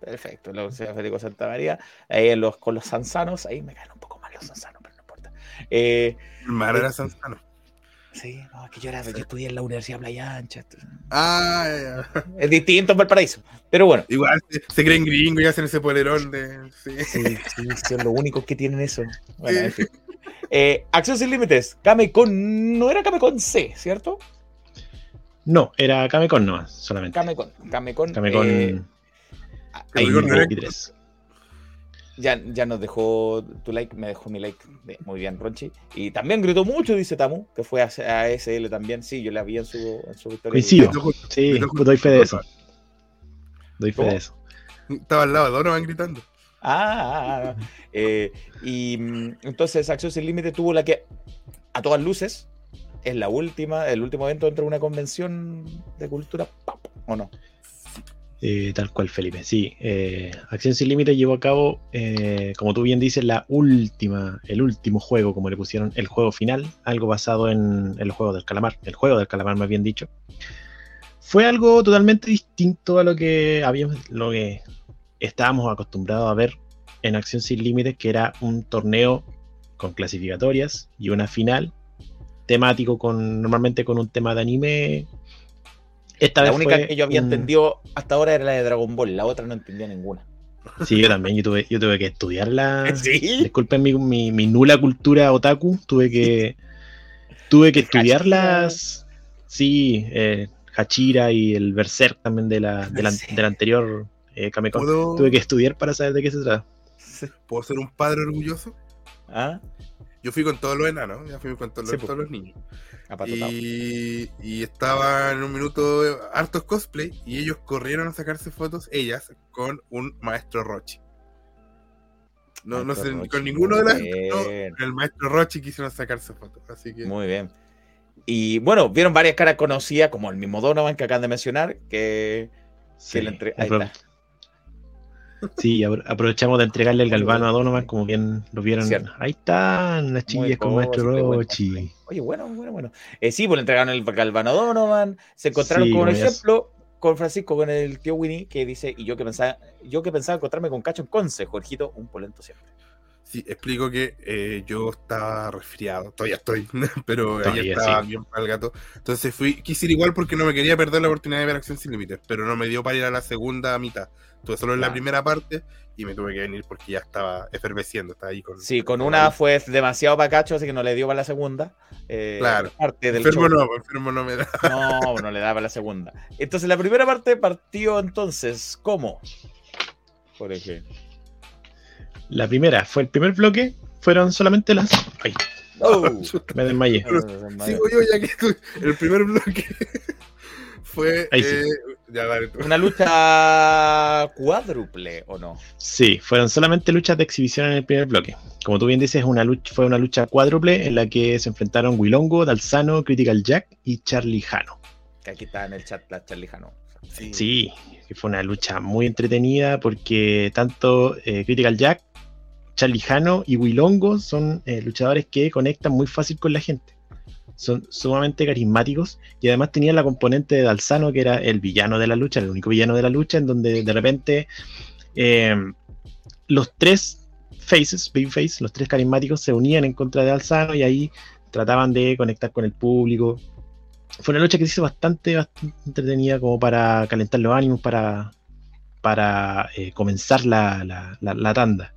Perfecto, la Universidad Federico Santa María, ahí en los, con los sanzanos, ahí me caen un poco mal los sanzanos, pero no importa. Eh, El mar era Sanzano. Sí, no, es que yo, era, yo estudié en la Universidad Playa Ancha, Ah, ya, ya. es distinto en Valparaíso, pero bueno. Igual se, se creen gringos y hacen ese polerón de. Sí. Sí, sí, son los únicos que tienen eso. Bueno, en fin. Eh, Acción sin límites. Kame con. No era Kame con C, ¿cierto? No, era Kamekon nomás, solamente. Kame con. Kame con. Kamekon eh, Direct. 23. Ya, ya nos dejó tu like, me dejó mi like. de- muy bien, Ronchi. Y también gritó mucho, dice Tamu, que fue a, a SL también. Sí, yo la vi en su, en su victoria. Coincido. Sí, doy fe de eso. Doy fe de eso. Estaba al lado de Donovan gritando. Ah, ah, ah. Eh, y mm, entonces Acción Sin Límite tuvo la que, a todas luces, es la última, el último evento dentro de una convención de cultura pop, ¿o no? Eh, tal cual, Felipe. Sí, eh, Acción Sin Límite llevó a cabo, eh, como tú bien dices, la última, el último juego, como le pusieron, el juego final, algo basado en el juego del calamar, el juego del calamar más bien dicho. Fue algo totalmente distinto a lo que habíamos, lo que estábamos acostumbrados a ver en Acción Sin Límites, que era un torneo con clasificatorias y una final temático con normalmente con un tema de anime. Esta La vez única fue que yo había entendido hasta ahora era la de Dragon Ball, la otra no entendía ninguna. Sí, yo también, yo tuve, yo tuve que estudiarla. ¿Sí? Disculpen mi, mi- mi nula cultura otaku, tuve que tuve que estudiarlas. Sí, eh, Hachira y el Berserk también de la, de la- anterior eh, Kamekon. ¿Puedo, Tuve que estudiar para saber de qué se trata. ¿Puedo ser un padre orgulloso? ¿Ah? Yo fui con todos los enanos, ya fui con todos, Sí, los, pues. todos los niños. Y, y estaba en un minuto hartos cosplay y ellos corrieron a sacarse fotos, ellas, con un maestro Rochi. No, no sé, Rochi, con ninguno de las no, el maestro Rochi quisieron sacarse fotos. Así que Muy bien. Y bueno, vieron varias caras conocidas, como el mismo Donovan que acaban de mencionar, que, que Sí, le entre- ahí está. Sí, apro- aprovechamos de entregarle el galvano a Donovan, como bien lo vieron. Cierto. Ahí están las Muy chillas con Maestro Rochi. Oye, bueno, bueno, bueno. Eh, sí, pues le entregaron el Galvano a Donovan. Se encontraron Sí, con un ejemplo con Francisco, con el tío Winnie, que dice, y yo que pensaba, yo que pensaba encontrarme con Cacho en Conce, Jorgito, un polento siempre. sí, explico que eh, yo estaba resfriado, todavía estoy, pero Todavía, ayer estaba sí. bien para el gato. Entonces fui, quise ir igual porque no me quería perder la oportunidad de ver Acción Sin Límites, pero no me dio para ir a la segunda mitad. Estuve solo en la primera parte y me tuve que venir porque ya estaba efervesciendo, estaba ahí con... Sí, con una fue demasiado para Cacho, así que no le dio para la segunda. Eh, Claro. Parte del Enfermo show. no, enfermo no me da. No, no le daba la segunda. Entonces, la primera parte partió entonces, ¿cómo? Por ejemplo. La primera fue el primer bloque, fueron solamente las. Ay, Oh. me desmayé. Sigo yo ya que estoy- el primer bloque fue... Ahí sí. eh, ya, dale tú. Una lucha cuádruple, ¿o no? Sí, fueron solamente luchas de exhibición en el primer bloque. Como tú bien dices, una lucha, fue una lucha cuádruple en la que se enfrentaron Wilongo, Dalsano, Critical Jack y Charlie Jano. Que aquí está en el chat la Charlie Jano. Sí, que fue una lucha muy entretenida porque tanto eh, Critical Jack, Charlie Jano y Wilongo son eh, luchadores que conectan muy fácil con la gente. Son sumamente carismáticos y además tenían la componente de Dalsano, que era el villano de la lucha, el único villano de la lucha, en donde de repente eh, los tres faces, babyface, los tres carismáticos se unían en contra de Dalsano y ahí trataban de conectar con el público. Fue una lucha que se hizo bastante, entretenida como para calentar los ánimos, para, para eh, comenzar la- la- la tanda.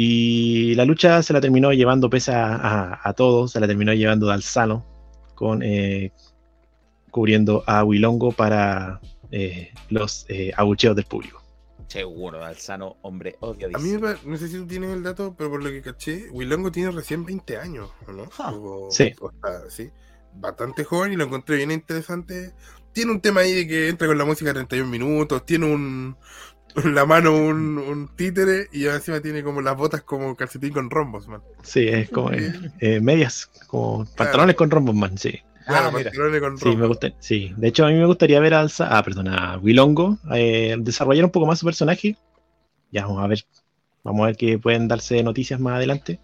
Y la lucha se la terminó llevando pese a, a- a todos, se la terminó llevando Dalsano, con, eh, cubriendo a Wilongo para eh, los eh, abucheos del público. Seguro, Alzano, hombre A odiadísimo. mí no sé si tú tienes el dato, pero por lo que caché, Wilongo tiene recién 20 años, ¿o ¿no? Ah, O- sí. o sí. Bastante joven y lo encontré bien interesante. Tiene un tema ahí de que entra con la música 31 minutos, tiene un la mano un, un títere y encima tiene como las botas como calcetín con rombos, man. Sí, es como eh, eh, medias, como pantalones con rombos, man, sí. Claro, Ah, pantalones con Sí, me rombos. gusta, sí. De hecho, a mí me gustaría ver a Alza, ah, perdón, a Wilongo eh, desarrollar un poco más su personaje. Ya vamos a ver, vamos a ver que pueden darse noticias más adelante.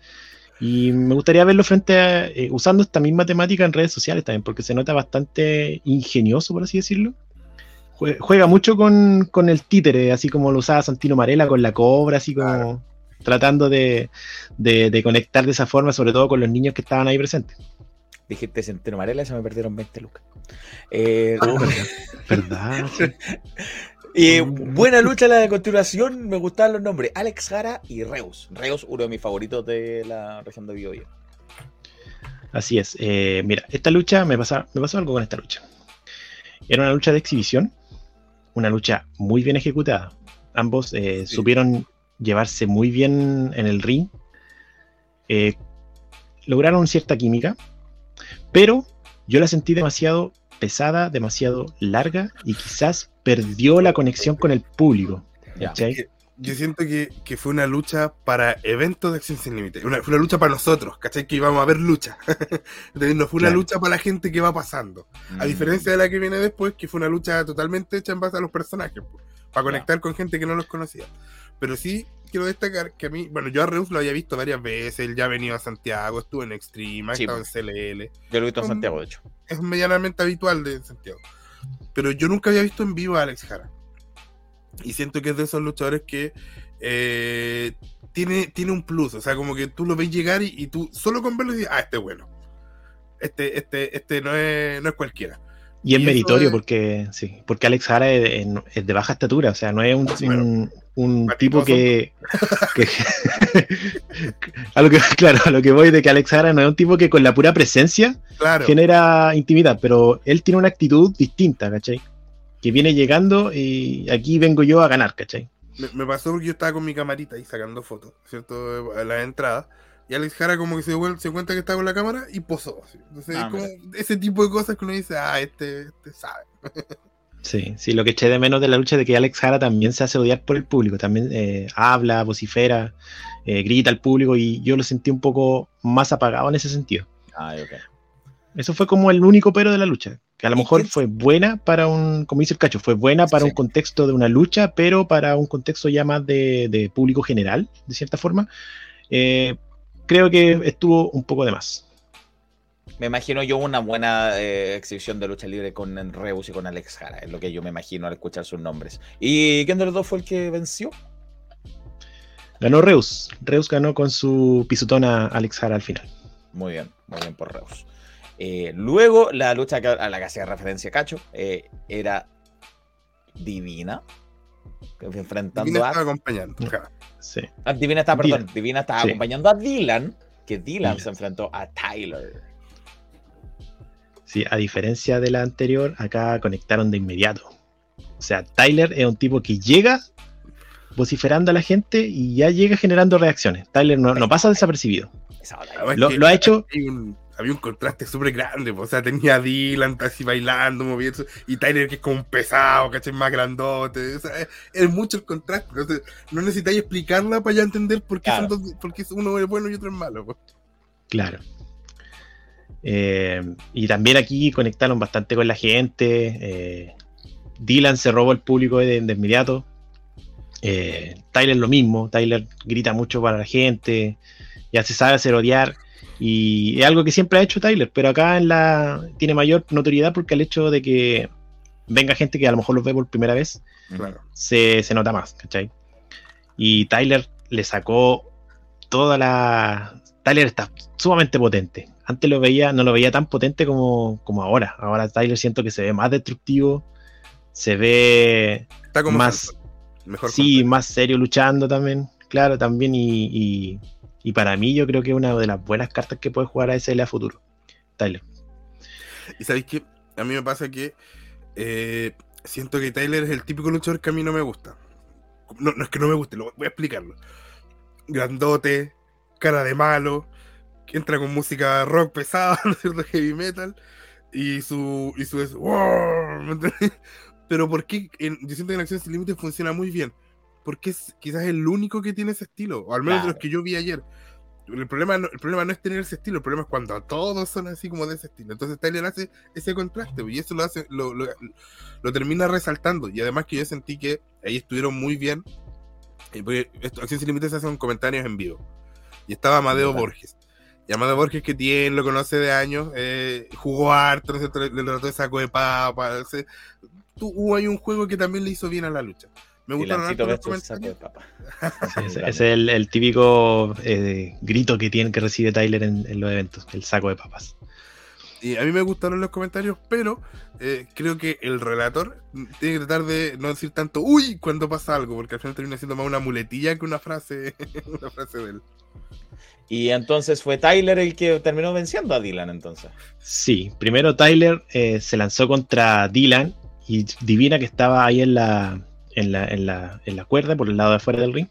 Y me gustaría verlo frente a, eh, usando esta misma temática en redes sociales también, porque se nota bastante ingenioso, por así decirlo. Jue- Juega mucho con, con el títere, así como lo usaba Santino Marella con la cobra, así como Claro. tratando de, de- de conectar de esa forma, sobre todo con los niños que estaban ahí presentes. Dijiste Centeno Marela y se me perdieron 20 lucas. Eh, Oh, ¿verdad? Y buena lucha la de continuación. Me gustaban los nombres: Alex Jara y Reus. Reus, uno de mis favoritos de la región de Biobío. Así es. Eh, mira, esta lucha me, pasa, me pasó algo con esta lucha. Era una lucha de exhibición, una lucha muy bien ejecutada. Ambos eh, Sí. supieron llevarse muy bien en el ring. Eh, lograron cierta química, pero yo la sentí demasiado pesada, demasiado larga y quizás perdió la conexión con el público. Yo siento que, que fue una lucha para eventos de Acción Sin Límite. Una, fue una lucha para nosotros, ¿cachai? Que íbamos a ver lucha. Entonces, no fue una Claro. lucha para la gente que va pasando. A Mm. diferencia de la que viene después, que fue una lucha totalmente hecha en base a los personajes, po, para conectar con gente que no los conocía. Pero sí quiero destacar que a mí, bueno, yo a Reus lo había visto varias veces, él ya ha venido a Santiago, estuvo en Extreme, ha Sí, estado po. en CLL, Yo lo he visto en. Santiago, de hecho. es medianamente habitual de Santiago. Pero yo nunca había visto en vivo a Alex Jara. Y siento que es de esos luchadores que eh, tiene, tiene un plus. O sea, como que tú lo ves llegar y, y tú solo con verlo dices, ah, este es bueno. Este, este, este no es, no es cualquiera. Y es Y meritorio es- porque sí, porque Alex Jara es, de baja estatura, o sea, no es un, Bueno, un- tipo que, que- a lo que claro, a lo que voy de que Alex Jara no es un tipo que con la pura presencia Claro. genera intimidad, pero él tiene una actitud distinta, ¿cachai? Que viene llegando y aquí vengo yo a ganar, ¿cachai? Me, me pasó porque yo estaba con mi camarita ahí sacando fotos, ¿cierto? A la entrada. Y Alex Jara como que se, dio vuel- se cuenta que está con la cámara y posó. así. Entonces, Ah, es como ese tipo de cosas que uno dice, ah, este, este sabe. Sí, sí, lo que eché de menos de la lucha es de que Alex Jara también se hace odiar por el público, también eh, habla, vocifera, eh, grita al público y yo lo sentí un poco más apagado en ese sentido. Ay, ok. Eso fue como el único pero de la lucha. Que a lo ¿Y mejor fue buena para un, como dice el cacho, fue buena para Sí. un contexto de una lucha, pero para un contexto ya más de, de público general, de cierta forma, eh, creo que estuvo un poco de más. Me imagino yo una buena eh, exhibición de lucha libre con Reus y con Alex Jara. Es lo que yo me imagino al escuchar sus nombres. ¿Y quién de los dos fue el que venció? Ganó Reus. Reus ganó con su pisotón a Alex Jara al final. Muy bien, muy bien por Reus. Eh, luego, la lucha a la que hacía referencia Cacho eh, era Divina. Enfrentando Divina a. estaba acompañando. ajá. Sí. Ah, Divina está, perdón. Dylan. Divina estaba Sí. acompañando a Dylan. Que Dylan Dylan. se enfrentó a Tyler. Sí, a diferencia de la anterior, acá conectaron de inmediato. O sea, Tyler es un tipo que llega vociferando a la gente y ya llega generando reacciones. Tyler no, no pasa desapercibido. Lo, ha hecho, hay un- había un contraste súper grande, po. o sea, tenía a Dylan así bailando, moviendo, y Tyler que es como un pesado, ¿cachai? Más grandote, o sea, es, es mucho el contraste, entonces no necesitáis explicarla para ya entender por qué, Claro. son dos- por qué uno es bueno y otro es malo. po. claro. Eh, y también aquí conectaron bastante con la gente. eh, Dylan se robó el público de, de inmediato. Eh, Tyler lo mismo. Tyler grita mucho para la gente. Ya se sabe hacer odiar. Y es algo que siempre ha hecho Tyler. Pero acá en la tiene mayor notoriedad porque el hecho de que venga gente que a lo mejor los ve por primera vez Claro. se, se nota más, ¿cachai? Y Tyler le sacó toda la. Tyler está sumamente potente. Antes lo veía, no lo veía tan potente como, como ahora. Ahora Tyler siento que se ve más destructivo. Se ve Está como más, mejor sí, más serio luchando también. Claro, también. Y, y, y para mí, yo creo que es una de las buenas cartas que puede jugar a SL a futuro. Tyler. Y sabéis que a mí me pasa que eh, siento que Tyler es el típico luchador que a mí no me gusta. No, no es que no me guste, lo, voy a explicarlo. Grandote, cara de malo, que entra con música rock pesada, ¿no es cierto? Heavy metal. Y su. Y su es. Pero ¿por qué? En- yo siento que en Acción Sin Límites funciona muy bien. Porque es quizás el único que tiene ese estilo, o al menos de los Claro. que yo vi ayer. El problema, no, el problema no es tener ese estilo, el problema es cuando todos son así como de ese estilo. Entonces Tyler hace ese contraste y eso lo hace, lo, lo- lo termina resaltando. Y además que yo sentí que ahí estuvieron muy bien. porque esto, Acción Sin Límites hacen comentarios en vivo. Y estaba Amadeo. Borges. Y Amadeo Borges, que tiene, lo conoce de años, eh, jugó harto, le, trató de saco de papa. hubo ahí un juego que también le hizo bien a la lucha. Me saco de papa. Es el, el típico eh, grito que tiene que recibe Tyler en, en los eventos, el saco de papas. Y a mí me gustaron los comentarios, pero eh, creo que el relator tiene que tratar de no decir tanto uy cuando pasa algo, porque al final termina siendo más una muletilla que una frase, una frase de él. Y entonces fue Tyler el que terminó venciendo a Dylan, entonces. Sí, primero Tyler eh, se lanzó contra Dylan y Divina que estaba ahí en la, en la, en la, en la cuerda por el lado de afuera del ring.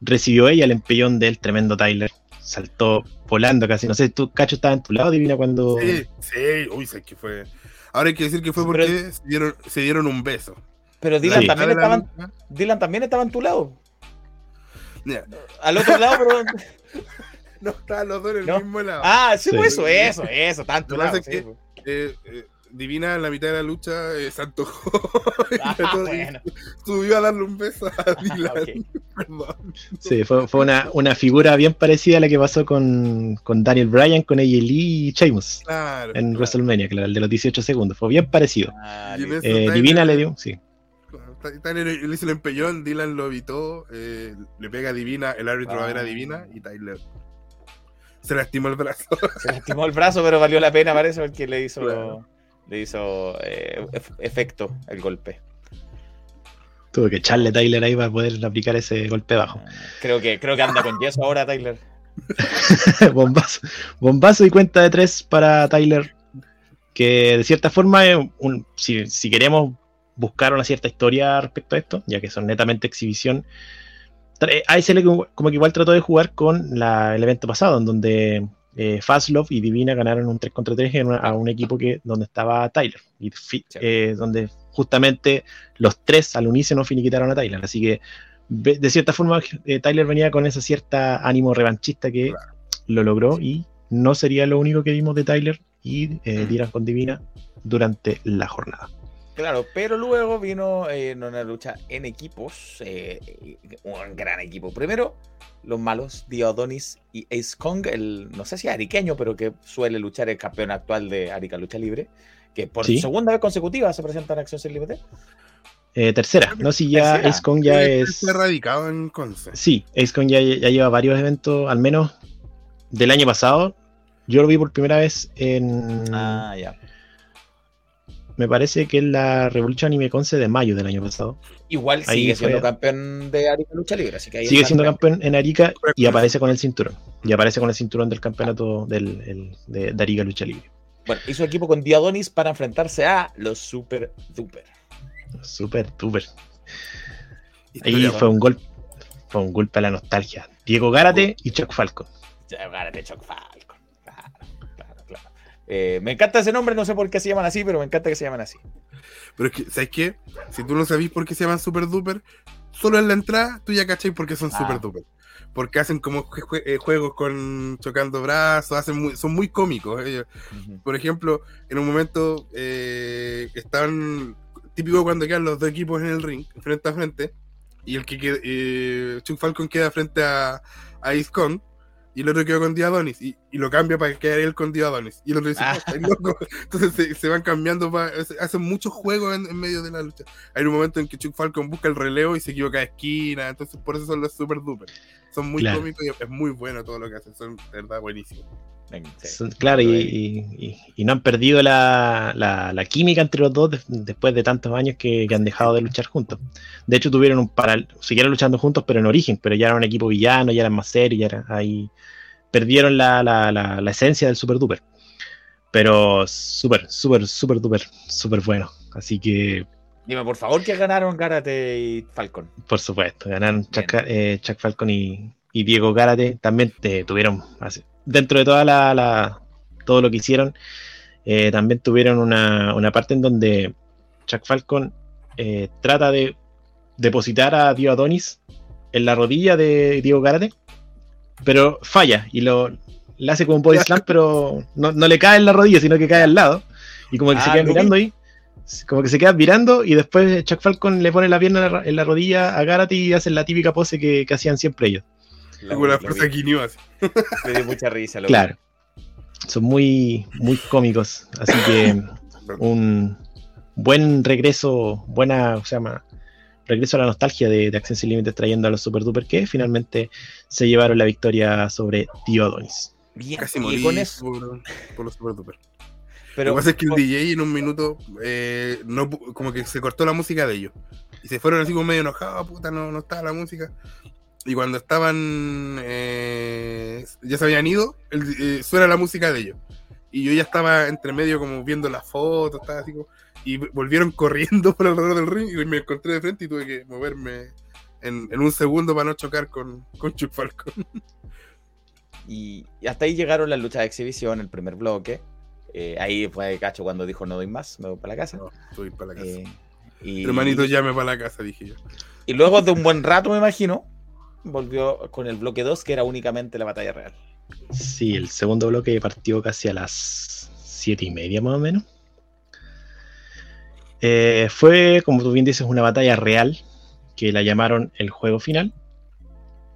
Recibió ella el empellón del tremendo Tyler. Saltó volando casi. No sé, tú, Cacho, estaba en tu lado, Divina, cuando. Sí, sí, uy, sé que fue. Ahora hay que decir que fue porque Pero- se, dieron, se dieron un beso. Pero Dylan Sí. también Ahora la estaba, en- lucha- Dylan también estaba en tu lado. Al otro lado, pero. no estaban los dos en el No. mismo lado. Ah, sí, Sí. pues eso, eso, eso, tu Lo que lado. pasa sí, es que- pues. Eh, eh, Divina en la mitad de la lucha eh, se antojó. Ah, bueno. Subió a darle un beso a Dylan. Perdón. Sí, fue, fue una, una figura bien parecida a la que pasó con, con Daniel Bryan, con AJ Lee y Sheamus Claro. en claro. WrestleMania, claro, el de los 18 segundos. Fue bien parecido. Eh, Tyler- Divina le dio, sí. Ty- Tyler le hizo el empellón, Dylan lo evitó, eh, le pega a Divina, el árbitro va a ver a Ah. Divina y Tyler se lastimó el brazo. Se lastimó el brazo, pero valió la pena, parece, porque le hizo, Claro. Le hizo eh, ef- efecto el golpe. Tuvo que echarle Tyler ahí para poder aplicar ese golpe bajo. Creo que, creo que anda con yeso ahora, Tyler. bombazo, bombazo y cuenta de tres para Tyler. Que de cierta forma, es un- si, si queremos buscar una cierta historia respecto a esto, ya que son netamente exhibición, tra- ASL como como que igual trató de jugar con la- el evento pasado, en donde eh, Fastlove y Divina ganaron un 3 contra 3 en una- a un equipo que donde estaba Tyler, y fi- eh, donde justamente los tres al unísono finiquitaron a Tyler. Así que de cierta forma eh, Tyler venía con ese cierta ánimo revanchista que lo logró y no sería lo único que vimos de Tyler y eh, Dylan con Divina durante la jornada. Claro, pero luego vino eh, en una lucha en equipos, eh, un gran equipo. Primero, los malos, Diodonis y Ace Kong, el, no sé si ariqueño, pero que suele luchar el campeón actual de Arica Lucha Libre, que por Sí. segunda vez consecutiva se presenta en Acción Sin Límite. Eh, tercera, no si ya Tercera. Ace Kong ya es. Está radicado en Conce. Sí, Ace Kong ya, ya lleva varios eventos, al menos del año pasado. Yo lo vi por primera vez en. Ah, ya. Me parece que en la Revolution Anime Conce de mayo del año pasado. Igual Ahí sigue fue- siendo campeón de Arica Lucha Libre, así que ahí Sigue siendo campeón en Arica y aparece con el cinturón. Y aparece con el cinturón del campeonato del, el- de, de Arica Lucha Libre. Bueno, hizo equipo con Diodonis para enfrentarse a los Super Duper. Súper, súper. Ahí fue un golpe. Fue un golpe a la nostalgia. Diego Gárate y Chuck Falcon. Ya, Gárate Chuck Falcon. Eh, me encanta ese nombre, no sé por qué se llaman así, pero me encanta que se llaman así. Pero es que, ¿sabes qué? Si tú no sabís por qué se llaman Super Duper, solo en la entrada tú ya cachai por qué son Ah. Super Duper. Porque hacen como jue- jue- eh, juegos con chocando brazos, hacen muy- son muy cómicos. ellos. Por ejemplo, en un momento eh, están típico cuando quedan los dos equipos en el ring, frente a frente, y el que queda, eh, Chuck Falcon queda frente a, a Ace Con, y el otro quedó con Diadonis, y, y lo cambia para quedar él con Diadonis. Y el otro dice, Ah. "Oh, estáis loco". Entonces se, se van cambiando, hacen muchos juegos en, en medio de la lucha. Hay un momento en que Chuck Falcon busca el relevo y se equivoca de esquina, entonces por eso son los super duper. Son muy Claro. cómicos y es muy bueno todo lo que hacen, son de verdad buenísimos. Sí. Claro, y, y- y- y no han perdido la, la- la química entre los dos de- después de tantos años que, que han dejado de luchar juntos. De hecho, tuvieron un para, siguieron luchando juntos, pero en origen, pero ya eran un equipo villano, ya eran más serios, ya eran ahí. Perdieron la, esencia del Super Duper. Pero súper, súper, súper duper, súper bueno. Así que, Dime, por favor, que ganaron Gárate y Falcon. por supuesto, ganaron. Chuck, eh, Chuck Falcon y, y Diego Gárate. También eh, tuvieron, así- dentro de toda la, la- todo lo que hicieron, eh, también tuvieron una, una parte en donde Chuck Falcon eh, trata de depositar a Dio Adonis en la rodilla de Diego Garate, pero falla y lo le hace como un body slam, pero no, no le cae en la rodilla, sino que cae al lado. Y como que se Ah, queda mirando ahí, como que se queda mirando y después Chuck Falcon le pone la pierna en la, en la rodilla a Garate y hacen la típica pose que, que hacían siempre ellos. Vi. Quinio así. Me dio mucha risa. Lo vi. Claro. Son muy, muy cómicos. Así que un buen regreso, buena, o sea, ma- regreso a la nostalgia de, de Action Sin Límites trayendo a los Super Duper que finalmente se llevaron la victoria sobre Dio Adonis. Bien, Casi y morí con eso, por, por los Super Duper. pero Lo que pasa es que el con- DJ en un minuto, eh, no, como que se cortó la música de ellos. Y se fueron así como medio enojados, puta, no, no estaba la música. Y cuando estaban, eh, ya se habían ido, el- eh, suena la música de ellos. Y yo ya estaba entre medio como viendo las fotos, estaba así como, y volvieron corriendo por alrededor del ring y me encontré de frente y tuve que moverme en, en un segundo para no chocar con, con Chuck Falcon. Y, hasta ahí llegaron las luchas de exhibición, el primer bloque. Eh, ahí fue Cacho cuando dijo no doy más, me voy para la casa. No, ir para la casa. Eh, y, Hermanito, llame para la casa, dije yo. y luego de un buen rato, me imagino, volvió con el bloque 2, que era únicamente la batalla real. Sí, el segundo bloque partió casi a las siete y media más o menos. Eh, fue, como tú bien dices, una batalla real que la llamaron el juego final.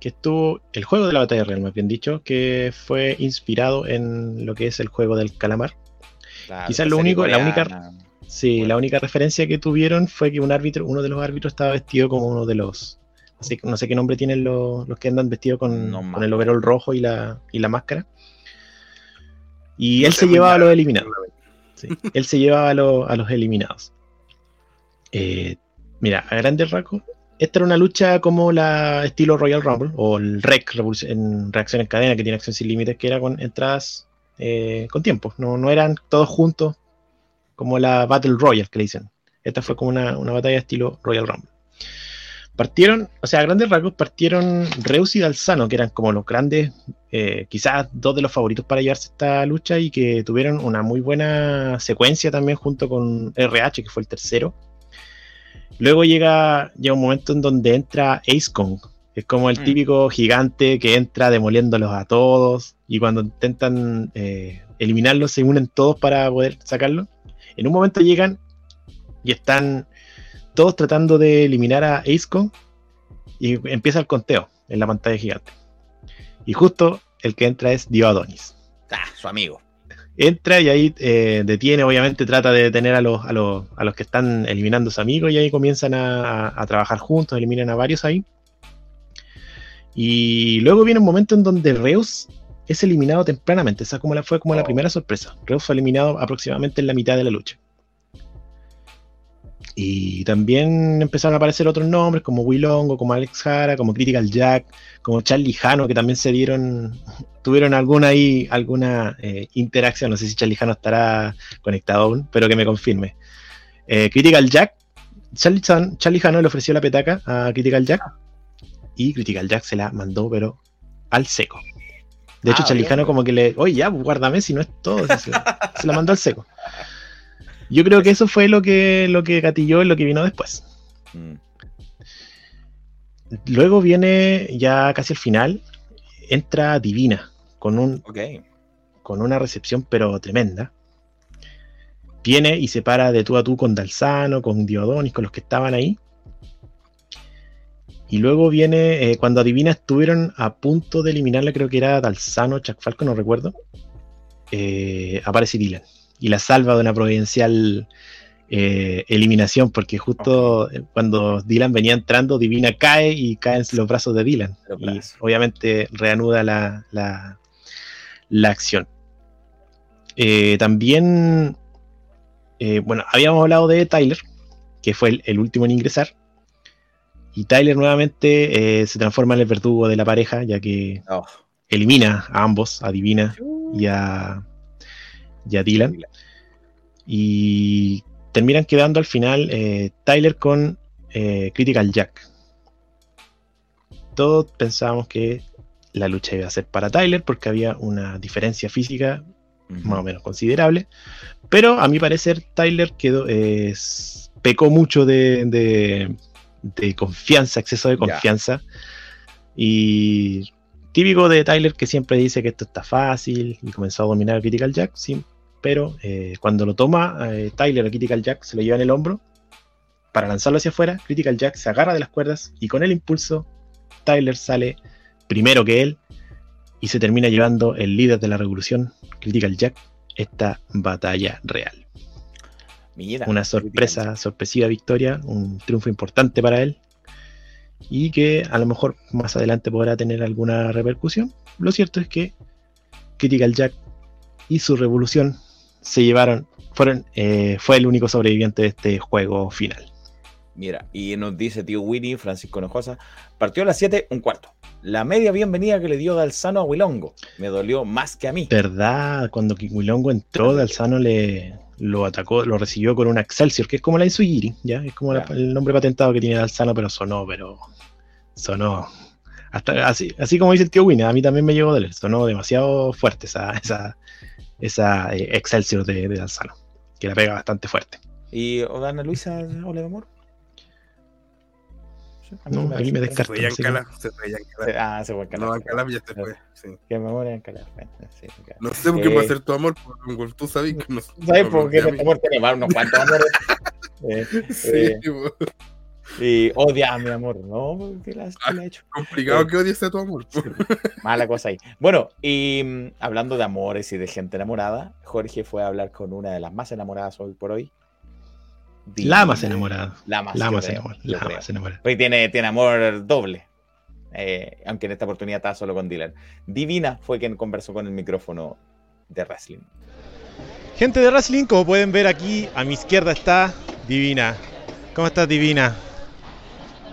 Que estuvo, el juego de la batalla real, más bien dicho, que fue inspirado en lo que es el juego del calamar. Claro, Quizás lo único- la única-. Sí, Bueno. la única referencia que tuvieron fue que un árbitro, uno de los árbitros estaba vestido como uno de los. No sé, no sé qué nombre tienen los, los que andan vestidos con, No con el overol rojo y la, y la máscara. Y No él se llevaba a los eliminados. Sí, él se llevaba a, los- a los eliminados. Eh, mira, a grandes rasgos, esta era una lucha como la estilo Royal Rumble o el REC, en reacción en cadena, que tiene acción sin límites, que era con entradas eh, con tiempo. No, no eran todos juntos como la Battle Royale que le dicen. Esta fue como una, una batalla estilo Royal Rumble. Partieron, o sea, a grandes rasgos partieron Reus y Dalzano, que eran como los grandes, eh, quizás dos de los favoritos para llevarse esta lucha y que tuvieron una muy buena secuencia también junto con RH, que fue el tercero. Luego llega, llega un momento en donde entra Ace Kong, que es como el Mm. típico gigante que entra demoliéndolos a todos y cuando intentan eh, eliminarlos se unen todos para poder sacarlo. En un momento llegan y están todos tratando de eliminar a Ace Kong y empieza el conteo en la pantalla gigante. Y justo el que entra es Dio Adonis. Ah, su amigo. Entra y ahí eh, detiene, obviamente trata de detener a los, a, los, a los que están eliminando a sus amigos y ahí comienzan a, a- a trabajar juntos, eliminan a varios ahí. Y luego viene un momento en donde Reus es eliminado tempranamente. Esa como la, fue como la Oh. primera sorpresa. Reus fue eliminado aproximadamente en la mitad de la lucha. Y también empezaron a aparecer otros nombres como Willongo, como Alex Jara, como Critical Jack, como Charlie Jano, que también se dieron, tuvieron alguna ahí, alguna eh, interacción. No sé si Charlie Jano estará conectado aún, pero que me confirme. Eh, Critical Jack, Charlie, Chan- Charlie Jano le ofreció la petaca a Critical Jack y Critical Jack se la mandó, pero al seco. De hecho, Ah, Charlie. Jano como que le, oye, ya, guárdame si no es todo. Se la mandó al seco. Yo creo que eso fue lo que, lo que gatilló lo que vino después. Mm. Luego viene ya casi al final, entra Divina con, un, con una recepción pero tremenda. Viene y se para de tú a tú con Dalzano, con Diodonis, con los que estaban ahí. Y luego viene, eh, cuando a Divina estuvieron a punto de eliminarla, creo que era Dalzano, Chuck Falco, no recuerdo. eh, aparece Dylan y la salva de una providencial eh, eliminación, porque justo eh, cuando Dylan venía entrando, Divina cae y cae en los brazos de Dylan. Y obviamente reanuda la, la, la acción. Eh, también, eh, bueno, habíamos hablado de Tyler, que fue el, el último en ingresar. Y Tyler nuevamente se transforma en el verdugo de la pareja, ya que Oh, elimina a ambos, a Divina y a, y a Dylan. Y terminan quedando al final eh, Tyler con eh, Critical Jack. Todos pensábamos que la lucha iba a ser para Tyler porque había una diferencia física más o menos considerable. Pero a mi parecer Tyler quedó, es- pecó mucho de, de- de confianza, exceso de confianza. Y típico de Tyler que siempre dice que esto está fácil y comenzó a dominar a Critical Jack, sí, pero eh, cuando lo toma eh, Tyler a Critical Jack, se lo lleva en el hombro para lanzarlo hacia afuera. Critical Jack se agarra de las cuerdas y con el impulso, Tyler sale primero que él y se termina llevando el líder de la revolución, Critical Jack, esta batalla real. Una sorpresa, sorpresiva victoria, un triunfo importante para él y que a lo mejor más adelante podrá tener alguna repercusión. Lo cierto es que Critical Jack y su revolución se llevaron, fueron, eh, fue el único sobreviviente de este juego final. Mira, y nos dice tío Winnie, Francisco Nojosa, partió a las 7, un cuarto. La media bienvenida que le dio Dalzano a Wilongo. Me dolió más que a mí. ¿Verdad? Cuando Kikwilongo entró, Dalzano le lo atacó, lo recibió con una Excelsior, que es como la Insugiri, ¿ya? Es como la- el nombre patentado que tiene Dalzano, pero sonó, pero sonó. Hasta, así, así como dice el tío Winnie, a mí también me llegó a doler, sonó demasiado fuerte esa, esa, esa eh, Excelsior de, de Dalzano, que la pega bastante fuerte. ¿Y Ana Luisa, hola de amor? Sí, a mí No, me a mí me descarta. Se sí. se Se-. Ah, se fue No, Calaf. Calaf ya se fue. Sí. Que memoria en Calaf. Sí, ok. No sé por qué va a Eh, ser tu amor, porque tú sabes que no ¿Sabes no por me qué a este amor tiene más unos cuantos amores? Eh, Sí, eh. Y odia a mi amor, ¿no? ¿Qué le ha hecho? complicado eh, que odies a tu amor. Mala cosa ahí. Bueno, y mm, hablando de amores y de gente enamorada, Jorge fue a hablar con una de las más enamoradas hoy por hoy. La más enamorada. La más, La más creo, enamorada. La más enamorada. Hoy tiene, tiene amor doble. Eh, aunque en esta oportunidad estaba solo con Dylan. Divina fue quien conversó con el micrófono de wrestling. Gente de Wrestling, como pueden ver aquí, a mi izquierda está Divina. ¿Cómo estás, Divina?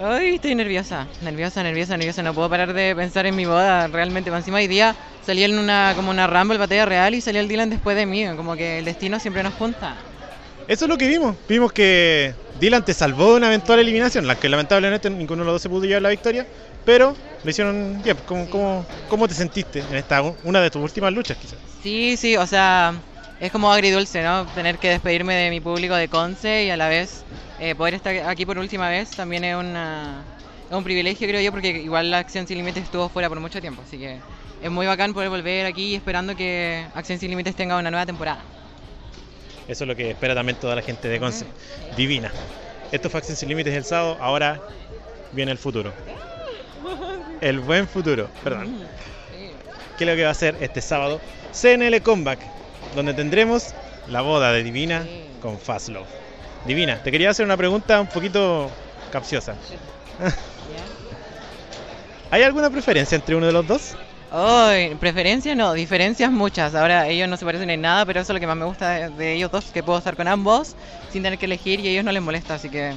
Ay, estoy nerviosa, nerviosa, nerviosa, nerviosa. No puedo parar de pensar en mi boda. Realmente, Por encima hoy día salí en una como una Rumble batalla real y salió el Dylan después de mí. Como que el destino siempre nos junta. Eso es lo que vimos. Vimos que Dylan te salvó de una eventual eliminación, la que lamentablemente ninguno de los dos se pudo llevar la victoria, pero lo hicieron bien. ¿Cómo, cómo, cómo te sentiste en esta una de tus últimas luchas, quizás? Sí, sí, o sea, es como agridulce, ¿no? Tener que despedirme de mi público de Conce y a la vez eh, poder estar aquí por última vez también es, una, es un privilegio, creo yo, porque igual la Acción Sin Límites estuvo fuera por mucho tiempo, así que es muy bacán poder volver aquí esperando que Acción Sin Límites tenga una nueva temporada. Eso es lo que espera también toda la gente de Conce. Divina. Esto fue Acción Sin Límites el sábado, ahora viene el futuro. El buen futuro, perdón. ¿Qué es lo que va a hacer este sábado? CNL Comeback, donde tendremos la boda de Divina con Fast Love. Divina, te quería hacer una pregunta un poquito capciosa. ¿Hay alguna preferencia entre uno de los dos? Ay, preferencias no, diferencias muchas. Ahora ellos no se parecen en nada, pero eso es lo que más me gusta de, de ellos dos, que puedo estar con ambos sin tener que elegir y a ellos no les molesta, así que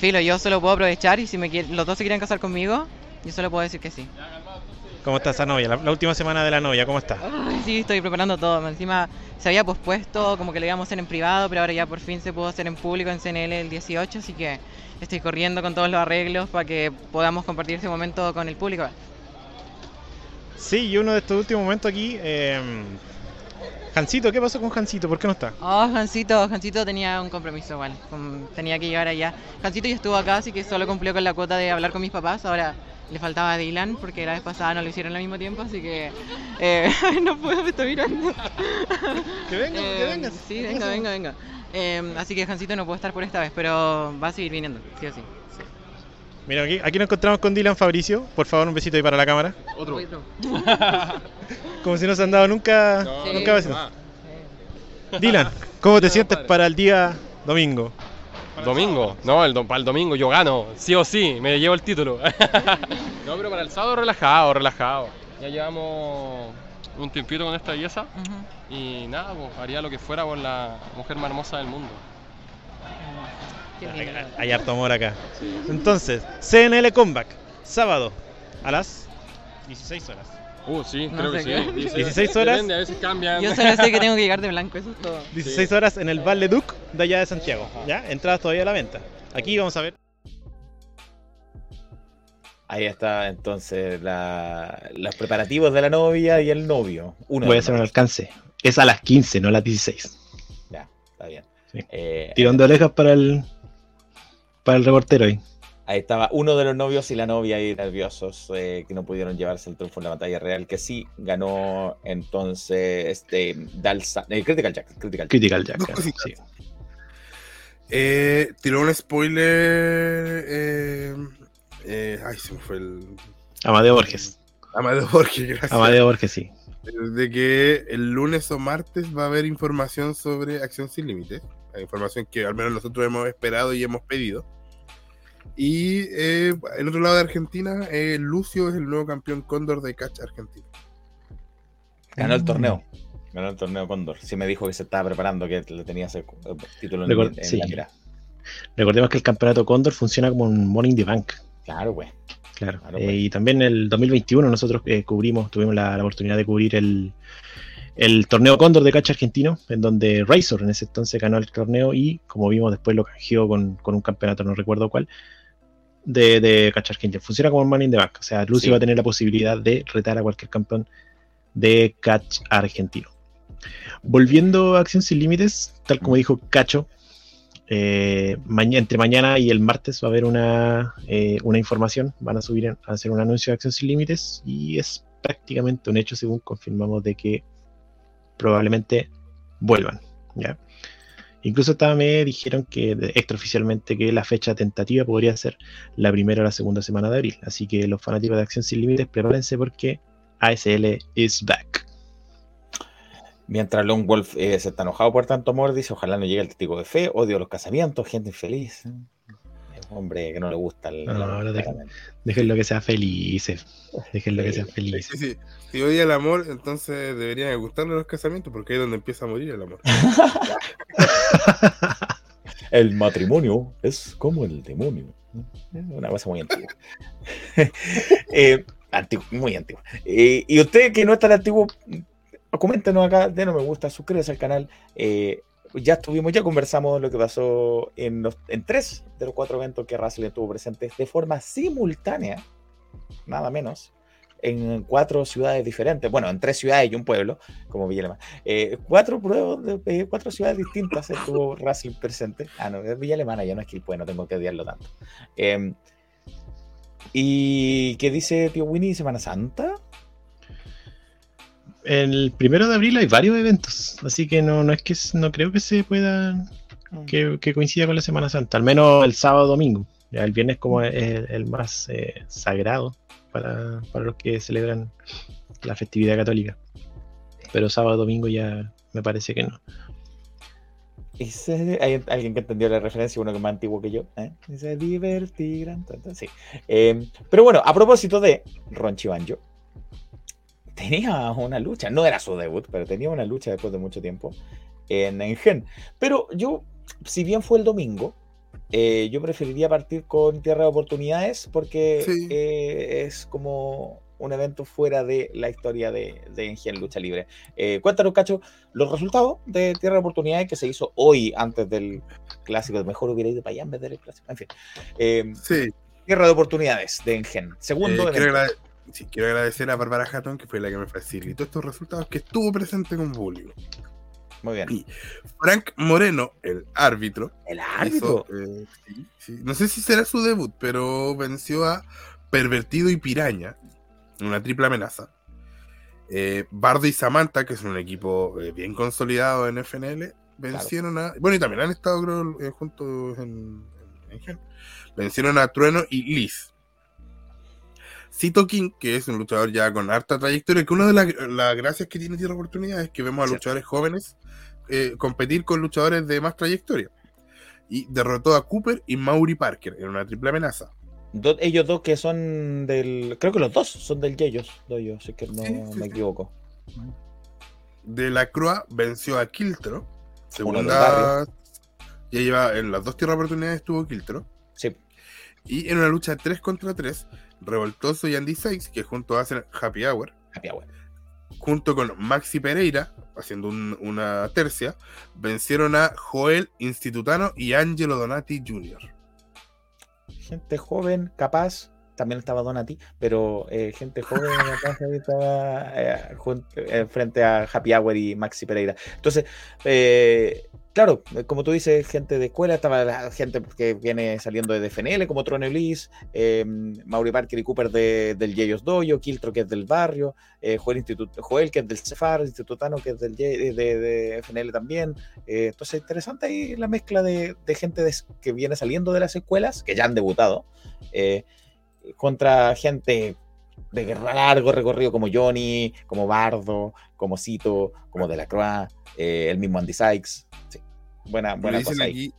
filo, yo solo puedo aprovechar y si me los dos se quieren casar conmigo, yo solo puedo decir que sí. ¿Cómo está esa novia? La, la última semana de la novia, ¿cómo está? Sí, estoy preparando todo. Encima se había pospuesto, como que lo íbamos a hacer en privado, pero ahora ya por fin se pudo hacer en público en CNL el 18, así que estoy corriendo con todos los arreglos para que podamos compartir ese momento con el público. Sí, y uno de estos últimos momentos aquí. eh, Jancito, ¿qué pasó con Jancito? ¿Por qué no está? Oh, Jancito, Jancito tenía un compromiso igual, con- tenía que llevar allá. Jancito ya estuvo acá, así que solo cumplió con la cuota de hablar con mis papás. Ahora le faltaba a Dylan, porque la vez pasada no lo hicieron al mismo tiempo, así que eh, no puedo, me está mirando. Que venga, que Eh, venga. Sí, venga, venga, venga. Eh, así que Jancito no puede estar por esta vez, pero va a seguir viniendo, sí o sí. Mira, aquí, aquí nos encontramos con Dylan Fabricio. Por favor, un besito ahí para la cámara. Otro. Como si no se han dado nunca, Sí. nunca besitos. Dylan, ¿cómo te sientes para el día domingo? Domingo, no, el, para el domingo yo gano, sí o sí, me llevo el título. no, pero para el sábado relajado, relajado. Ya llevamos un tiempito con esta belleza y nada, pues, haría lo que fuera por la mujer más hermosa del mundo. Hay, hay harto amor acá. Entonces, CNL Comeback, sábado a las 16 horas. Uh, sí, No creo que qué. sí. 16 horas. Depende, a veces cambian. Yo solo sé que tengo que llegar de blanco, eso es todo. 16 horas en el Valle Duc de allá de Santiago. ¿Ya? Entradas todavía a la venta. Aquí vamos a ver. Ahí está entonces la- los preparativos de la novia y el novio. Uno Voy de a hacer un alcance. Es a las 15, no a las 16. Ya, está bien. Sí. Eh, Tirón de orejas para el para el reportero ahí. Ahí estaba uno de los novios y la novia ahí nerviosos eh, que no pudieron llevarse el triunfo en la batalla real, que sí ganó entonces este Dalsa, eh, Critical Jack. Critical, Critical Jack. Claro, cositas. sí. Eh, tiró un spoiler. Eh, eh, ay, se me fue el. Amadeo Borges. Amadeo Borges, gracias. Amadeo Borges, sí. De que el lunes o martes va a haber información sobre Acción Sin Límites. Información que al menos nosotros hemos esperado y hemos pedido. Y eh, el otro lado de Argentina, eh, Lucio es el nuevo campeón cóndor de catch argentino. Ganó el Mm. torneo. Ganó el torneo Cóndor. Sí me dijo que se estaba preparando, que le tenía ese título en, Record- en sí. la mira. Recordemos que el campeonato Cóndor funciona como un in the Bank. Claro, güey. Claro. Claro, Eh, y también en el 2021 nosotros eh, cubrimos, tuvimos la, la oportunidad de cubrir el, el torneo Cóndor de Cacha Argentino, en donde Razor en ese entonces ganó el torneo y, como vimos, después lo canjeó con, con un campeonato, no recuerdo cuál, de, de Cacha Argentino. Funciona como un Money in the Bank. O sea, Lucy Sí. va a tener la posibilidad de retar a cualquier campeón de Catch Argentino. Volviendo a Acción Sin Límites, tal como dijo Cacho, eh, maña- entre mañana y el martes va a haber una, eh, una información, van a subir a hacer un anuncio de Acción Sin Límites y es prácticamente un hecho según confirmamos de que probablemente vuelvan. ¿ya? Incluso me dijeron que extraoficialmente que la fecha tentativa podría ser la primera o la segunda semana de abril. Así que los fanáticos de Acción Sin Límites prepárense porque ASL is back. Mientras Lone Wolf eh, se está enojado por tanto amor, dice: Ojalá no llegue el testigo de fe, odio los casamientos, gente infeliz. Hombre que no le gusta el. No, no, no, dejen- claramente. Déjenlo que sea felices. Déjenlo que sean felices. Si, si- si odia el amor, entonces deberían gustarle los casamientos, porque ahí es donde empieza a morir el amor. El matrimonio es como el demonio. Una cosa muy antigua. Eh, muy antigua. Eh, y usted que no es tan antiguo, coméntenos acá, denos me gusta, suscríbase al canal. Eh, ya estuvimos, ya conversamos lo que pasó en, los, en tres de los cuatro eventos que Russell estuvo presente de forma simultánea, nada menos, en cuatro ciudades diferentes. Bueno, en tres ciudades y un pueblo, como Villa Alemana. Eh, cuatro, pruebas de- eh, cuatro ciudades distintas estuvo Russell presente. Ah, no, es Villa Alemana, ya no es Quilpue, no tengo que odiarlo tanto. Eh, ¿Y qué dice tío Winnie? ¿Semana Santa? El primero de abril hay varios eventos, así que no, no es que no creo que se pueda que, que coincida con la Semana Santa, al menos el sábado domingo. Ya el viernes como es el, el más eh, sagrado para, para los que celebran la festividad católica. Pero sábado domingo ya me parece que no. ¿Hay alguien que entendió la referencia? Uno que es más antiguo que yo. ¿eh? Dice divertir. Sí. Eh, pero bueno, a propósito de Ronchi Banjo, tenía una lucha. No era su debut, pero tenía una lucha después de mucho tiempo en Engen. Pero yo, si bien fue el domingo, eh, yo preferiría partir con Tierra de Oportunidades porque Sí. eh, es como un evento fuera de la historia de, de Engen Lucha Libre. Eh, cuéntanos, Cacho, los resultados de Tierra de Oportunidades que se hizo hoy antes del clásico. Mejor hubiera ido para allá en vez del clásico. En fin. Eh, Sí, Tierra de Oportunidades de Engen. Segundo quiero, evento. agrade- sí, quiero agradecer a Bárbara Hatton, que fue la que me facilitó estos resultados, que estuvo presente con público. Muy bien. Y Frank Moreno, el árbitro. El árbitro. hizo, eh, sí, sí, no sé si será su debut, pero venció a Pervertido y Piraña una triple amenaza. Eh, Bardo y Samantha, que es un equipo eh, bien consolidado en FNL, vencieron a. Bueno, y también han estado, creo, juntos en, en-. Vencieron a Trueno y Liz. Cito King, que es un luchador ya con harta trayectoria, que una de las, las gracias que tiene Tierra Oportunidad es que vemos a luchadores jóvenes eh, competir con luchadores de más trayectoria. Y derrotó a Cooper y Maury Parker en una triple amenaza. Do- ellos dos que son del. Creo que los dos son del Yeyos, doy si que no Sí, sí, me equivoco. De la Croix venció a Kiltro. Segunda. Ya lleva en las dos tierras oportunidades estuvo Kiltro. Sí. Y en una lucha 3 contra 3, Revoltoso y Andy Sykes, que juntos hacen Happy Hour, Happy hour. junto con Maxi Pereira, haciendo un- una tercia, vencieron a Joel Institutano y Angelo Donati Jr. Gente joven, capaz. También estaba Donati, pero eh, gente joven capaz ahí estaba eh, jun- eh, frente a Happy Hour y Maxi Pereira. Entonces, eh, claro, eh, como tú dices, gente de escuela, estaba la gente que viene saliendo de FNL, como Tron Elise, eh, Mauri Parker y Cooper de, del Yeyos Doyo, Kiltro, que es del barrio, eh, Joel, Instituto, Joel, que es del Cefar, Institutano, que es del de, FNL también. Eh, entonces, interesante ahí la mezcla de, de gente que viene saliendo de las escuelas, que ya han debutado, eh, contra gente de largo recorrido como Johnny, como Bardo, como Cito, como Delacroix, eh, el mismo Andy Sykes. Sí. Buena, buena dicen cosa ahí. aquí,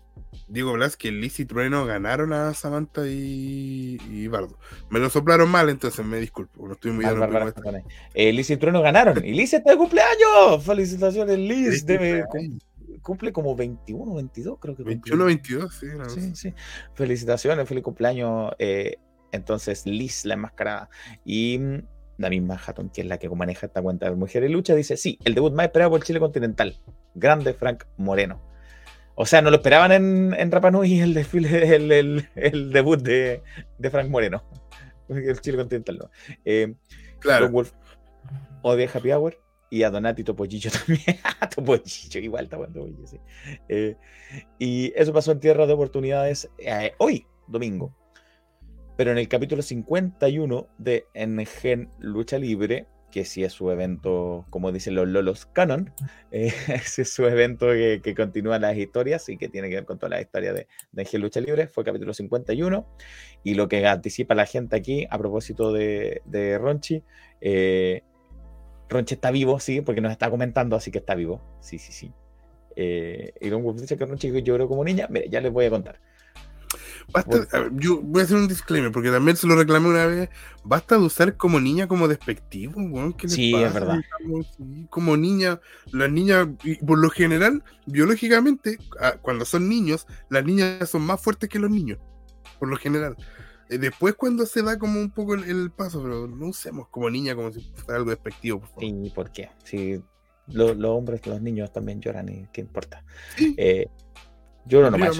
Diego Blas, que Liz y Trueno ganaron a Samantha y, y Bardo. Me lo soplaron mal, entonces me disculpo. No estoy muy Mal. Eh, Liz y Trueno ganaron. Y Liz está de cumpleaños. Felicitaciones, Liz. Debe- cum- cumple como 21, 22, creo que. 21, cumplió. 22, sí. Sí, sí. Felicitaciones, feliz cumpleaños. eh, entonces, Liz, la enmascarada. Y mm, la misma Hatton, que es la que maneja esta cuenta de Mujeres Lucha, dice: Sí, el debut más esperado por Chile Continental. Grande Frank Moreno. O sea, no lo esperaban en, en Rapa Nui el desfile, el, el- el debut de, de Frank Moreno. El Chile Continental, ¿no? Eh, Claro. Wolf odia Happy Hour y a Donati Topollillo también. Topollillo, igual está bueno Topollillo, sí. Eh, y eso pasó en Tierra de Oportunidades eh, hoy, domingo. Pero en el capítulo 51 de Engen Lucha Libre, que sí es su evento, como dicen los Lolos Canon, eh, ese es su evento que, que continúa las historias y que tiene que ver con toda la historia de, de Engen Lucha Libre, fue capítulo 51. Y lo que anticipa la gente aquí, a propósito de, de Ronchi, eh, Ronchi está vivo, sí, porque nos está comentando, así que está vivo. Sí, sí, sí. Eh, y Don dice que Ronchi lloró como niña. Mire, ya les voy a contar. Basta, ver, yo voy a hacer un disclaimer porque también se lo reclamé una vez. Basta de usar como niña como despectivo, weón. ¿qué Sí, es pasa? verdad. Digamos, sí, Como niña, las niñas, por lo general, biológicamente, ah, cuando son niños, las niñas son más fuertes que los niños. Por lo general. Eh, Después cuando se da como un poco el, el paso, pero no usemos como niña como si fuera algo despectivo, por favor. ¿Y por qué? Si lo- los hombres, los niños también lloran, ¿y qué importa? Eh, lloro nomás.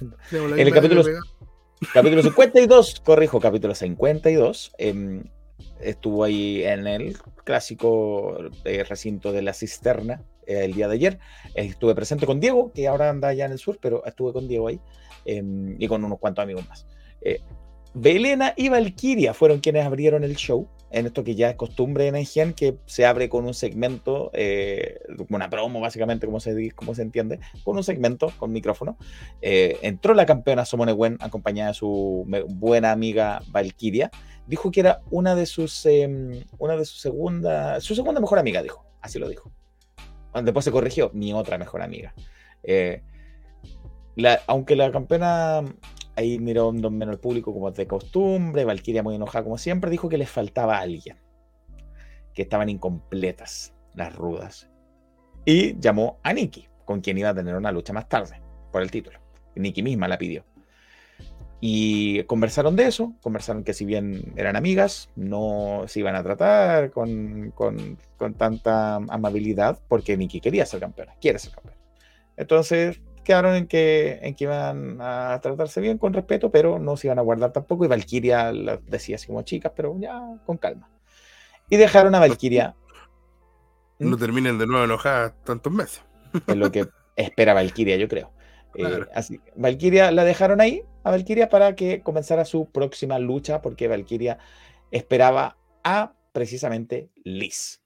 En el capítulo, capítulo 52, corrijo, capítulo 52, em, estuvo ahí en el clásico eh, recinto de la cisterna eh, el día de ayer. Eh, estuve presente con Diego, que ahora anda allá en el sur, pero estuve con Diego ahí em, y con unos cuantos amigos más. Eh, Belena y Valkyria fueron quienes abrieron el show. En esto que ya es costumbre en Engen, que se abre con un segmento, eh, una promo, básicamente, como se, como se entiende, con un segmento, con micrófono. Eh, entró la campeona Somone Wen, acompañada de su buena amiga Valkyria. Dijo que era una de sus, em, una de sus segunda, su segunda mejor amiga, dijo. Así lo dijo. Después se corrigió, mi otra mejor amiga. Eh, la- aunque la campeona ahí miró un don menos el público como de costumbre, Valkyria muy enojada como siempre, dijo que les faltaba alguien, que estaban incompletas las rudas. Y llamó a Nikki, con quien iba a tener una lucha más tarde, por el título. Nikki misma la pidió. Y conversaron de eso, conversaron que si bien eran amigas, no se iban a tratar con, con- con tanta amabilidad, porque Nikki quería ser campeona, quiere ser campeona. Entonces quedaron en que, en que iban a tratarse bien, con respeto, pero no se iban a guardar tampoco. Y Valkyria las decía así como chicas, pero ya con calma. Y dejaron a Valkyria, No terminen de nuevo enojadas tantos meses. es lo que espera Valkyria, yo creo. Eh, Claro. así, Valkyria la dejaron ahí, a Valkyria, para que comenzara su próxima lucha, porque Valkyria esperaba a precisamente Liz.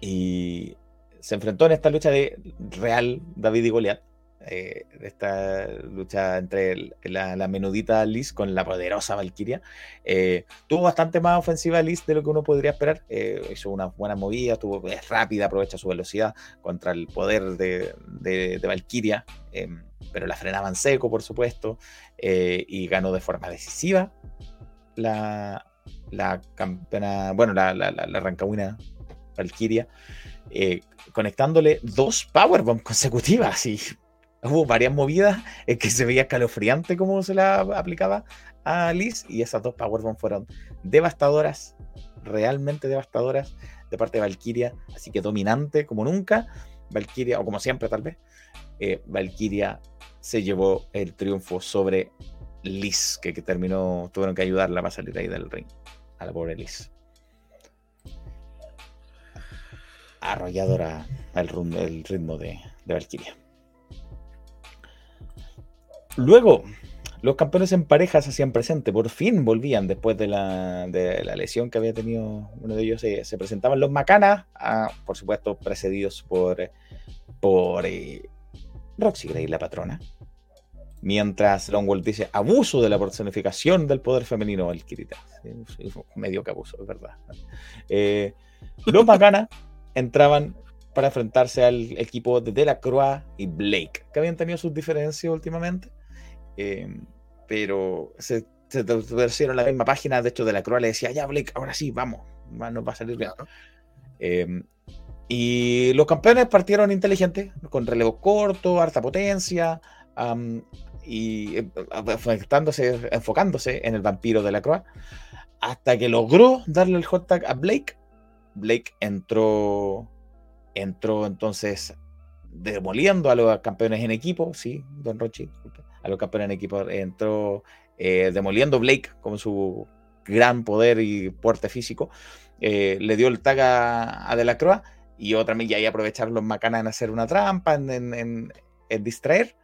Y se enfrentó en esta lucha de Real David y Goliat. Eh, esta lucha entre la, menudita Liz con la poderosa Valkyria. Eh, tuvo bastante más ofensiva Liz de lo que uno podría esperar. eh, hizo una buena movida, tuvo, es rápida, aprovecha su velocidad contra el poder de, de, Valkyria, eh, pero la frenaban seco, por supuesto, y ganó de forma decisiva la, la campeona, bueno, la, la, la, Valkyria, conectándole dos powerbombs consecutivas y hubo varias movidas en que se veía escalofriante cómo se la aplicaba a Liz y esas dos powerbombs fueron devastadoras, realmente devastadoras de parte de Valkyria, así que dominante como nunca, Valkyria, o como siempre tal vez, eh, Valkyria se llevó el triunfo sobre Liz, que, terminó, tuvieron que ayudarla para salir ahí del ring, a la pobre Liz. Arrolladora el ritmo de, de Valkyria. Luego, los campeones en pareja se hacían presente, por fin volvían después de la, lesión que había tenido uno de ellos. se presentaban los Macanas, ah, por supuesto, precedidos por, por eh, Roxy Gray, la patrona. Mientras Longwolf dice abuso de la personificación del poder femenino Valkyrita. Sí, sí, medio que abuso, es verdad. Eh, los Macanas entraban para enfrentarse al equipo de Delacroix y Blake, que habían tenido sus diferencias últimamente. Eh, pero se, se torcieron la misma página. De hecho, Delacroix le decía, ya Blake, ahora sí, vamos, va- nos va a salir bien. Eh, y los campeones partieron inteligentes, con relevo corto, harta potencia, am, y eh, enfocándose, enfocándose en el vampiro de la Croix, hasta que logró darle el hot tag a Blake. Blake entró, entró entonces demoliendo a los campeones en equipo, sí, Don Rochi, disculpe, a los campeones en equipo, entró eh, demoliendo Blake con su gran poder y porte físico, eh, le dio el tag a, a Delacroix y otra milla y aprovecharon los macanas en hacer una trampa, en, en- en- en distraer,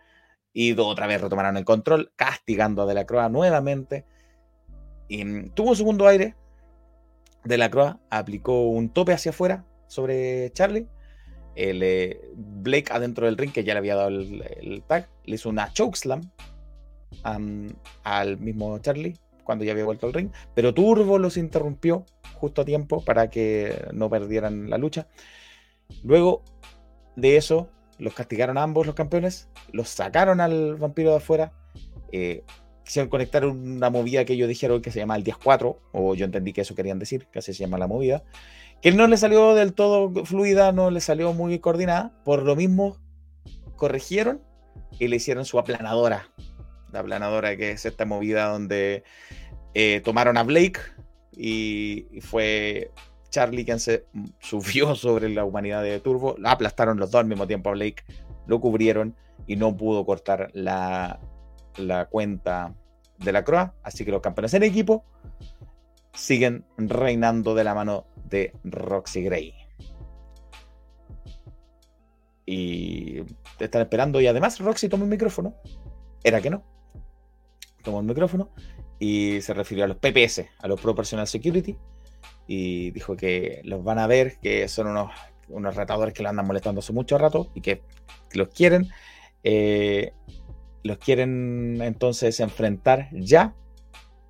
y otra vez retomaron el control, castigando a Delacroix nuevamente. Y mm, tuvo un segundo aire. Delacroix aplicó un tope hacia afuera sobre Charlie. El, eh, Blake adentro del ring, que ya le había dado el, el tag, le hizo una chokeslam am, al mismo Charlie cuando ya había vuelto al ring. Pero Turbo los interrumpió justo a tiempo para que no perdieran la lucha. Luego de eso, los castigaron a ambos los campeones, los sacaron al vampiro de afuera, eh, quisieron conectar una movida que ellos dijeron que se llama el 10-4, o yo entendí que eso querían decir, que así se llama la movida, que no le salió del todo fluida, no le salió muy coordinada, por lo mismo corrigieron y le hicieron su aplanadora, la aplanadora que es esta movida donde eh, tomaron a Blake y, fue Charlie quien se subió sobre la humanidad de Turbo, la aplastaron los dos al mismo tiempo a Blake, lo cubrieron y no pudo cortar la, la cuenta de la Croa, así que los campeones en equipo siguen reinando de la mano de Roxy Gray. Y te están esperando y además Roxy tomó el micrófono, era que no, tomó el micrófono y se refirió a los PPS, a los Pro Personal Security, y dijo que los van a ver, que son unos, unos retadores que lo andan molestando hace mucho rato y que los quieren, eh, los quieren entonces enfrentar ya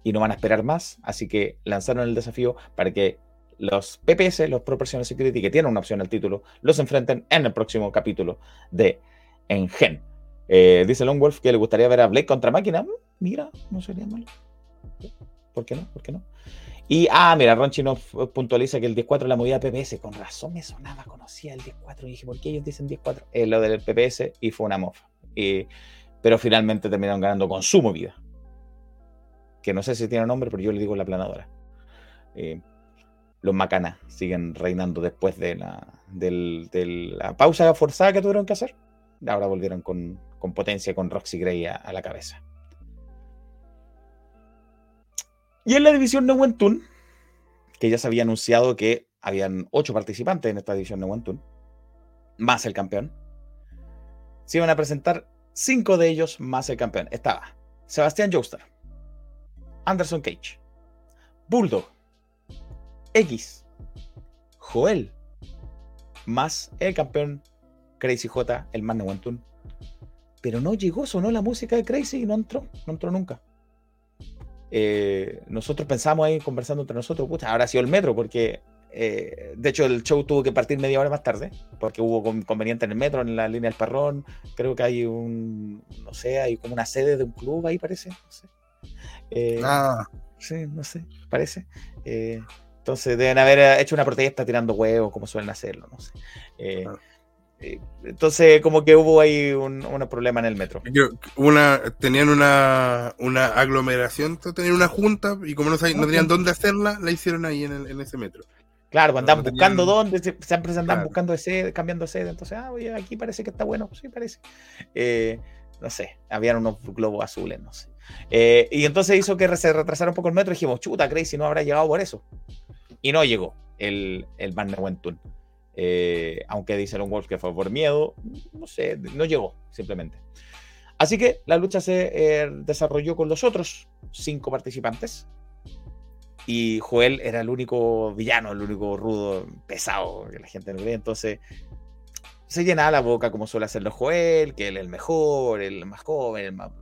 y no van a esperar más, así que lanzaron el desafío para que los PPS, los Pro Personal Security, que tienen una opción al título, los enfrenten en el próximo capítulo de Engen. Eh, dice Longwolf que le gustaría ver a Blake contra máquina. Mm, Mira, no sería malo. ¿Por qué no? ¿Por qué no? Y, ah, mira, Ronchi nos puntualiza que el 10-4 es la movida PPS. Con razón me sonaba, conocía el 10-4 y dije, ¿por qué ellos dicen 10-4? Es lo del PPS y fue una mofa. Y- pero finalmente terminaron ganando con su movida. Que no sé si tiene nombre, pero yo le digo la planadora. Eh, los macanas siguen reinando después de la, de la pausa forzada que tuvieron que hacer. Ahora volvieron con, potencia, con Roxy Gray a, la cabeza. Y en la división de Wentun, que ya se había anunciado que habían ocho participantes en esta división de Wentun, más el campeón, se iban a presentar cinco de ellos más el campeón. Estaba Sebastián Joestar, Anderson Cage, Bulldog, X, Joel, más el campeón Crazy J, el man de Wentun. Pero no llegó, sonó la música de Crazy y no entró, no entró nunca. Eh, nosotros pensamos ahí conversando entre nosotros, pucha, habrá sido el metro, porque eh, de hecho el show tuvo que partir media hora más tarde, porque hubo con- inconveniente en el metro, en la línea del Parrón. Creo que hay un, no sé, hay como una sede de un club ahí, parece. No sé. Eh, Ah. Sí, no sé, parece. Eh, entonces deben haber hecho una protesta tirando huevos, como suelen hacerlo, no sé. Eh, eh, entonces, como que hubo ahí un, un problema en el metro. Yo- una, tenían una, una aglomeración, tenían una junta y como no, sabían- no tenían dónde hacerla, la hicieron ahí en, el- en ese metro. Claro, pues andaban no buscando tenían- dónde, se- siempre se andan Claro. buscando de sede, cambiando de sede. Entonces, ah, oye, aquí parece que está bueno, sí, parece. Eh, no sé, habían unos globos azules, no sé. Eh, y entonces hizo que se retrasara un poco el metro y dijimos, chuta, Crazy no habrá llegado por eso. Y no llegó el, el Van Wentun. Eh, aunque dice Lone Wolf que fue por miedo, no sé, no llegó, simplemente. Así que la lucha se eh, desarrolló con los otros cinco participantes. Y Joel era el único villano, el único rudo, pesado que la gente no ve. Entonces se llenaba la boca como suele hacerlo Joel, que él es el mejor, el más joven, el más,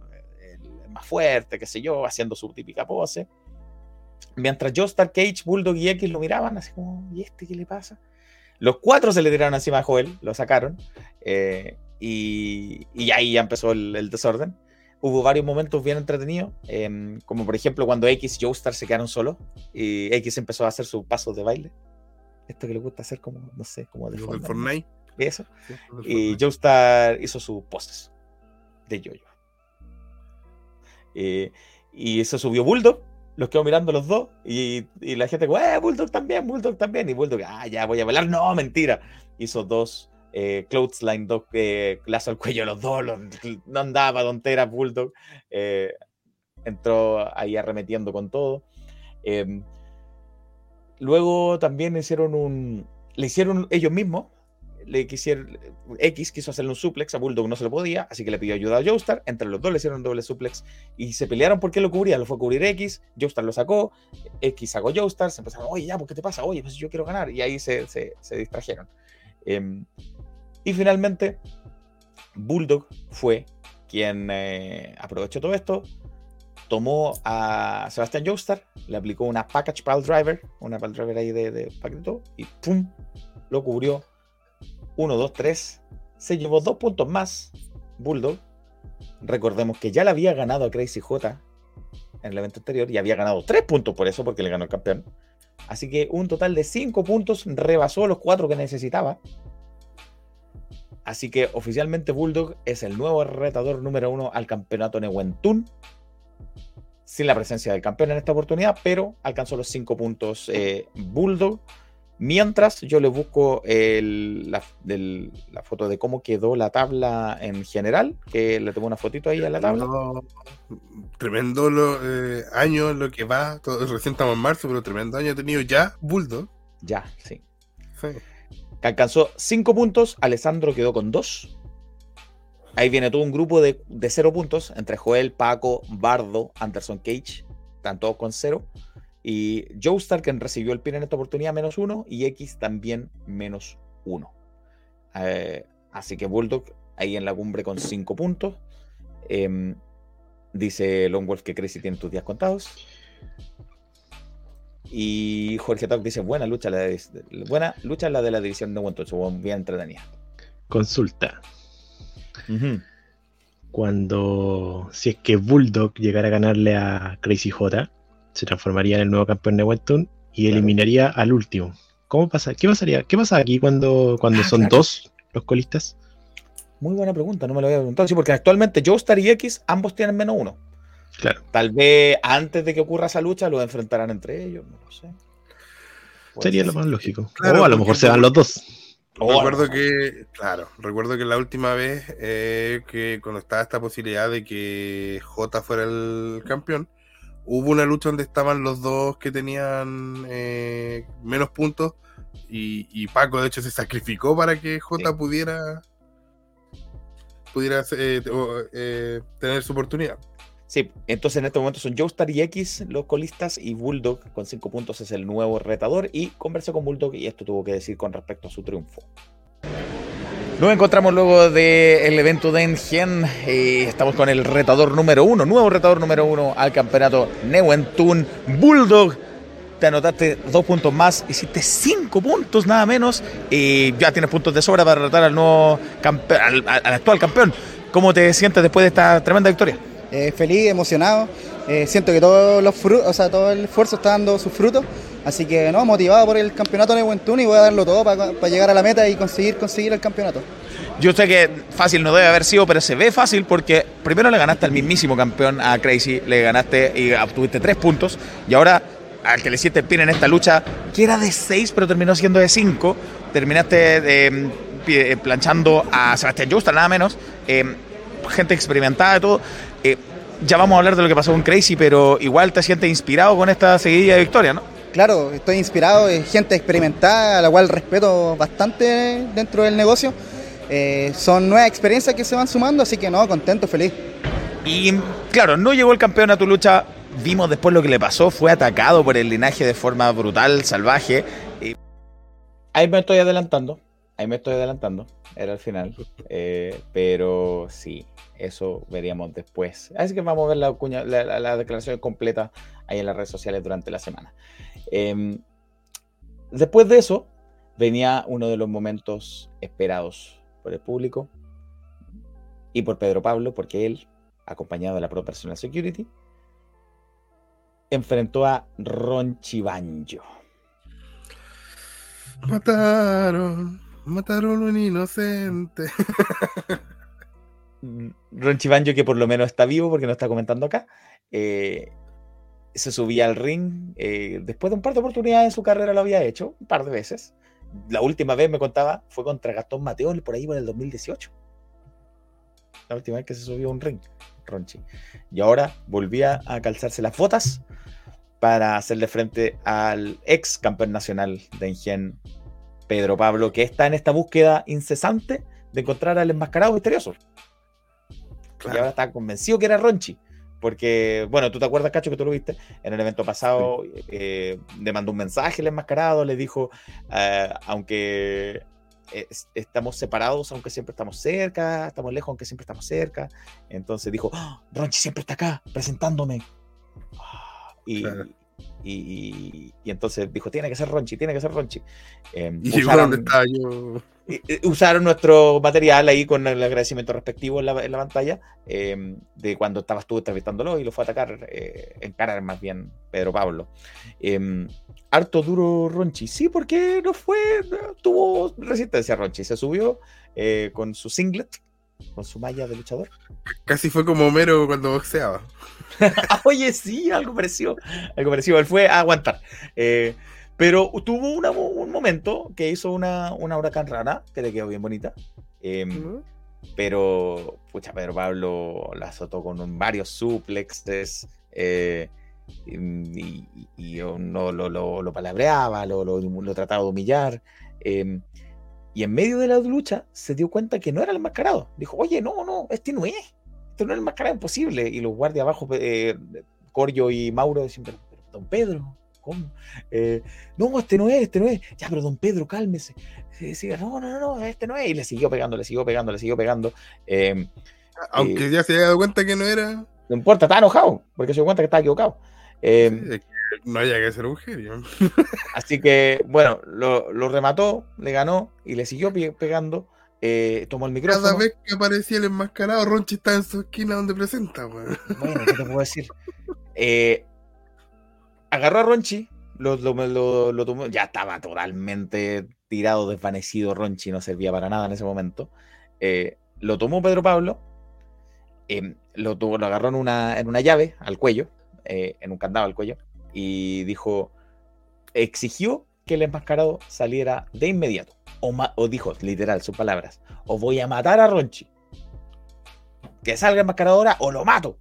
el más fuerte, qué sé yo, haciendo su típica pose. Mientras Joestar, Cage, Bulldog y X lo miraban, así como, ¿y este qué le pasa? Los cuatro se le tiraron encima a Joel, lo sacaron. eh, y, y ahí ya empezó el, el desorden. Hubo varios momentos bien entretenidos, em, como por ejemplo cuando X y Joestar se quedaron solos y X empezó a hacer sus pasos de baile. Esto que le gusta hacer como, no sé, como de Fortnite. Fortnite. Eso. Sí, del Y Fortnite. Joestar hizo sus poses de yoyo. Eh, y se subió Bulldog, los quedó mirando los dos. Y, y la gente, eh, Bulldog también, Bulldog también. Y Bulldog, ah, ya voy a bailar. No, mentira. Hizo dos eh, clothesline, dos eh, lazo al cuello, los dos. los- no andaba tontera Bulldog. eh, entró ahí arremetiendo con todo. Em, luego también hicieron un. Le hicieron ellos mismos. Le quisieron. X quiso hacerle un suplex a Bulldog, no se lo podía, así que le pidió ayuda a Joestar. Entre los dos le hicieron un doble suplex y se pelearon porque lo cubría. Lo fue a cubrir X, Joestar lo sacó, X sacó Joestar. Se empezaron, oye, ya, ¿por qué te pasa? Oye, pues yo quiero ganar. Y ahí se, se- se distrajeron. Em, y finalmente, Bulldog fue quien eh, aprovechó todo esto, tomó a Sebastián Joestar, le aplicó una package pile driver, una pile driver ahí de, de paquetito, y ¡pum! Lo cubrió. 1, 2, 3. Se llevó dos puntos más. Bulldog. Recordemos que ya le había ganado a Crazy J en el evento anterior y había ganado tres puntos por eso, porque le ganó el campeón. Así que un total de 5 puntos rebasó los 4 que necesitaba. Así que oficialmente Bulldog es el nuevo retador número uno al campeonato Newentun. Sin la presencia del campeón en esta oportunidad, pero alcanzó los 5 puntos eh, Bulldog. Mientras yo le busco el- la, del- la foto de cómo quedó la tabla en general, que le tomé una fotito ahí a la tabla. Tremendo lo, eh, año lo que va, todo, recién estamos en marzo, pero tremendo año ha tenido ya Bulldog. Ya, sí. Sí. que alcanzó 5 puntos, Alessandro quedó con 2. Ahí viene todo un grupo de 0 puntos entre Joel, Paco, Bardo, Anderson Cage, están todos con 0. Y Joestar, quien recibió el pin en esta oportunidad, menos 1. Y X también menos 1. así que Bulldog ahí en la cumbre con 5 puntos. Em, dice Lone Wolf que Crazy tiene tus días contados. Y Jorge Talk dice, buena lucha la de, buena lucha la de la división de Wentos, bien entretenida. Consulta. Cuando, si es que Bulldog llegara a ganarle a Crazy J, se transformaría en el nuevo campeón de Webtoon y eliminaría al último. ¿Cómo pasa? ¿Qué pasaría? ¿Qué pasa aquí cuando, cuando Ah, son claro. dos los colistas? Muy buena pregunta, no me lo había preguntado. Sí, porque actualmente Joestar y X ambos tienen menos uno. Claro. Tal vez antes de que ocurra esa lucha los enfrentarán entre ellos, no lo sé. Puede Sería ser. lo más lógico. Claro, o a lo mejor se van los dos. Recuerdo que, claro, recuerdo que la última vez eh, que cuando estaba esta posibilidad de que J fuera el campeón, hubo una lucha donde estaban los dos que tenían eh, menos puntos y, y Paco de hecho se sacrificó para que J Sí. pudiera pudiera eh, eh, tener su oportunidad. Sí, entonces en este momento son Joestar y X los colistas y Bulldog con 5 puntos es el nuevo retador y conversé con Bulldog y esto tuvo que decir con respecto a su triunfo. Nos encontramos luego del evento de Engen. eh, estamos con el retador número uno, nuevo retador número uno al campeonato Neuentun Bulldog. Te anotaste dos puntos más, hiciste cinco puntos nada menos. Y ya tienes puntos de sobra para retar al nuevo al, al- al actual campeón. ¿Cómo te sientes después de esta tremenda victoria? Eh, feliz, emocionado. Eh, siento que todos los o sea, todo el esfuerzo está dando sus frutos. Así que no, motivado por el campeonato de Wentun y voy a darlo todo para llegar a la meta y conseguir conseguir el campeonato. Yo sé que fácil no debe haber sido, pero se ve fácil porque primero le ganaste al mismísimo campeón, a Crazy, le ganaste y obtuviste tres puntos. Y ahora al que le hiciste el pin en esta lucha, que era de seis, pero terminó siendo de cinco, terminaste pi- eh, planchando a Sebastián Justa, nada menos. eh, gente experimentada y todo. Eh, ya vamos a hablar de lo que pasó con Crazy, pero igual te sientes inspirado con esta seguidilla de victoria, ¿no? Claro, estoy inspirado, es gente experimentada, a la cual respeto bastante dentro del negocio. Eh, son nuevas experiencias que se van sumando, así que no, contento, feliz. Y claro, no llegó el campeón a tu lucha. Vimos después lo que le pasó. Fue atacado por el linaje de forma brutal, salvaje. Y ahí me estoy adelantando. Ahí me estoy adelantando. Era el final. Eh, pero sí, eso veríamos después. Así que vamos a ver la, cuña- la- la- la declaración completa ahí en las redes sociales durante la semana. Em, después de eso, venía uno de los momentos esperados por el público y por Pedro Pablo, porque él, acompañado de la Pro Personal Security, enfrentó a Ron Chibanjo. Mataron, mataron a un inocente. Ron Chibanjo, que por lo menos está vivo porque no está comentando acá, eh, se subía al ring. eh, después de un par de oportunidades en su carrera lo había hecho, un par de veces. La última vez me contaba fue contra Gastón Mateo por ahí por el 2018. La última vez que se subió a un ring, Ronchi. Y ahora volvía a calzarse las botas para hacerle frente al ex campeón nacional de Ingen, Pedro Pablo, que está en esta búsqueda incesante de encontrar al enmascarado misterioso. Y ahora está convencido que era Ronchi. Porque, bueno, tú te acuerdas, Cacho, que tú lo viste en el evento pasado, eh, le mandó un mensaje el enmascarado, le dijo, eh, aunque es- estamos separados, aunque siempre estamos cerca, estamos lejos, aunque siempre estamos cerca. Entonces dijo, "Ah, Ronchi siempre está acá, presentándome. Ah, Y, y, y entonces dijo, tiene que ser Ronchi, tiene que ser Ronchi. Eh, Y usaron- yo. usaron nuestro material ahí con el agradecimiento respectivo en la, en la pantalla eh, de cuando estabas tú entrevistándolo y lo fue a atacar, eh, encarar más bien Pedro Pablo. Eh, harto duro Ronchi, sí, porque no fue, no, tuvo resistencia Ronchi, se subió eh, con su singlet, con su malla de luchador. Casi fue como Homero cuando boxeaba. Ah, Oye, sí, algo parecido. Algo parecido. Él fue a aguantar. Eh, pero tuvo una- un momento que hizo una, una huracán rana, que le quedó bien bonita. Em, Pero, pucha, Pedro Pablo la azotó con un- varios suplexes. eh, y, y- y yo no lo, lo- lo palabreaba, lo, lo- lo trataba de humillar. Em, y en medio de la lucha se dio cuenta que no era el enmascarado. Dijo, oye, no, no, este no es. Este no es el enmascarado, imposible. Y los guardias abajo, eh, Corio y Mauro decían, pero, pero, don Pedro, ¿cómo? Eh, no, este no es, este no es. Ya, pero don Pedro, cálmese. Y decía, no, no, no, no, este no es. Y le siguió pegando, le siguió pegando, le siguió pegando. Eh, Aunque eh, ya se había dado cuenta que no era. no importa, estaba enojado, porque se dio cuenta que estaba equivocado. Eh, es que No había que ser un genio. Así que, bueno, lo, lo remató, le ganó y le siguió pe- pegando. eh, tomó el micrófono. Cada vez que aparecía el enmascarado, Ronchi estaba en su esquina donde presenta. Bueno, ¿qué te puedo decir? Eh, agarró a Ronchi, lo, lo- tomó, ya estaba totalmente tirado, desvanecido Ronchi, no servía para nada en ese momento. Eh, lo tomó Pedro Pablo, eh, lo, tuvo- lo agarró en una, en una llave al cuello, en un candado al cuello, y dijo, exigió que el enmascarado saliera de inmediato. O, o dijo, literal, sus palabras, o voy a matar a Ronchi. Que salga enmascarado ahora o lo mato.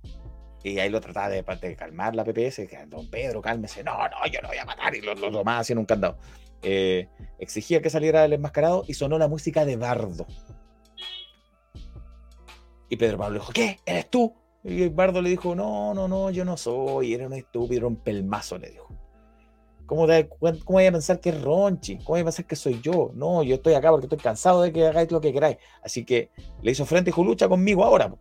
Y ahí lo trataba de, de calmar la PPS, que don Pedro, cálmese, no, no, yo no voy a matar, y lo, lo tomaba haciendo un candado. Eh, exigía que saliera el enmascarado y sonó la música de Bardo. Y Pedro Pablo dijo, ¿qué? ¿Eres tú? Y Bardo le dijo, no, no, no, yo no soy, era un estúpido, un pelmazo, le dijo. ¿Cómo, te, cómo voy a pensar que es Ronchi? ¿Cómo voy a pensar que soy yo? No, yo estoy acá porque estoy cansado de que hagáis lo que queráis. Así que le hizo frente y dijo, lucha conmigo ahora,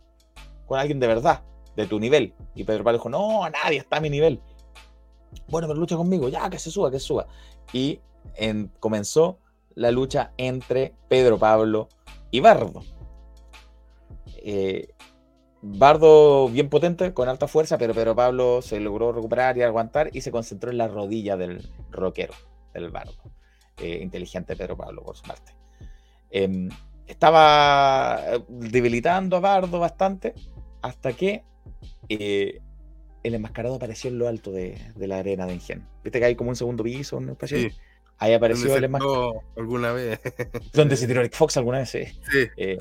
con alguien de verdad, de tu nivel. Y Pedro Pablo dijo, no, nadie está a mi nivel. Bueno, pero lucha conmigo, ya, que se suba, que se suba. Y en- comenzó la lucha entre Pedro Pablo y Bardo. Eh, Bardo bien potente, con alta fuerza, pero Pedro Pablo se logró recuperar y aguantar y se concentró en la rodilla del rockero, del Bardo. Eh, inteligente Pedro Pablo, por su parte. Em, estaba eh, debilitando a Bardo bastante hasta que eh, el enmascarado apareció en lo alto de, de la arena de Ingen. ¿Viste que hay como un segundo piso, un espacio? Sí. Ahí apareció el enmascarado. alguna vez. Donde se tiró Eric Fox alguna vez, sí. Sí. Eh,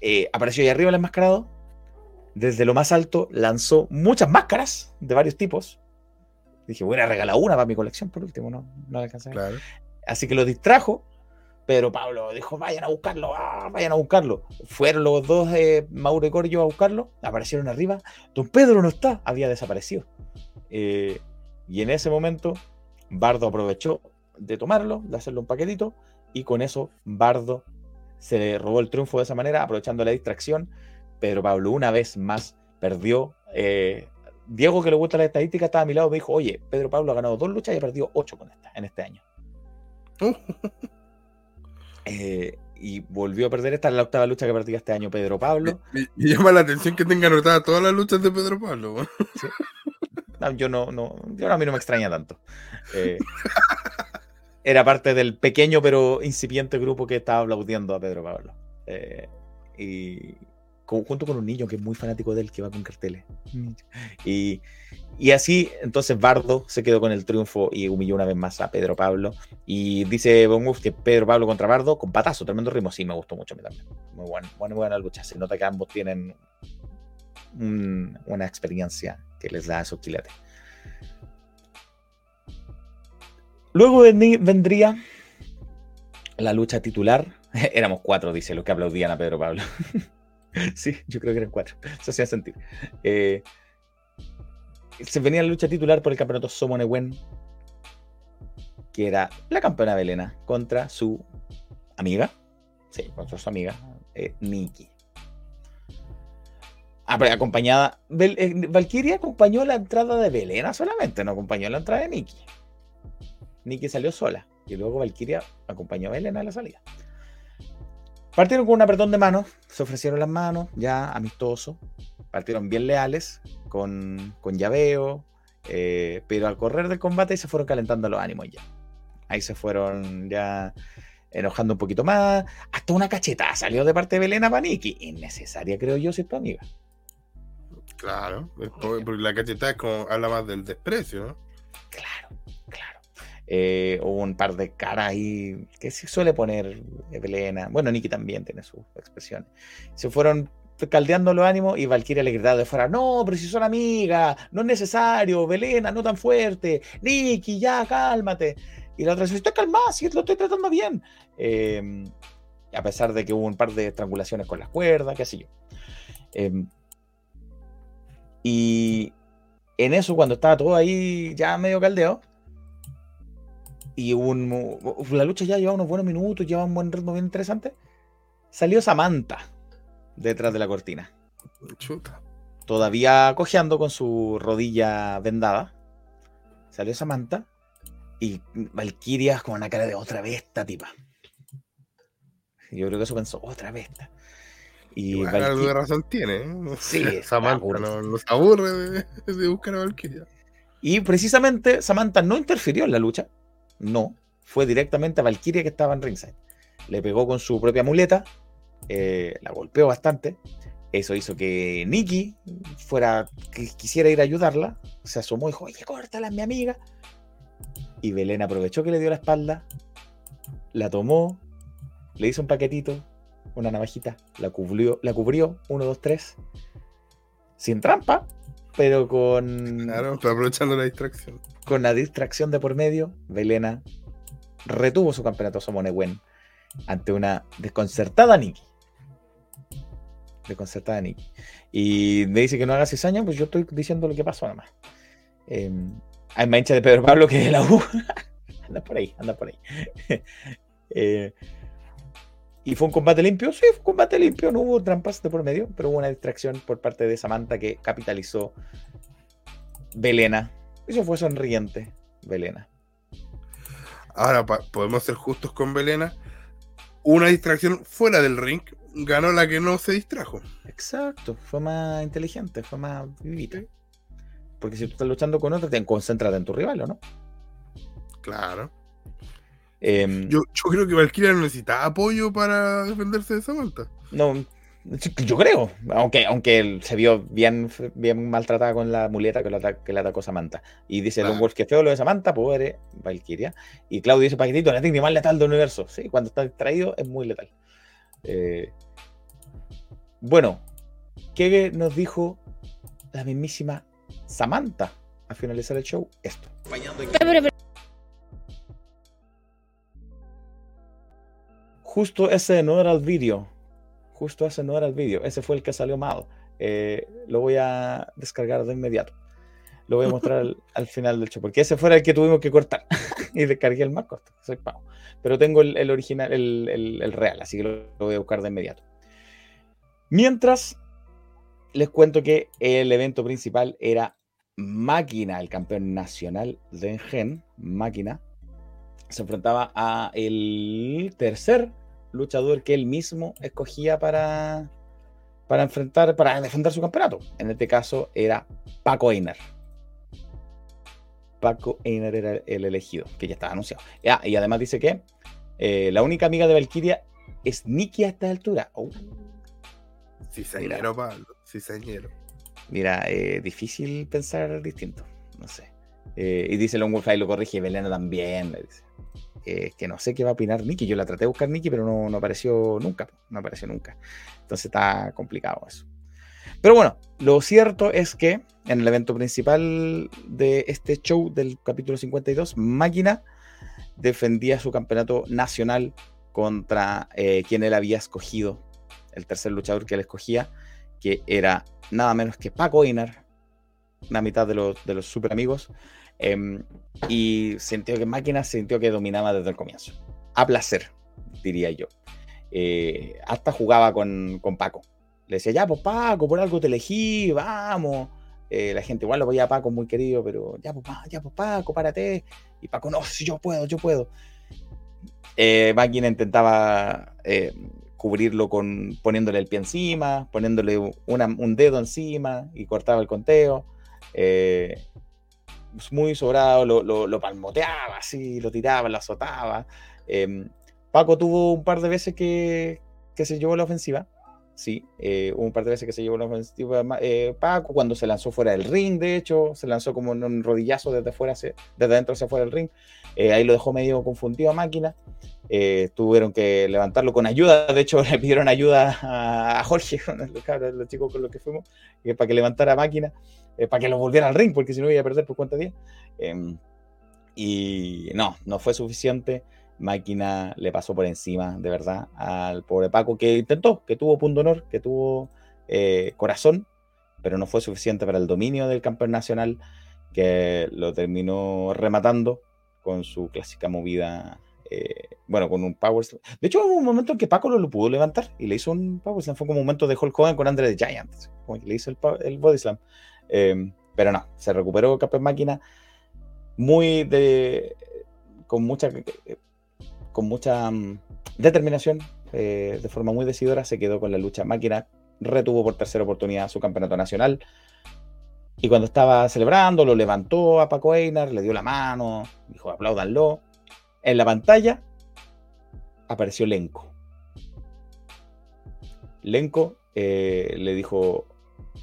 eh, apareció ahí arriba el enmascarado. Desde lo más alto lanzó muchas máscaras de varios tipos. Dije, voy a regalar una para mi colección por último, no, no la alcancé. Claro. Así que lo distrajo. Pedro Pablo dijo, vayan a buscarlo, ah, vayan a buscarlo. Fueron los dos, eh, Mauro y Coryo, a buscarlo. Aparecieron arriba. Don Pedro no está, había desaparecido. Eh, y en ese momento, Bardo aprovechó de tomarlo, de hacerle un paquetito, y con eso Bardo se le robó el triunfo de esa manera, aprovechando la distracción. Pedro Pablo una vez más perdió. eh, Diego, que le gusta la estadística, estaba a mi lado, me dijo, oye, Pedro Pablo ha ganado dos luchas y ha perdido ocho con esta, en este año. Eh, y volvió a perder esta, es la octava lucha que perdió este año Pedro Pablo. Me, me llama la atención que tenga anotadas todas las luchas de Pedro Pablo. No, yo no, no, yo a mí no me extraña tanto. Eh, era parte del pequeño pero incipiente grupo que estaba aplaudiendo a Pedro Pablo. Eh, y junto con un niño que es muy fanático de él, que va con carteles. Y, y así, entonces Bardo se quedó con el triunfo y humilló una vez más a Pedro Pablo. Y dice Wolf que Pedro Pablo contra Bardo, con patazo, tremendo ritmo. Sí, me gustó mucho a mí también. Muy buena, buena, buena lucha. Se nota que ambos tienen un- una experiencia que les da esos quilates. Luego vendría la lucha titular. Éramos cuatro, dice, los que aplaudían a Pedro Pablo. sí, yo creo que eran cuatro. Eso hacía sentir. Eh, se venía la lucha titular por el campeonato Somonewen, que era la campeona Belena contra su amiga. Sí, contra su amiga, eh, Nikki. Ah, pero acompañada. Val- eh, Valkyria acompañó la entrada de Belena solamente, no acompañó la entrada de Nikki. Nikki salió sola y luego Valkyria acompañó a Belena a la salida. Partieron con un apretón de manos, se ofrecieron las manos, ya amistoso. Partieron bien leales, con, con llaveo, eh, pero al correr del combate se fueron calentando los ánimos ya. Ahí se fueron ya enojando un poquito más. Hasta una cachetada salió de parte de Belena para Nikki. Innecesaria, creo yo, si es tu amiga. Claro, porque la cachetada es como habla más del desprecio, ¿no? Eh, hubo un par de caras ahí que se suele poner Belena. Bueno, Nikki también tiene sus expresiones. Se fueron caldeando los ánimos y Valkyria le gritaba de fuera: No, pero si son amigas, no es necesario, Belena, no tan fuerte. Nikki, ya, cálmate. Y la otra dice: Estoy calmada, sí, lo estoy tratando bien. Eh, a pesar de que hubo un par de estrangulaciones con las cuerdas, qué sé yo. Eh, y en eso, cuando estaba todo ahí ya medio caldeo, y un, la lucha ya llevaba unos buenos minutos, llevaba un buen ritmo bien interesante. Salió Samantha detrás de la cortina. Chuta. Todavía cojeando con su rodilla vendada. Salió Samantha y Valkyria con una cara de otra vez esta tipa. Yo creo que eso pensó, otra vez esta. Y Igual Valky- algo de razón tiene, ¿eh? Sí, Samantha no, no se aburre de, de buscar a Valkyria. Y precisamente Samantha no interfirió en la lucha. No. Fue directamente a Valkyria que estaba en ringside. Le pegó con su propia muleta. eh, la golpeó bastante. Eso hizo que Nikki fuera, que quisiera ir a ayudarla. Se asomó y dijo, oye, córtala, mi amiga. Y Belén aprovechó que le dio la espalda. La tomó. Le hizo un paquetito. Una navajita. La cubrió. La cubrió. Uno, dos, tres. Sin trampa. Pero con Claro, aprovechando la distracción. Con la distracción de por medio, Belena retuvo su campeonato Somonewen ante una desconcertada Nikki. Desconcertada Nikki. Y me dice que no haga cizaña, pues yo estoy diciendo lo que pasó nada más. Eh, hay más hincha de Pedro Pablo que de la U. anda por ahí, anda por ahí. Eh, y fue un combate limpio, sí, fue un combate limpio, no hubo trampas de por medio, pero hubo una distracción por parte de Samantha que capitalizó Belena. Se fue sonriente, Belena. Ahora, podemos ser justos con Belena. Una distracción fuera del ring ganó la que no se distrajo. Exacto, fue más inteligente, fue más vivita. Porque si tú estás luchando con otro, te concentras en tu rival, ¿o no? Claro. Em, Yo, yo creo que Valkyria no necesitaba apoyo para defenderse de Samantha. No, sí, yo creo, aunque, aunque él se vio bien, bien maltratada con la muleta que, lo ata- que le atacó Samantha. Y dice. Lone Wolf que feo lo de Samantha, pobre Valkyria. Y Claudio dice paquetito, la técnica más letal del universo. Sí, cuando está distraído es muy letal. Eh, bueno, ¿qué nos dijo la mismísima Samantha a finalizar el show, esto. Justo ese no era el vídeo. Justo ese no era el vídeo. Ese fue el que salió mal. Eh, lo voy a descargar de inmediato. Lo voy a mostrar al, al final del show. Porque ese fue el que tuvimos que cortar. y descargué el más corto. Soy pago. Pero tengo el, el original, el, el- el real. Así que lo, lo voy a buscar de inmediato. Mientras, les cuento que el evento principal era Máquina, el campeón nacional de Engen. Máquina se enfrentaba a el tercer luchador que él mismo escogía para, para enfrentar, para defender su campeonato. En este caso era Paco Einer. Paco Einer era el elegido, que ya estaba anunciado. Ah, y además dice que eh, la única amiga de Valkyria es Nikki a esta altura. Oh, Sí, señero, Pablo. Sí, señero. mira, eh, difícil pensar distinto. No sé. Eh, y dice Long Wolf ahí lo corrige, Belena también. le dice. Eh, que no sé qué va a opinar Nikki. Yo la traté de buscar Nikki, pero no, no apareció nunca. No apareció nunca. Entonces está complicado eso. Pero bueno, lo cierto es que en el evento principal de este show del capítulo 52, Máquina defendía su campeonato nacional contra eh, quien él había escogido, el tercer luchador que él escogía, que era nada menos que Paco Einar, la mitad de los, de los super amigos, em, y sintió que Máquina sintió que dominaba desde el comienzo. A placer, diría yo. Eh, hasta jugaba con, con Paco. Le decía, ya, pues Paco, por algo te elegí, vamos. Eh, la gente igual lo veía a Paco muy querido, pero ya, pues, ya, pues Paco, párate. Y Paco, no, si yo puedo, yo puedo. Eh, Máquina intentaba eh, cubrirlo con poniéndole el pie encima, poniéndole un dedo encima y cortaba el conteo. Eh, muy sobrado, lo, lo- lo palmoteaba así, lo tiraba, lo azotaba. Eh, Paco tuvo un par de veces que, que se llevó la ofensiva. Sí, eh, un par de veces que se llevó la ofensiva eh, Paco cuando se lanzó fuera del ring, de hecho, se lanzó como en un rodillazo desde fuera, hacia- desde adentro hacia fuera del ring. Eh, ahí lo dejó medio confundido a máquina. Eh, tuvieron que levantarlo con ayuda. De hecho, le pidieron ayuda a, a Jorge, los, los chicos con los que fuimos, eh, para que levantara máquina, eh, para que lo volviera al ring, porque si no iba a perder por cuenta de día. Em, y no, no fue suficiente. Máquina le pasó por encima, de verdad, al pobre Paco, que intentó, que tuvo punto honor, que tuvo eh, corazón, pero no fue suficiente para el dominio del campeón nacional, que lo terminó rematando con su clásica movida, eh, bueno, con un power slam. De hecho, hubo un momento en que Paco lo, lo pudo levantar y le hizo un power slam. Fue como un momento de Hulk Hogan con Andre the Giant, como le hizo el body slam. Eh, pero no, se recuperó Campeón Máquina muy con mucha. con mucha mm, determinación, eh, de forma muy decidora, se quedó con la lucha. Máquina retuvo por tercera oportunidad su campeonato nacional. Y cuando estaba celebrando, lo levantó a Paco Einar, le dio la mano, dijo apláudanlo. En la pantalla apareció Lenko. Lenko eh, le dijo,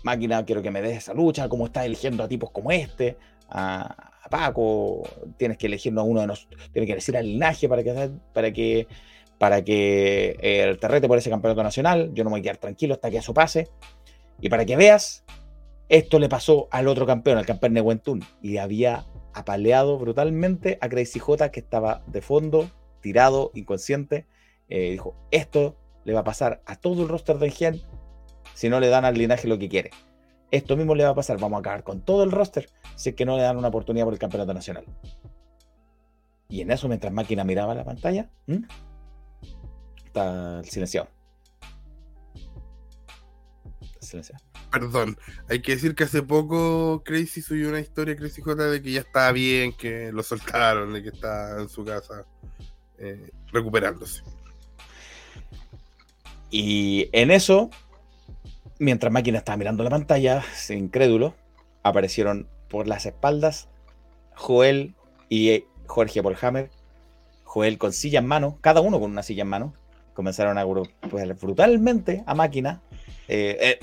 máquina, quiero que me des esa lucha, como estás eligiendo a tipos como este, a, a Paco, tienes que elegirnos a uno de nosotros, tienes que decir al linaje para que, para que, para que eh, te rete por ese campeonato nacional, yo no me voy a quedar tranquilo hasta que eso pase, y para que veas, esto le pasó al otro campeón, al campeón de Wentun, y había apaleado brutalmente a Crazy J que estaba de fondo, tirado, inconsciente, eh, dijo, esto le va a pasar a todo el roster de Engen si no le dan al linaje lo que quiere. Esto mismo le va a pasar, vamos a acabar con todo el roster si es que no le dan una oportunidad por el campeonato nacional. Y en eso, mientras Máquina miraba la pantalla, ¿m? está silenciado. Está silenciado. Perdón, hay que decir que hace poco Crazy subió una historia Crazy J de que ya estaba bien, que lo soltaron, de que está en su casa eh, recuperándose. Y en eso, mientras Máquina estaba mirando la pantalla, incrédulo, aparecieron por las espaldas Joel y Jorge Polhammer. Joel con silla en mano, cada uno con una silla en mano. Comenzaron a pues, brutalmente a Máquina. Eh, eh,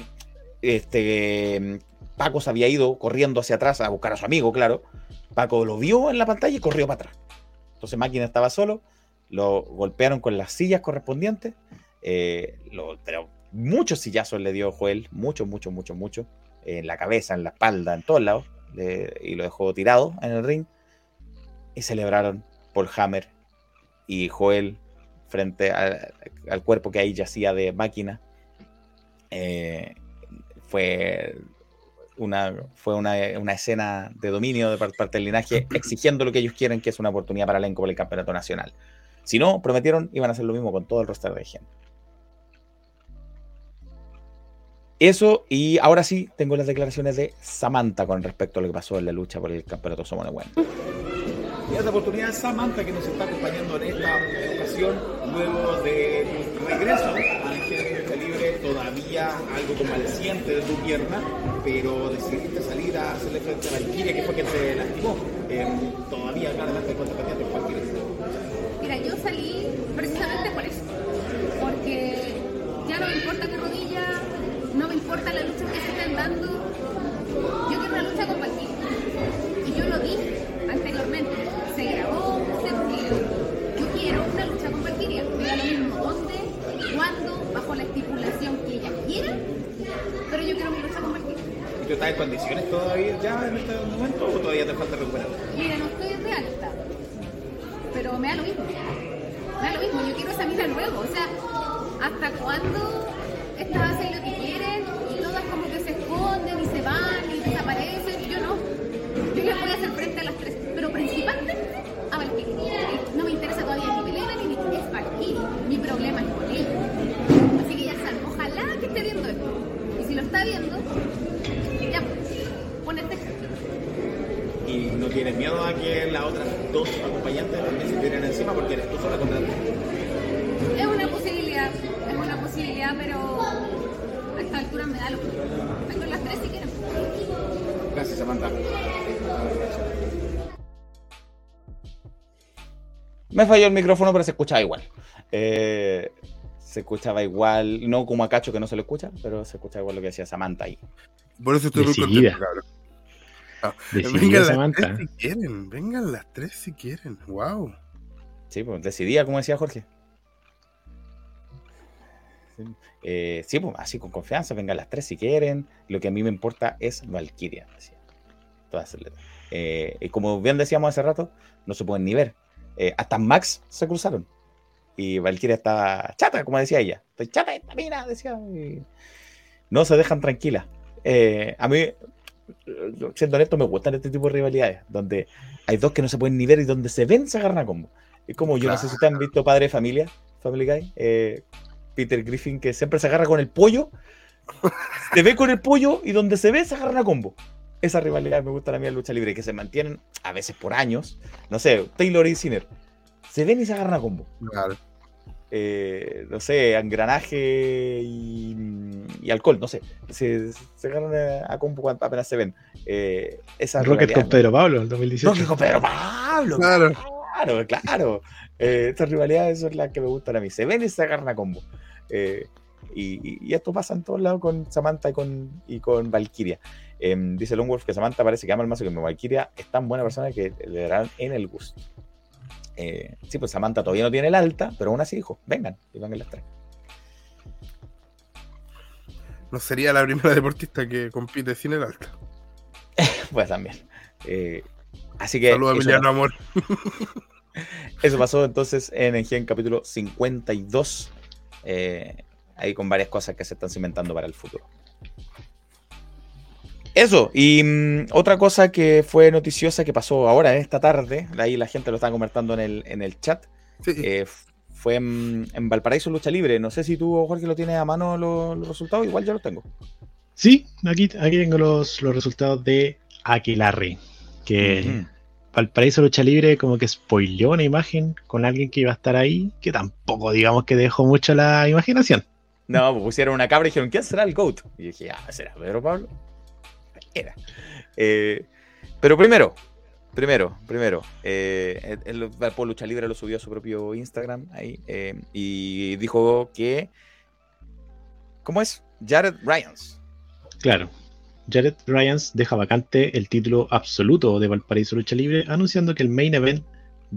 este, Paco se había ido corriendo hacia atrás a buscar a su amigo, claro. Paco lo vio en la pantalla y corrió para atrás. Entonces Máquina estaba solo, lo golpearon con las sillas correspondientes, eh, lo- pero muchos sillazos le dio Joel, muchos, muchos, muchos, muchos, en la cabeza, en la espalda, en todos lados. le- y lo dejó tirado en el ring. Y celebraron Paul Hammer y Joel frente al, al cuerpo que ahí yacía de máquina. Eh, fue una, fue una, una escena de dominio de par- parte del linaje, exigiendo lo que ellos quieren, que es una oportunidad para elenco por el campeonato nacional. Si no, prometieron, iban a hacer lo mismo con todo el roster de gente. Eso, y ahora sí, tengo las declaraciones de Samantha con respecto a lo que pasó en la lucha por el campeonato Somos. Y esta oportunidad Samantha que nos está acompañando en esta ocasión, luego de tu regreso al lucha libre, todavía algo convaleciente de tu pierna, pero decidiste salir a hacerle frente a Valkyria, que fue quien te lastimó. Eh, todavía claramente cuenta pendiente con Valkyria. Mira, yo salí precisamente por eso. Porque ya no me importa mi rodilla, no me importa la lucha que se estén dando. Yo quiero una lucha Valkyria. Y yo lo dije anteriormente. Se grabó, se publicó. Yo quiero una lucha con Valkyria. Me da lo mismo dónde, cuándo, bajo la estipulación que ella quiera. Pero yo quiero mi lucha con Valkyria. ¿Y tú estás en condiciones todavía ya en este momento o todavía te falta recuperar? Mira, no estoy de alta, pero me da lo mismo. Me da lo mismo, yo quiero esa mina luego. O sea, ¿hasta cuándo estas hacen lo que quieren y todas como que se esconden y se van y desaparecen? Yo no. Yo les voy a hacer frente a las tres, pero principalmente a Valkyrie. No me interesa todavía ni Belén ni es Valkyrie. Mi problema es con ella. Así que ya saben, ojalá que esté viendo esto. Y si lo está viendo, ya, ponete ¿Y no tienes miedo a que las otras dos acompañantes también se tiren encima porque eres tú sola ti? Es una posibilidad, es una posibilidad, pero a esta altura me da lo mismo. Tengo las tres si quieren. Gracias, Samantha. Me falló el micrófono, pero se escuchaba igual. Eh, se escuchaba igual, no como a Cacho que no se lo escucha, pero se escuchaba igual lo que decía Samantha ahí. Por eso estoy muy contento, cabrón. Ah, vengan las tres si quieren, vengan las tres si quieren. Wow. Sí, pues decidía, como decía Jorge. Sí, eh, sí, pues así con confianza, vengan las tres si quieren. Lo que a mí me importa es Valkyria. Todas. Eh, y como bien decíamos hace rato, no se pueden ni ver. Eh, hasta Max se cruzaron. Y Valkyria estaba chata, como decía ella. Estoy chata esta mina, decía. y no se dejan tranquilas. Eh, a mí, siendo honesto, me gustan este tipo de rivalidades, donde hay dos que no se pueden ni ver y donde se ven se agarran a combo. Es como, yo no sé si ustedes han visto Padre de Familia, Family Guy, eh, Peter Griffin, que siempre se agarra con el pollo, se ve con el pollo y donde se ve se agarran a combo. Esa rivalidad me gusta a mí en lucha libre, que se mantienen a veces por años. No sé, Taylor y Sinner. Se ven y se agarran a combo. Claro. Eh, no sé, engranaje y, y alcohol, no sé. Se, se agarran a, a combo cuando apenas se ven. Eh, esa Rocket con Pedro Pablo en 2018. Rocket con Pedro Pablo. Claro. Claro, claro. Eh, estas rivalidades son las que me gustan a mí. Se ven y se agarran a combo. Eh, y, y- y esto pasa en todos lados con Samantha y con, y con Valkyria. Em, dice Longwolf que Samantha parece que ama el mazo que mi Valkyria es tan buena persona que le darán en el gusto. Eh, sí, pues Samantha todavía no tiene el alta, pero aún así dijo, vengan, y vengan las tres. No sería la primera deportista que compite sin el alta. Pues también. Eh, así que. Saludos a Emiliano Amor. Eso pasó entonces en el Gen capítulo 52. eh, ahí con varias cosas que se están cimentando para el futuro. Eso, y mm, otra cosa que fue noticiosa que pasó ahora, esta tarde, ahí la gente lo estaba conversando en el, en el chat, eh, fue en, en Valparaíso Lucha Libre. No sé si tú, Jorge, lo tienes a mano lo- los resultados, igual yo los tengo. Sí, aquí, aquí tengo los, los resultados de Aquilarre. Que. Valparaíso Lucha Libre como que spoileó una imagen con alguien que iba a estar ahí, que tampoco digamos que dejó mucho la imaginación. No, pues pusieron una cabra y dijeron, ¿quién será el GOAT? Y dije, ah, ¿será Pedro Pablo? Era. Eh, pero primero, primero, primero, eh, el, el Valpo Lucha Libre lo subió a su propio Instagram ahí eh, y dijo que, ¿cómo es? Jared Ryans. Claro. Jared Ryans deja vacante el título absoluto de Valparaíso Lucha Libre, anunciando que el main event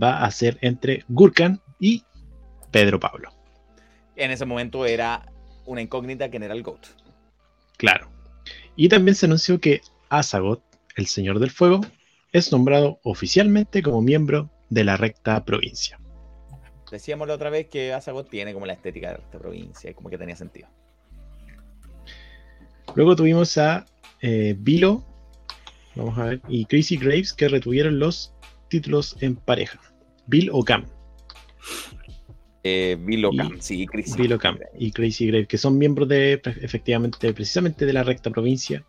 va a ser entre Gurkan y Pedro Pablo. En ese momento era una incógnita quién era el GOAT. Claro. Y también se anunció que Azagot, el Señor del Fuego, es nombrado oficialmente como miembro de la recta provincia. Decíamos la otra vez que Asagot tiene como la estética de esta provincia y como que tenía sentido. Luego tuvimos a eh, Vilo, vamos a ver, y Crazy Graves que retuvieron los títulos en pareja. Bill o Cam. Eh, Bill o Cam, sí, Crazy. Bill o Cam y Crazy Graves, que son miembros de, efectivamente, precisamente de la recta provincia,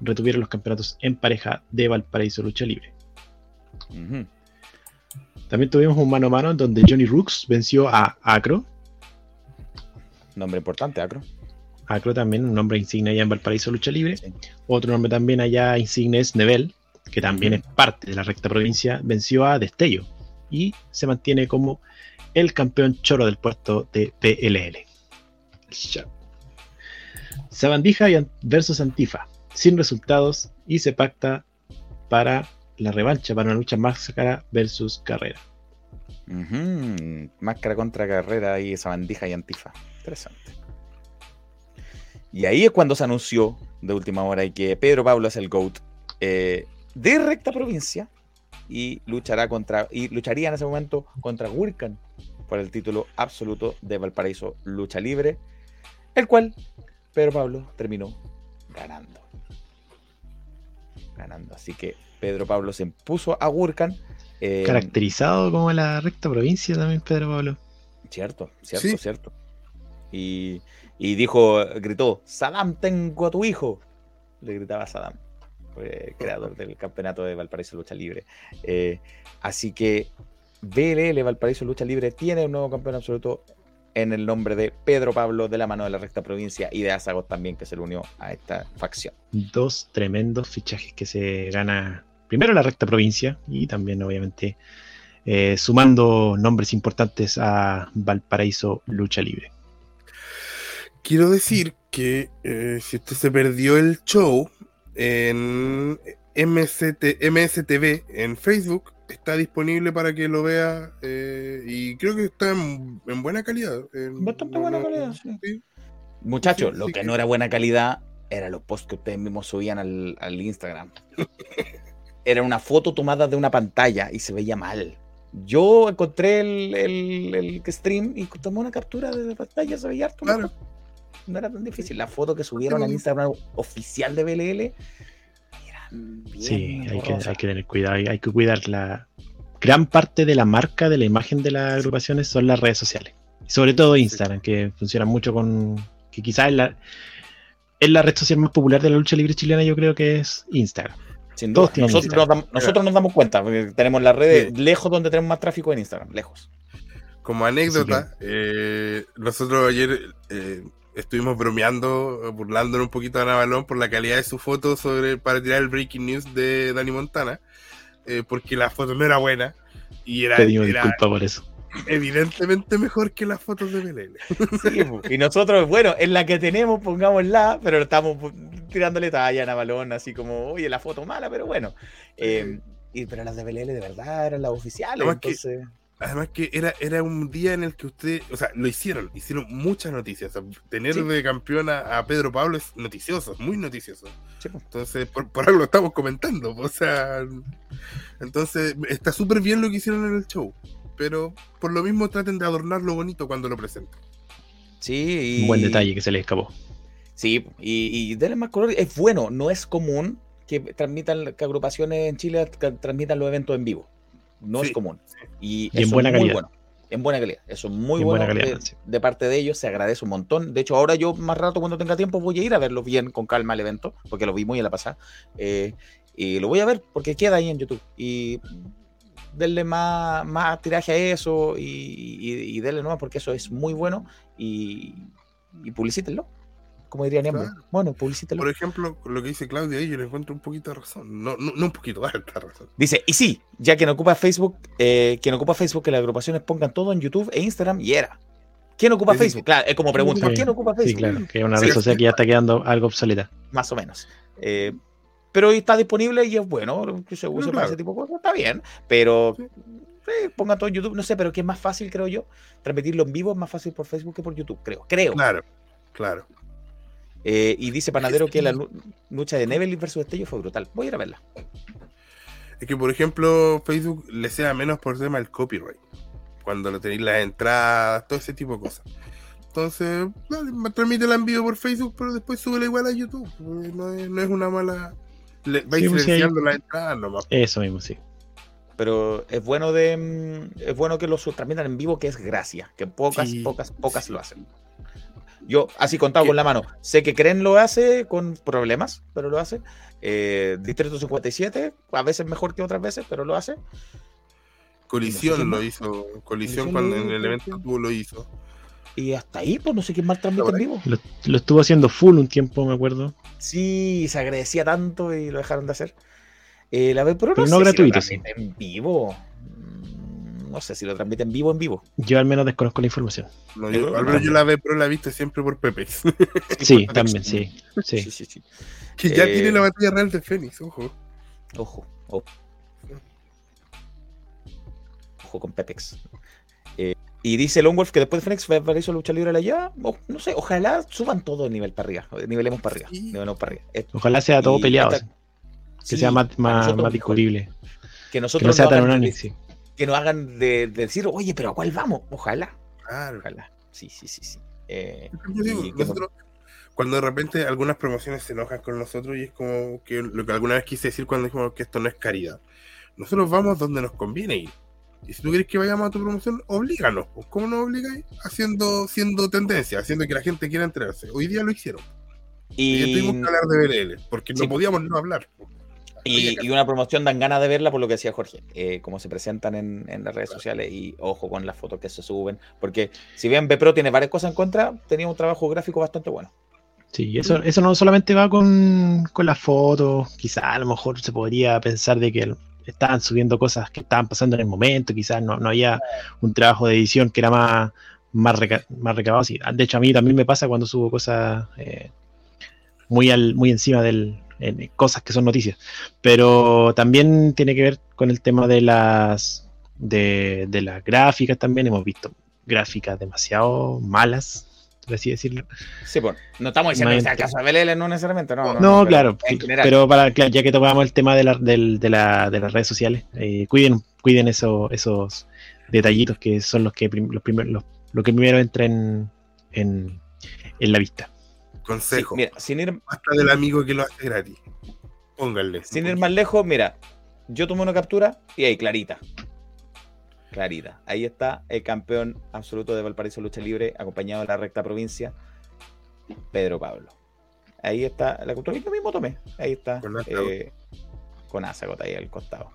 retuvieron los campeonatos en pareja de Valparaíso Lucha Libre. También tuvimos un mano a mano en donde Johnny Rooks venció a Acro. Nombre importante, Acro. Acro también, un nombre insignia allá en Valparaíso Lucha Libre. Otro nombre también allá insignia es Nebel, que también es parte de la recta provincia, venció a Destello y se mantiene como el campeón choro del puerto de PLL. Sabandija versus Antifa, sin resultados y se pacta para la revancha, para una lucha máscara versus carrera. Máscara contra carrera y Sabandija y Antifa. Interesante. Y ahí es cuando se anunció de última hora y que Pedro Pablo es el GOAT eh, de recta provincia y luchará contra y lucharía en ese momento contra Wurkan por el título absoluto de Valparaíso Lucha Libre, el cual Pedro Pablo terminó ganando. Ganando. Así que Pedro Pablo se impuso a Wurkan. Eh, Caracterizado como la recta provincia también, Pedro Pablo. Cierto, cierto, cierto. Y y dijo, gritó, Saddam, tengo a tu hijo. Le gritaba Saddam, creador del campeonato de Valparaíso Lucha Libre. Eh, así que BLL Valparaíso Lucha Libre tiene un nuevo campeón absoluto en el nombre de Pedro Pablo de la mano de la recta provincia y de Azagot también que se le unió a esta facción. Dos tremendos fichajes que se gana primero la recta provincia y también obviamente eh, sumando nombres importantes a Valparaíso Lucha Libre. Quiero decir que eh, si usted se perdió el show en MST, MSTV en Facebook, está disponible para que lo vea eh, y creo que está en, buena calidad. Bastante buena calidad, sí. Muchachos, lo que, no era buena calidad eran los posts que ustedes mismos subían al, Instagram. era una foto tomada de una pantalla y se veía mal. Yo encontré el, el, stream y tomé una captura de la pantalla, se veía harto claro no era tan difícil. La foto que subieron al Instagram oficial de BLL Sí, hay que, tener cuidado, hay, que cuidar la gran parte de la marca de la imagen de las agrupaciones son las redes sociales. Sobre todo Instagram, que funciona mucho con. que quizás es la, es la red social más popular de la lucha libre chilena, yo creo que es Instagram. Sin duda. Nosotros, nos damos, nosotros nos damos cuenta, porque tenemos las redes lejos donde tenemos más tráfico en Instagram, lejos. Como anécdota, eh, nosotros ayer eh, estuvimos bromeando, burlándonos un poquito a Ana Balón por la calidad de su foto sobre, para tirar el breaking news de Dani Montana, eh, porque la foto no era buena y era, disculpa por eso. evidentemente mejor que las fotos de Belén. y nosotros, bueno, en la que tenemos, pongámosla, pero estamos tirándole talla a Ana Balón, así como, oye, la foto mala, pero bueno. Eh, y, pero las de Belén de verdad eran las oficiales. entonces... Además que era, era un día en el que usted, o sea, lo hicieron, hicieron muchas noticias. tener de campeón a, Pedro Pablo es noticioso, muy noticioso. Entonces, por, algo lo estamos comentando. O sea, entonces está súper bien lo que hicieron en el show. Pero por lo mismo traten de adornar lo bonito cuando lo presenten. Sí, Un buen detalle que se le escapó. Sí, y, y denle más color. Es bueno, no es común que transmitan, que agrupaciones en Chile transmitan los eventos en vivo no es común. Y, en buena calidad. Bueno, en buena calidad. Eso es muy bueno de, parte de ellos, se agradece un montón. De hecho, ahora yo más rato cuando tenga tiempo voy a ir a verlo bien con calma el evento, porque lo vi muy a la pasada. Eh, y lo voy a ver porque queda ahí en YouTube. Y denle más, más tiraje a eso y, y, y denle nuevas porque eso es muy bueno y, y publicítenlo como diría Niembro. Bueno, publicítelo. Por ejemplo, lo que dice Claudia ahí, yo le encuentro un poquito de razón. No, no, un poquito, harta razón. Dice, y sí, ya que no ocupa Facebook, eh, quien ocupa Facebook, que las agrupaciones pongan todo en YouTube e Instagram y era. ¿Quién ocupa Facebook? Claro, es como pregunta, ¿quién ocupa Facebook? Sí, claro, que es una red social que ya está quedando algo obsoleta. Más o menos. Eh, pero está disponible y es bueno, que se use para ese tipo de cosas, está bien, pero pongan todo en YouTube, no sé, pero que es más fácil, creo yo, transmitirlo en vivo es más fácil por Facebook que por YouTube, creo, creo. Claro, claro. Eh, y dice Panadero que la lu- lucha de Neville versus Destello fue brutal. Voy a ir a verla. Es que, por ejemplo, Facebook le sea menos por tema del copyright. Cuando lo tenéis las entradas, todo ese tipo de cosas. Entonces, dale, transmítela en vivo por Facebook, pero después súbela igual a YouTube. Eh, No es, no es una mala. Le, vais Sí, pues, silenciando las entradas nomás. Eso mismo, sí. Pero es bueno de mm, es bueno que lo transmitan en vivo, que es gracia, que pocas, Sí. pocas, pocas lo hacen. Yo, así contado con la mano, sé que Creen lo hace con problemas, pero lo hace. Eh, Distrito 57, a veces mejor que otras veces, pero lo hace. Colisión lo hizo. Colisión cuando en el evento lo hizo. Y hasta ahí, pues no sé quién más transmite en vivo. Lo, lo estuvo haciendo full un tiempo, me acuerdo. Sí, se agradecía tanto y lo dejaron de hacer. Eh, la vez, pero no, Pero sé no si lo sí. transmite en vivo. No sé si lo transmiten en vivo en vivo. Yo al menos desconozco la información. No, yo, al menos yo la ve, pero la he visto siempre por Pepex. Sí, también, sí. Sí. Sí, sí, sí. que ya Eh, tiene la batalla real de Fénix, ojo. Ojo, ojo. Ojo con Pepex. Eh, y dice Longwolf que después de Fénix fue hizo lucha libre la ya. no sé, ojalá suban todo el nivel para arriba. Nivelemos para arriba. Nivelemos para arriba. Eh, Ojalá sea todo y peleado. Que sí, sea más, más, descubrible. Que nosotros no sea no tan unánime, sí. Que nos hagan de, de decir, oye, pero ¿a cuál vamos? Ojalá. Claro. Ojalá. Sí, sí, sí, sí. Eh, nosotros, cuando de repente algunas promociones se enojan con nosotros y es como que lo que alguna vez quise decir cuando dijimos que esto no es caridad. Nosotros vamos donde nos conviene ir. Y si tú quieres que vayamos a tu promoción, oblíganos. pues. ¿Cómo nos obligáis? Haciendo, siendo tendencia, haciendo que la gente quiera enterarse. Hoy día lo hicieron. Y, ya Y- tuvimos que hablar de BLL, porque Sí. no podíamos no hablar. Y, y una promoción dan ganas de verla por lo que decía Jorge, eh, cómo se presentan en, en las redes sociales y ojo con las fotos que se suben, porque si bien Bpro tiene varias cosas en contra, tenía un trabajo gráfico bastante bueno. Sí, eso, eso no solamente va con, con las fotos, quizás a lo mejor se podría pensar de que estaban subiendo cosas que estaban pasando en el momento, quizás no, no había un trabajo de edición que era más, más, reca- más recabado. Sí, de hecho, a mí también me pasa cuando subo cosas eh, muy, al, muy encima del en cosas que son noticias, pero también tiene que ver con el tema de las de, de las gráficas también, hemos visto gráficas demasiado malas, por así decirlo. Sí, pues, no estamos diciendo que sea caso de BLL, no necesariamente, no. No, No, pero claro, pero para claro, ya que tocamos el tema de, la, del- de, la- de las redes sociales, eh, cuiden, cuiden eso- esos detallitos que son los que prim- los primer- los- lo que primero entra en, en, en la vista. Consejo. mira, sin ir, Hasta del amigo que lo hace gratis. Pónganle. sin ir más lejos, mira, yo tomé una captura y ahí, clarita. Clarita. Ahí está el campeón absoluto de Valparaíso Lucha Libre, acompañado de la recta provincia, Pedro Pablo. Ahí está la captura que yo mismo tomé. Ahí está. Con Azagot. eh, con Azagot ahí al costado.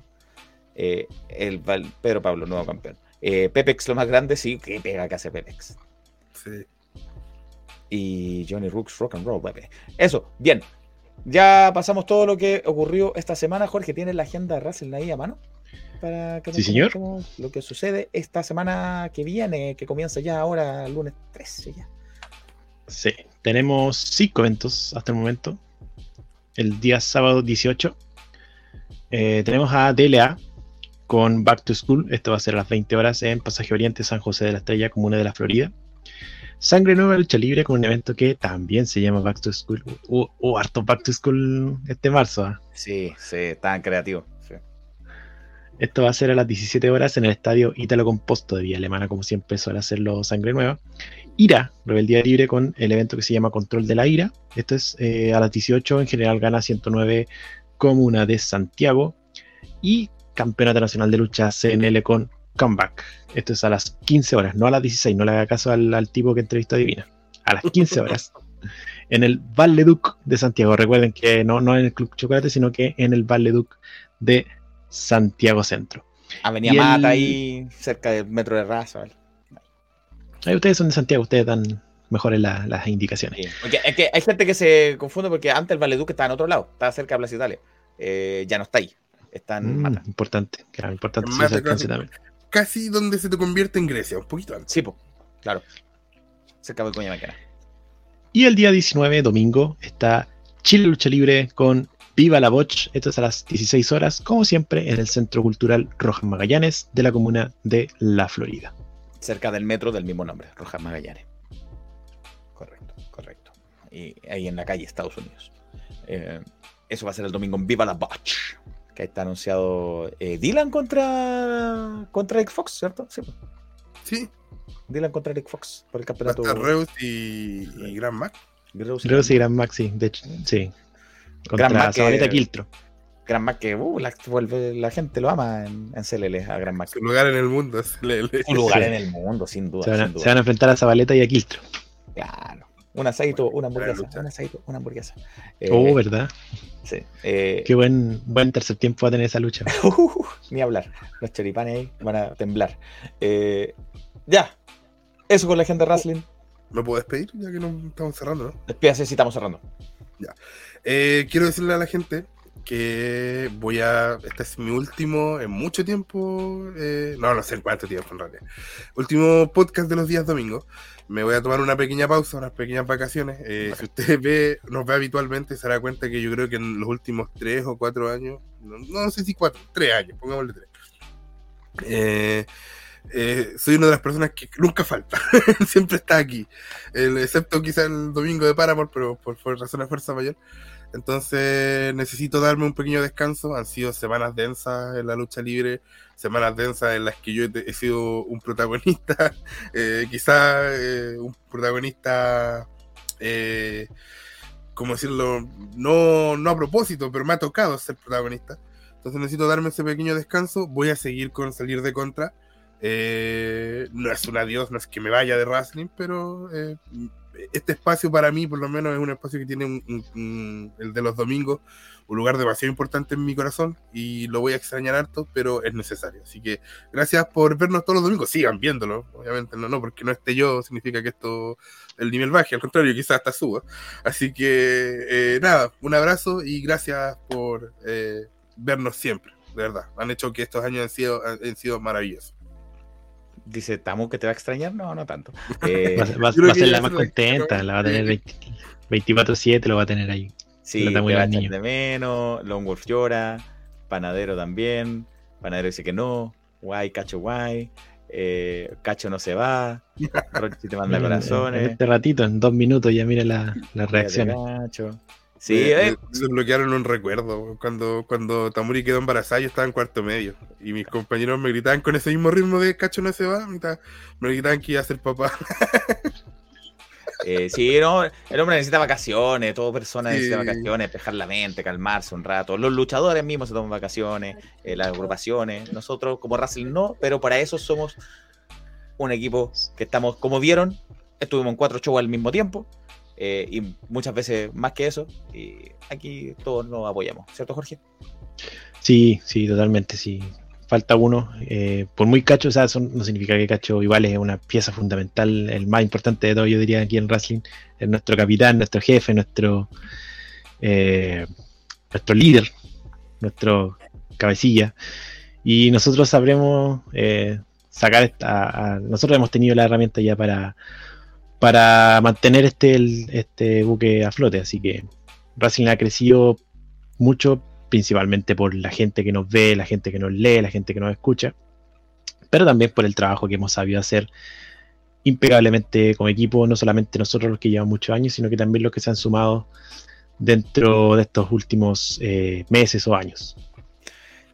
Eh, el Val- Pedro Pablo, nuevo campeón. Eh, Pepex, lo más grande, sí, que pega que hace Pepex. Sí. Y Johnny Rooks Rock and Roll, baby. Eso, bien. Ya pasamos todo lo que ocurrió esta semana. Jorge, ¿tienes la agenda de Russell ahí a mano? Para que Sí, señor. Lo que sucede esta semana que viene, que comienza ya ahora, lunes 13 ya. Sí, tenemos cinco eventos hasta el momento. El día sábado 18 eh, tenemos a DLA con Back to School. Esto va a ser a las 20 horas en Pasaje Oriente, San José de la Estrella, comuna de la Florida. Sangre Nueva Lucha Libre con un evento que también se llama Back to School. Hubo harto Back to School este marzo. ¿ah? Sí, sí, tan creativo. sí. Esto va a ser a las 17 horas en el estadio Ítalo Composto de Vía Alemana, como siempre suele hacerlo Sangre Nueva. Ira, Rebeldía Libre, con el evento que se llama Control de la Ira. Esto es eh, a las 18, en general gana 109 Comuna de Santiago. Y Campeonato Nacional de Lucha CNL con Comeback. Esto es a las 15 horas, no a las 16, no le haga caso al, al tipo que entrevistó a Divina. A las 15 horas. en el Valle Duc de Santiago. Recuerden que no, no en el Club Chocolate, sino que en el Valle Duc de Santiago Centro. Avenida Y el- Mata ahí, cerca del metro de raza. Ahí ustedes son de Santiago, ustedes dan mejores la- las indicaciones. Porque es que hay gente que se confunde porque antes el Valeduc estaba en otro lado, estaba cerca de Plaza Italia. Eh, ya no está ahí, está en Mm, Mata. importante, claro, importante sí, también. Casi donde se te convierte en Grecia, un poquito antes. Sí, po, claro. Cerca de Coña Maquena. Y el día 19, domingo, está Chile Lucha Libre con Viva la Boch. Esto es a las 16 horas, como siempre, en el Centro Cultural Rojas Magallanes de la comuna de La Florida. Cerca del metro del mismo nombre, Rojas Magallanes. Correcto, correcto. y ahí en la calle, Estados Unidos. Eh, eso va a ser el domingo en Viva la Botch. Que está anunciado eh, Dylan contra, contra Rick Fox, ¿cierto? Sí. Sí. Dylan contra Rick Fox por el campeonato. Hasta Reus y, y Grand Mac. Reus que sí, Gran Max, sí. De hecho, sí. Contra Gran Mac, Zabaleta eh, Quiltro. Gran Mac que uh, la, vuelve- la gente lo ama en, en CLL a Gran Mac. Su lugar en el mundo. el- Su lugar Sí. en el mundo, sin duda. Se van, a, sin duda. se van a enfrentar a Zabaleta y a Quiltro. Claro. Un asadito, una hamburguesa. Un asadito, una hamburguesa. Eh, oh, ¿verdad? Sí. eh, Qué buen, buen tercer tiempo va a tener esa lucha. ni hablar. Los choripanes ahí van a temblar. Eh, ya. Eso con la gente de wrestling. ¿Me puedo despedir? Ya que no estamos cerrando, ¿no? Despídase si estamos cerrando. Ya. Eh, quiero decirle a la gente que voy a. Este es mi último en mucho tiempo. eh, no, no sé en cuánto tiempo en realidad. Último podcast de los días domingos. Me voy a tomar una pequeña pausa, unas pequeñas vacaciones. Eh, si usted ve, nos ve habitualmente, se dará cuenta que yo creo que en los últimos tres o cuatro años, no, no sé si cuatro, tres años, pongámosle tres. Eh, eh, soy una de las personas que nunca falta, siempre está aquí, El- excepto quizá el domingo de Paramore, pero por, por razones de fuerza mayor. Entonces necesito darme un pequeño descanso. Han sido semanas densas en la lucha libre, semanas densas en las que yo he, sido un protagonista, eh, quizá eh, un protagonista, eh, ¿cómo decirlo? No, no a propósito, pero me ha tocado ser protagonista. Entonces necesito darme ese pequeño descanso. Voy a seguir con salir de contra. Eh, no es un adiós, no es que me vaya de wrestling, pero eh, este espacio para mí, por lo menos, es un espacio que tiene un- el de los domingos, un lugar demasiado importante en mi corazón y lo voy a extrañar harto, pero es necesario. Así que gracias por vernos todos los domingos. Sigan viéndolo, obviamente, no, no porque no esté yo significa que esto el nivel baje, al contrario, quizás hasta suba. Así que eh, nada, un abrazo y gracias por eh, vernos siempre, de verdad. Han hecho que estos años han sido, han sido maravillosos. Dice Tamu que te va a extrañar. No, no tanto. Eh, Va, va- creo va a ser la más lo- contenta, la va a tener 20 24-7, lo va a tener ahí. Sí, te va a echar de menos. Lone Wolf llora. Panadero también. Panadero dice que no. Guay, Cacho guay. Eh, Cacho no se va. Ronchi te manda Mira, En corazones. este ratito, en dos minutos, ya mira la- las reacciones. Cacho. Sí, eh, me desbloquearon un recuerdo. Cuando, cuando Tamuri quedó embarazada, yo estaba en cuarto medio. Y mis compañeros me gritaban con ese mismo ritmo de cacho no se va. Me gritaban que iba a ser papá. Eh, sí, no, el hombre necesita vacaciones, toda persona Sí. necesita vacaciones, despejar la mente, calmarse un rato. Los luchadores mismos se toman vacaciones, eh, las agrupaciones. Nosotros como wrestling no, pero para eso somos un equipo que estamos, como vieron, estuvimos en cuatro shows al mismo tiempo eh, y muchas veces más que eso. Y aquí todos nos apoyamos, ¿cierto Jorge? Sí, sí, totalmente, sí. Falta uno. eh, por muy cacho, o sea, eso no significa que cacho igual es una pieza fundamental, el más importante de todo, yo diría, aquí en wrestling. Es nuestro capitán, nuestro jefe, nuestro, eh, nuestro líder, nuestro cabecilla. Y nosotros sabremos eh, sacar esta. nosotros hemos tenido la herramienta ya para, para mantener este, este buque a flote. Así que Wrestling ha crecido mucho, principalmente por la gente que nos ve, la gente que nos lee, la gente que nos escucha, pero también por el trabajo que hemos sabido hacer impecablemente como equipo, no solamente nosotros los que llevamos muchos años, sino que también los que se han sumado dentro de estos últimos eh, meses o años.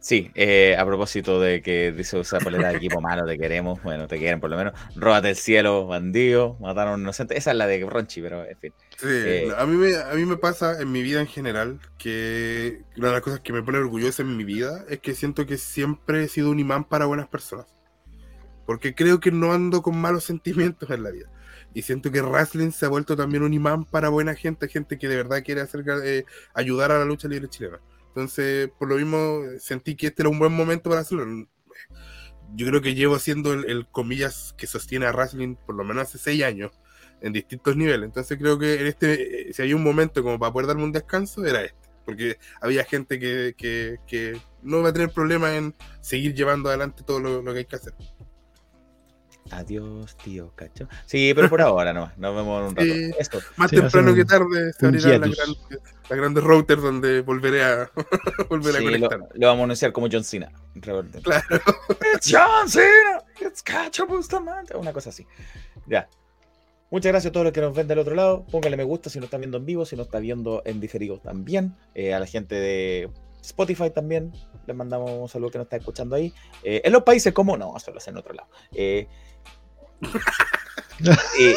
Sí, eh, a propósito de que dice esa polera de equipo malo, te queremos, bueno, te quieren por lo menos. Róbate el cielo, bandido, mataron a un inocente. Esa es la de Ronchi, pero en fin. Sí, Eh, a, mí me, a mí me pasa en mi vida en general que una de las cosas que me pone orgulloso en mi vida es que siento que siempre he sido un imán para buenas personas. Porque creo que no ando con malos sentimientos en la vida. Y siento que wrestling se ha vuelto también un imán para buena gente, gente que de verdad quiere hacer, eh, ayudar a la lucha libre chilena. Entonces, por lo mismo, sentí que este era un buen momento para hacerlo. Yo creo que llevo siendo el, comillas que sostiene a wrestling por lo menos hace seis años en distintos niveles. Entonces creo que en este, eh, si hay un momento como para poder darme un descanso, era este. Porque había gente que, que, que no va a tener problema en seguir llevando adelante todo lo que hay que hacer. Adiós, tío, cacho. Sí, pero por ahora no. Nos vemos en un rato. Sí, Esto. más Sí, temprano que tarde se las hiatus. grandes, las grandes routers donde volveré a, volver a Sí, conectar. lo vamos a anunciar como John Cena. Claro. It's John Cena. It's Cacho Bustamante. Una cosa así. Ya. Muchas gracias a todos los que nos ven del otro lado. Póngale me gusta si nos están viendo en vivo, si nos está viendo en diferido también. Eh, a la gente de Spotify también les mandamos un saludo que nos está escuchando ahí. Eh, en los países como no, solo es en otro lado. Eh, eh,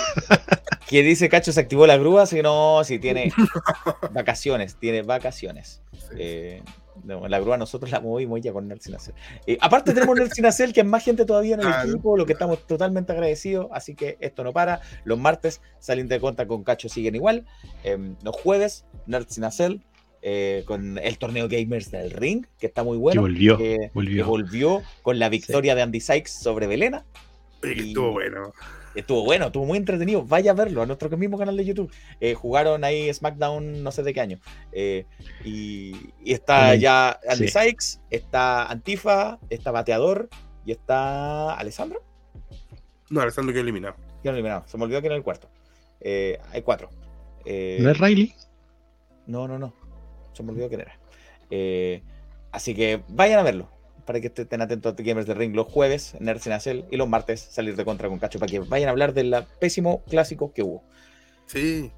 que dice Cacho se activó la grúa, si no, si tiene vacaciones, tiene vacaciones. Eh, no, la grúa nosotros la movimos ya con Nelson Acel. Eh, aparte tenemos Nelson Acel, que es más gente todavía en el Claro. equipo, lo que estamos totalmente agradecidos, así que esto no para. Los martes salen de cuenta con Cacho siguen igual. Eh, los jueves, Nerd sin Acel, eh, con el torneo Gamers del Ring, que está muy bueno. Que volvió, que- volvió. que volvió con la victoria de Andy Sykes sobre Belena. Que estuvo bueno. Estuvo bueno, estuvo muy entretenido. Vaya a verlo a nuestro mismo canal de YouTube. Eh, jugaron ahí SmackDown no sé de qué año. Eh, y, y está ya Andy sí. Sykes, está Antifa, está Bateador y está Alessandro. No, Alessandro quedó eliminado. Quedaron eliminados. Se me olvidó que era el cuarto. Eh, hay cuatro. Eh, ¿No es Riley? no, no, no. Se me olvidó quién era. Eh, así que vayan a verlo. Para que estén atentos a Gamers de Ring los jueves, Nerds en Acel, y los martes salir de contra con Cacho para que vayan a hablar del pésimo clásico que hubo. Sí.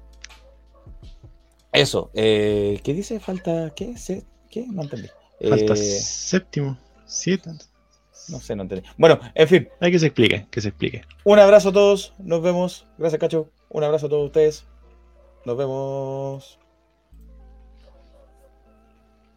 Eso. eh, ¿Qué dice? Falta. ¿Qué? ¿Se- ¿Qué? No entendí. Falta Eh, séptimo, siete. no sé, no entendí. Bueno, en fin. Hay que se explique, que se explique. Un abrazo a todos. Nos vemos. Gracias, Cacho. Un abrazo a todos ustedes. Nos vemos.